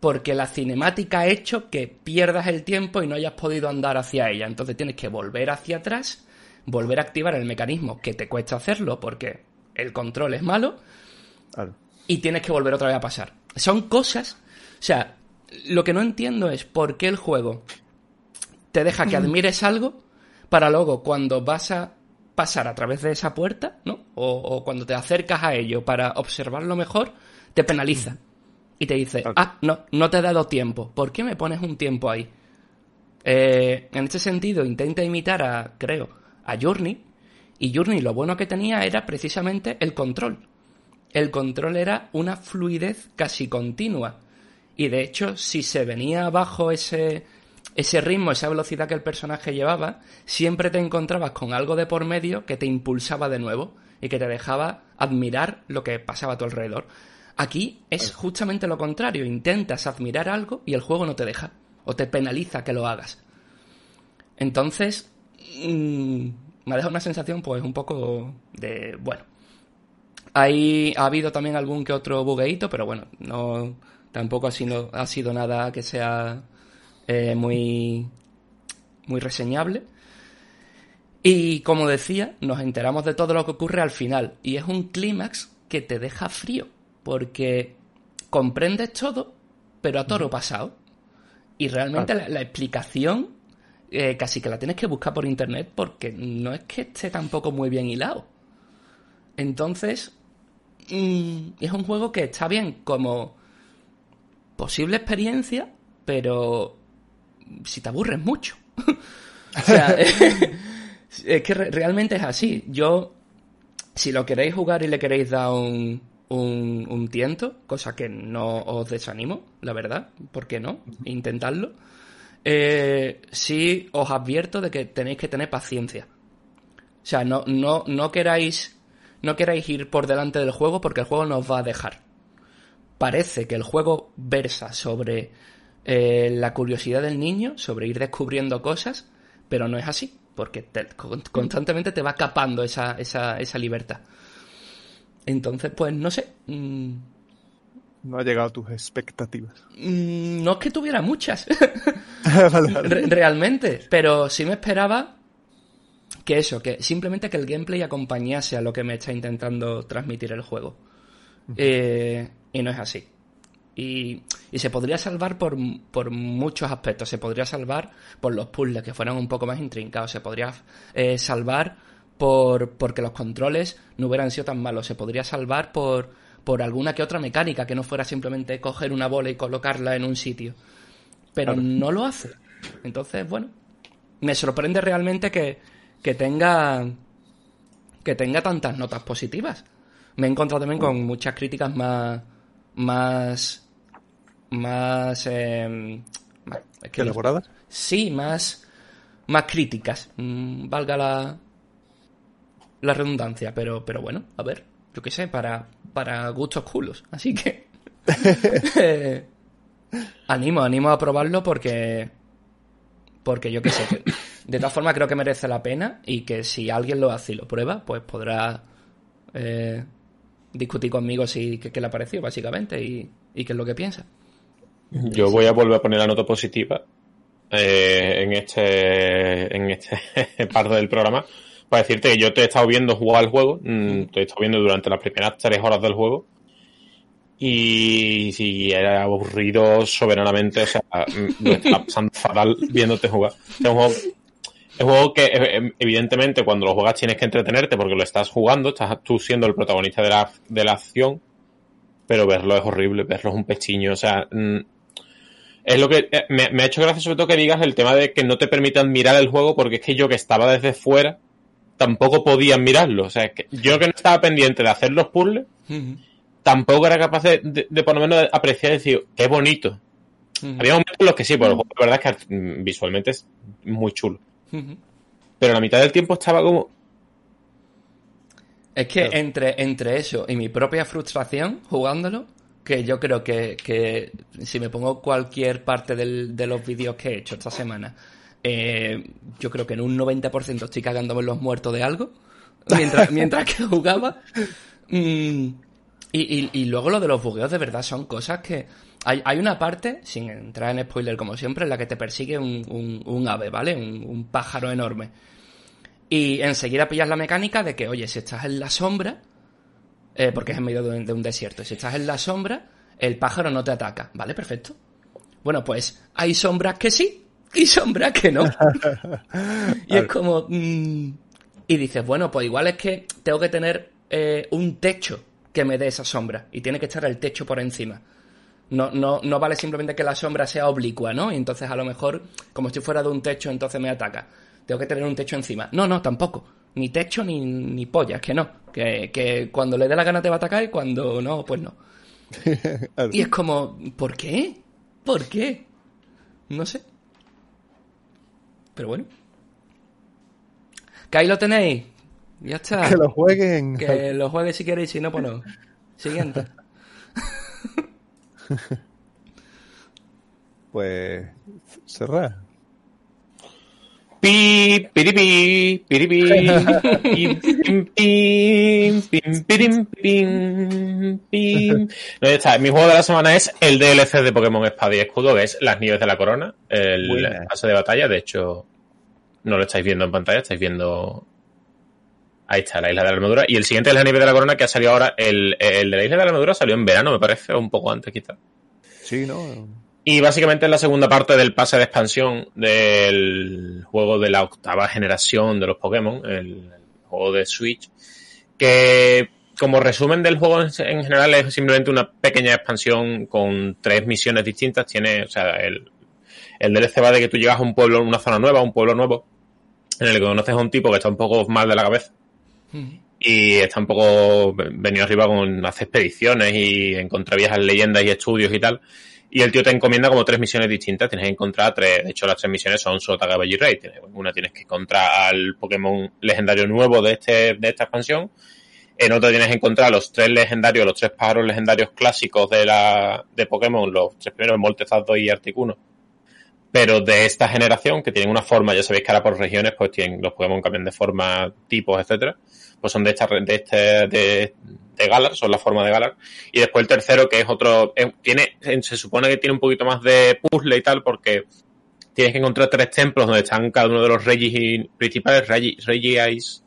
porque la cinemática ha hecho que pierdas el tiempo y no hayas podido andar hacia ella. Entonces tienes que volver hacia atrás, volver a activar el mecanismo que te cuesta hacerlo porque el control es malo Claro. y tienes que volver otra vez a pasar. Son cosas, o sea, lo que no entiendo es por qué el juego te deja que admires algo para luego cuando vas a pasar a través de esa puerta, ¿no? O, o cuando te acercas a ello para observarlo mejor, te penaliza. Y te dice, ah, no, no te he dado tiempo. ¿Por qué me pones un tiempo ahí? Eh, en este sentido, intenta imitar a, creo, a Journey. Y Journey lo bueno que tenía era precisamente el control. El control era una fluidez casi continua. Y de hecho, si se venía abajo ese, ese ritmo, esa velocidad que el personaje llevaba, siempre te encontrabas con algo de por medio que te impulsaba de nuevo y que te dejaba admirar lo que pasaba a tu alrededor. Aquí es justamente lo contrario, intentas admirar algo y el juego no te deja, o te penaliza que lo hagas. Entonces, mm, me ha dejado una sensación pues un poco de, bueno, hay, ha habido también algún que otro bugueíto, pero bueno, no tampoco ha sido, ha sido nada que sea eh, muy, muy reseñable. Y como decía, nos enteramos de todo lo que ocurre al final. Y es un clímax que te deja frío, porque comprendes todo, pero a toro pasado. Y realmente la, la explicación eh, casi que la tienes que buscar por internet porque no es que esté tampoco muy bien hilado. Entonces, mm, es un juego que está bien como posible experiencia, pero si te aburres mucho. o sea, es que re- realmente es así. Yo, si lo queréis jugar y le queréis dar un, un, un tiento, cosa que no os desanimo, la verdad, ¿por qué no? Intentadlo. Eh, sí os advierto de que tenéis que tener paciencia. O sea, no, no, no queráis. No queráis ir por delante del juego porque el juego nos va a dejar. Parece que el juego versa sobre eh, la curiosidad del niño, sobre ir descubriendo cosas, pero no es así, porque te- con- constantemente te va capando esa, esa, esa libertad. Entonces, pues no sé. mm, No ha llegado a tus expectativas. mm, no es que tuviera muchas. Vale, vale. Re- realmente, pero sí me esperaba que eso, que simplemente que el gameplay acompañase a lo que me está intentando transmitir el juego. Eh, y no es así. Y, y se podría salvar por, por muchos aspectos. Se podría salvar por los puzzles que fueran un poco más intrincados. Se podría eh, salvar por porque los controles no hubieran sido tan malos. Se podría salvar por, por alguna que otra mecánica que no fuera simplemente coger una bola y colocarla en un sitio pero no lo hace. Entonces, bueno, me sorprende realmente que, que tenga que tenga tantas notas positivas. Me he encontrado también con muchas críticas más más más eh, más- es que no- ¿Elaboradas? sí, más más críticas, mm, valga la la redundancia, pero pero bueno, a ver, yo qué sé, para para gustos culos, así que eh, Animo, animo a probarlo porque. Porque yo qué sé. que de todas formas, creo que merece la pena y que si alguien lo hace y lo prueba, pues podrá eh, discutir conmigo si qué, qué le ha parecido, básicamente, y, y qué es lo que piensa. Yo voy a volver a poner la nota positiva eh, en este en este parte del programa para decirte que yo te he estado viendo jugar al juego, mm, te he estado viendo durante las primeras tres horas del juego. Y si era aburrido soberanamente, o sea, mm, lo estaba pasando fatal viéndote jugar. Es un juego, es un juego que eh, evidentemente cuando lo juegas tienes que entretenerte porque lo estás jugando, estás tú siendo el protagonista de la, de la acción, pero verlo es horrible, verlo es un pechiño, o sea, mm, es lo que eh, me, me ha hecho gracia sobre todo que digas el tema de que no te permitan mirar el juego porque es que yo que estaba desde fuera tampoco podía mirarlo, o sea, es que yo que no estaba pendiente de hacer los puzzles, tampoco era capaz de, de- de por lo menos apreciar y decir, qué bonito. Ujú. Había momentos en los que sí, pero la verdad es que mm, visualmente es muy chulo. Pero la mitad del tiempo estaba como, Es que entre, entre eso y mi propia frustración jugándolo, que yo creo que, que si me pongo cualquier parte del- de los vídeos que he hecho esta semana, eh, yo creo que en un 90% estoy cagándome los muertos de algo, mientras, mientras que jugaba. Mm, y, luego lo de los bugueos de verdad son cosas que... Hay, hay una parte, sin entrar en spoiler como siempre, en la que te persigue un, ave, ¿vale? Un, pájaro enorme. Y enseguida pillas la mecánica de que, oye, si estás en la sombra, eh, porque es en medio de de un desierto, si estás en la sombra, el pájaro no te ataca. ¿Vale? Perfecto. Bueno, pues hay sombras que sí y sombras que no. y es como... mm, y dices, bueno, pues igual es que tengo que tener eh, un techo que me dé esa sombra. Y tiene que estar el techo por encima. No, no, no vale simplemente que la sombra sea oblicua, ¿no? Y entonces a lo mejor, como si fuera de un techo, entonces me ataca. Tengo que tener un techo encima. No, no, tampoco. Ni techo ni, ni pollas, que no. Que, que cuando le dé la gana te va a atacar y cuando no, pues no. Y es como, ¿por qué? ¿Por qué? No sé. Pero bueno. Que ahí lo tenéis. Ya está. Que lo jueguen. Que lo juegue si queréis, si no, pues no. Siguiente. Pues cerrar. Pi, piripi, piripi, pim, pim, pim, pim, pim, pim. No, ya está. Mi juego de la semana es el DLC de Pokémon Espada y Escudo, que es Las Nieves de la Corona, el pase de batalla. De hecho, no lo estáis viendo en pantalla, estáis viendo Ahí está, la isla de la armadura. Y el siguiente es la nieve de la corona que ha salido ahora. El, el de la isla de la armadura salió en verano, me parece, o un poco antes quizás. Sí, ¿no? Y básicamente es la segunda parte del pase de expansión del juego de la octava generación de los Pokémon, el, juego de Switch, que como resumen del juego en, en general es simplemente una pequeña expansión con tres misiones distintas. Tiene, o sea, el, el DLC va de que tú llegas a un pueblo, una zona nueva, un pueblo nuevo, en el que conoces a un tipo que está un poco mal de la cabeza y está un poco venido arriba con hacer expediciones y encontrar viejas leyendas y estudios y tal. Y el tío te encomienda como tres misiones distintas. Tienes que encontrar tres. De hecho, las tres misiones son Sota, Caballo y Rey. Una tienes que encontrar al Pokémon legendario nuevo de este de esta expansión. En otra tienes que encontrar los tres legendarios, los tres pájaros legendarios clásicos de la de Pokémon, los tres primeros, Moltezado y Articuno. Pero de esta generación, que tienen una forma, ya sabéis que ahora por regiones, pues tienen, los Pokémon cambian de forma, tipos, etcétera. Pues son de esta, de este, de, de Galar, son la forma de Galar. Y después el tercero, que es otro, es- tiene, se supone que tiene un poquito más de puzzle y tal, porque tienes que encontrar tres templos donde están cada uno de los Regis principales, Regi, Regis,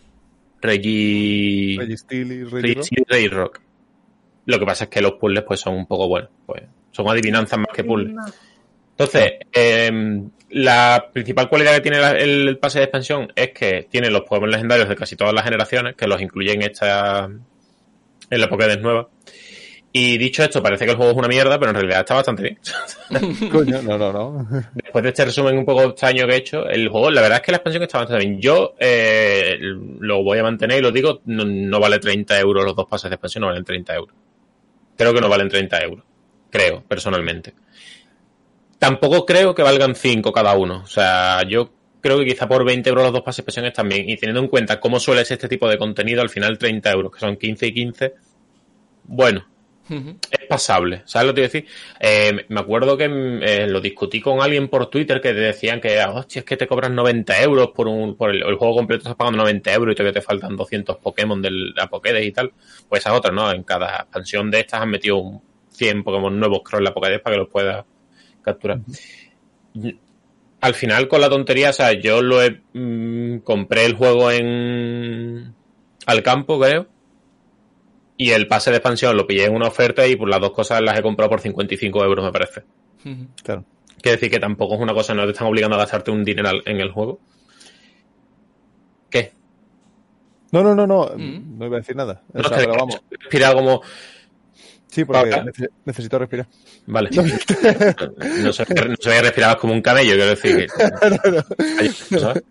Regi, Registeel y Rey Rey Rock. y Rey Rock. Lo que pasa es que los puzzles pues son un poco buenos, pues son adivinanzas más que puzzles. Entonces, eh, la principal cualidad que tiene la- el, pase de expansión es que tiene los Pokémon legendarios de casi todas las generaciones, que los incluye en esta en la Pokédex nueva. Y dicho esto, parece que el juego es una mierda, pero en realidad está bastante bien. Coño, no, no, no. Después de este resumen un poco extraño que he hecho, el juego, la verdad es que la expansión está bastante bien. Yo eh, lo voy a mantener y lo digo, no, no vale 30 euros los dos pases de expansión, no valen 30 euros. Creo que no valen 30 euros. Creo, personalmente. Tampoco creo que valgan 5 cada uno. O sea, yo creo que quizá por 20 euros los dos pases están bien. Y teniendo en cuenta cómo suele ser este tipo de contenido, al final 30 euros, que son 15 y 15, bueno, es pasable, ¿sabes lo que te decir? Eh, me acuerdo que eh, lo discutí con alguien por Twitter que te decían que, "Ah, hostia, es que te cobran 90 euros por un por el, el juego completo, estás pagando 90 euros y todavía te faltan 200 Pokémon de la Pokédex y tal. Pues esa es otra, ¿no? En cada expansión de estas han metido un 100 Pokémon nuevos, creo, en la Pokédex para que los puedas capturar. Al final con la tontería, o sea, yo lo he, mm, compré el juego en al campo, creo. Y el pase de expansión lo pillé en una oferta y por las dos cosas las he comprado por 55 euros, me parece. Claro. Quiere decir que tampoco es una cosa, no te están obligando a gastarte un dinero en el juego. ¿Qué? No, no, no, no. Mm. No iba a decir nada. O No, sea, es que pero vamos. como. Sí, porque Ahora. nece- necesito respirar. Vale. No se, no se veía respirar como un camello, quiero decir que. ¿sabes?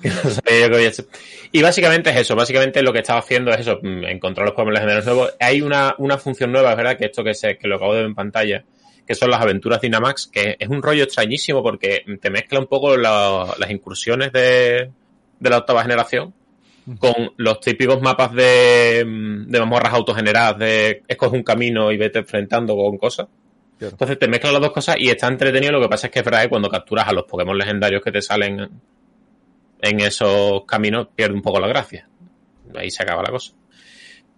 Que no sabía yo que había hecho. Y básicamente es eso, básicamente lo que estaba haciendo es eso, mm, encontrar los Pokémon legendarios nuevos. Hay una, una función nueva, es verdad, que esto que, se, que lo acabo de ver en pantalla, que son las aventuras Dynamax, que es un rollo extrañísimo porque te mezcla un poco la- las incursiones de, de la octava generación con los típicos mapas de, mm, de mazmorras autogeneradas, de escoge un camino y vete enfrentando con cosas. Claro. Entonces te mezclan las dos cosas y está entretenido. Lo que pasa es que es verdad que cuando capturas a los Pokémon legendarios que te salen en esos caminos, pierde un poco la gracia. Ahí se acaba la cosa.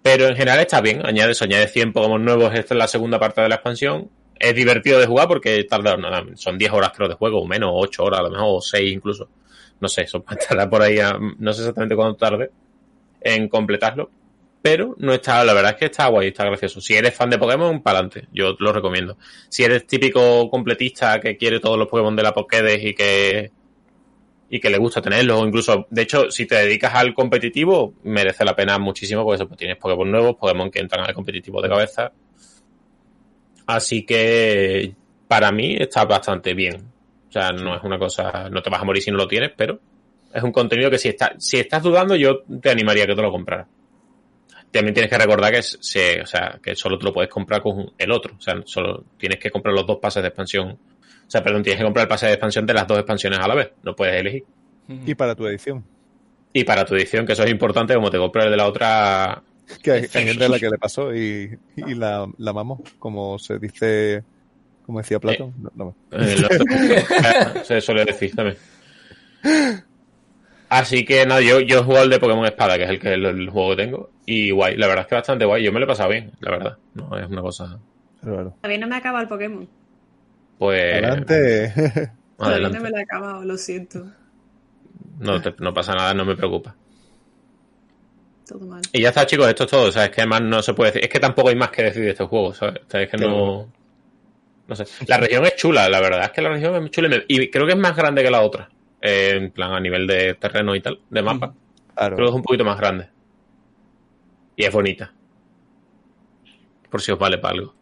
Pero en general está bien. Añade eso, añade 100 Pokémon nuevos. Esta es la segunda parte de la expansión. Es divertido de jugar porque tarda, nada, son 10 horas creo de juego, o menos, 8 horas a lo mejor, o 6 incluso. No sé, eso tarda por ahí, a- no sé exactamente cuánto tarde en completarlo. Pero no está, la verdad es que está guay, está gracioso. Si eres fan de Pokémon, para adelante, yo lo recomiendo. Si eres típico completista que quiere todos los Pokémon de la Pokédex y que y que le gusta tenerlos, o incluso, de hecho, si te dedicas al competitivo, merece la pena muchísimo, porque eso, pues tienes Pokémon nuevos, Pokémon que entran al competitivo de cabeza. Así que para mí está bastante bien. O sea, no es una cosa, no te vas a morir si no lo tienes, pero es un contenido que si, está, si estás dudando, yo te animaría a que te lo compraras. También tienes que recordar que, se- o sea, que solo te lo puedes comprar con el otro. O sea, solo tienes que comprar los dos pases de expansión. O sea, perdón, tienes que comprar el pase de expansión de las dos expansiones a la vez. No puedes elegir. Y para tu edición. Y para tu edición, que eso es importante, como te compras el de la otra. Que hay hay gente a la que le pasó y, y la, la mamó, como se dice, como decía Platón. No, no. eh, se suele decir también. Así que nada, yo, yo he jugado el de Pokémon Espada, que es el que el, el juego que tengo. Y guay, la verdad es que bastante guay. Yo me lo he pasado bien, la verdad. No es una cosa. Todavía no me ha acabado el Pokémon. Pues. Adelante. Todavía adelante. no me lo he acabado, lo siento. No, te- no pasa nada, no me preocupa. Todo mal. Y ya está, chicos, esto es todo. O sea, es que además no se puede decir. Es que tampoco hay más que decir de este juego, ¿sabes? O sea, es que no. No sé. La región es chula, la verdad es que la región es muy chula y me- y creo que es más grande que la otra. Eh, en plan, a nivel de terreno y tal, de mapa. Claro. Creo que es un poquito más grande. Y es bonita. Por si os vale para algo.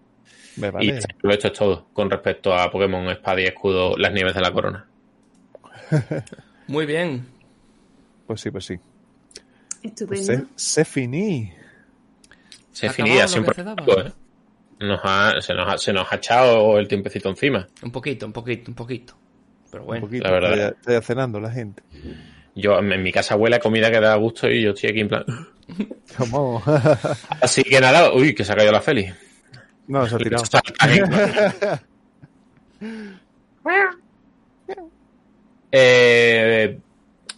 Me Y vale. esto es todo con respecto a Pokémon Espada y Escudo, las nieves de la corona. Muy bien. Pues sí, pues sí. Pues Estupendo. se, se finí. Se ¿Ha finía acabado lo siempre. Nos ha- se, nos ha, se nos ha echado el tiempecito encima. Un poquito, un poquito, un poquito. Pero bueno. Un poquito. la verdad. Está ya, está ya cenando la gente. Yo en mi casa huele a comida que da gusto y yo estoy aquí en plan. ¿Cómo? Así que nada, uy, que se ha caído la Feli. no, se ha tirado. eh,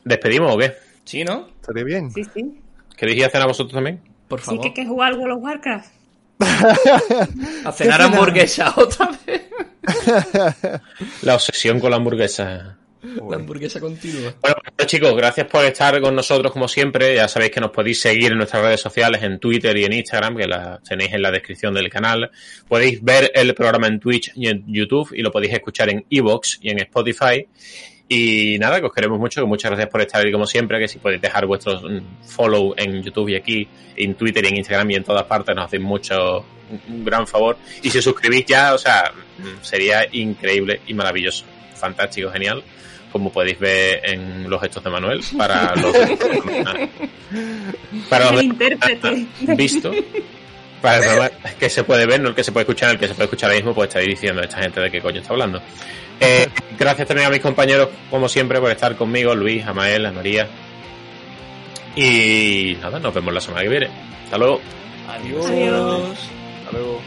¿Despedimos o qué? ¿Sí, no? Estaría bien. Sí, sí. ¿Queréis ir a cenar vosotros también? Por Sí favor. que hay que jugar al World of Warcraft. A cenar hamburguesa otra vez. La obsesión con la hamburguesa. La hamburguesa continua. Bueno, pues, chicos, gracias por estar con nosotros como siempre. Ya sabéis que nos podéis seguir en nuestras redes sociales, en Twitter y en Instagram, que las tenéis en la descripción del canal. Podéis ver el programa en Twitch y en YouTube y lo podéis escuchar en Evox y en Spotify. Y nada, que os queremos mucho, que muchas gracias por estar ahí como siempre, que si podéis dejar vuestros mm, follow en YouTube y aquí, en Twitter y en Instagram y en todas partes, nos hacéis mucho, un- gran favor. Y si os suscribís ya, o sea, mm, sería increíble y maravilloso. Fantástico, genial como podéis ver en los gestos de Manuel, para los para El los visto, para el programa que se puede ver, no el que se puede escuchar, el que se puede escuchar ahora mismo, pues estáis diciendo esta gente de qué coño está hablando. Eh, gracias también a mis compañeros, como siempre, por estar conmigo, Luis, Amael, a María. Y nada, nos vemos la semana que viene. Hasta luego. Adiós. Adiós. Hasta luego.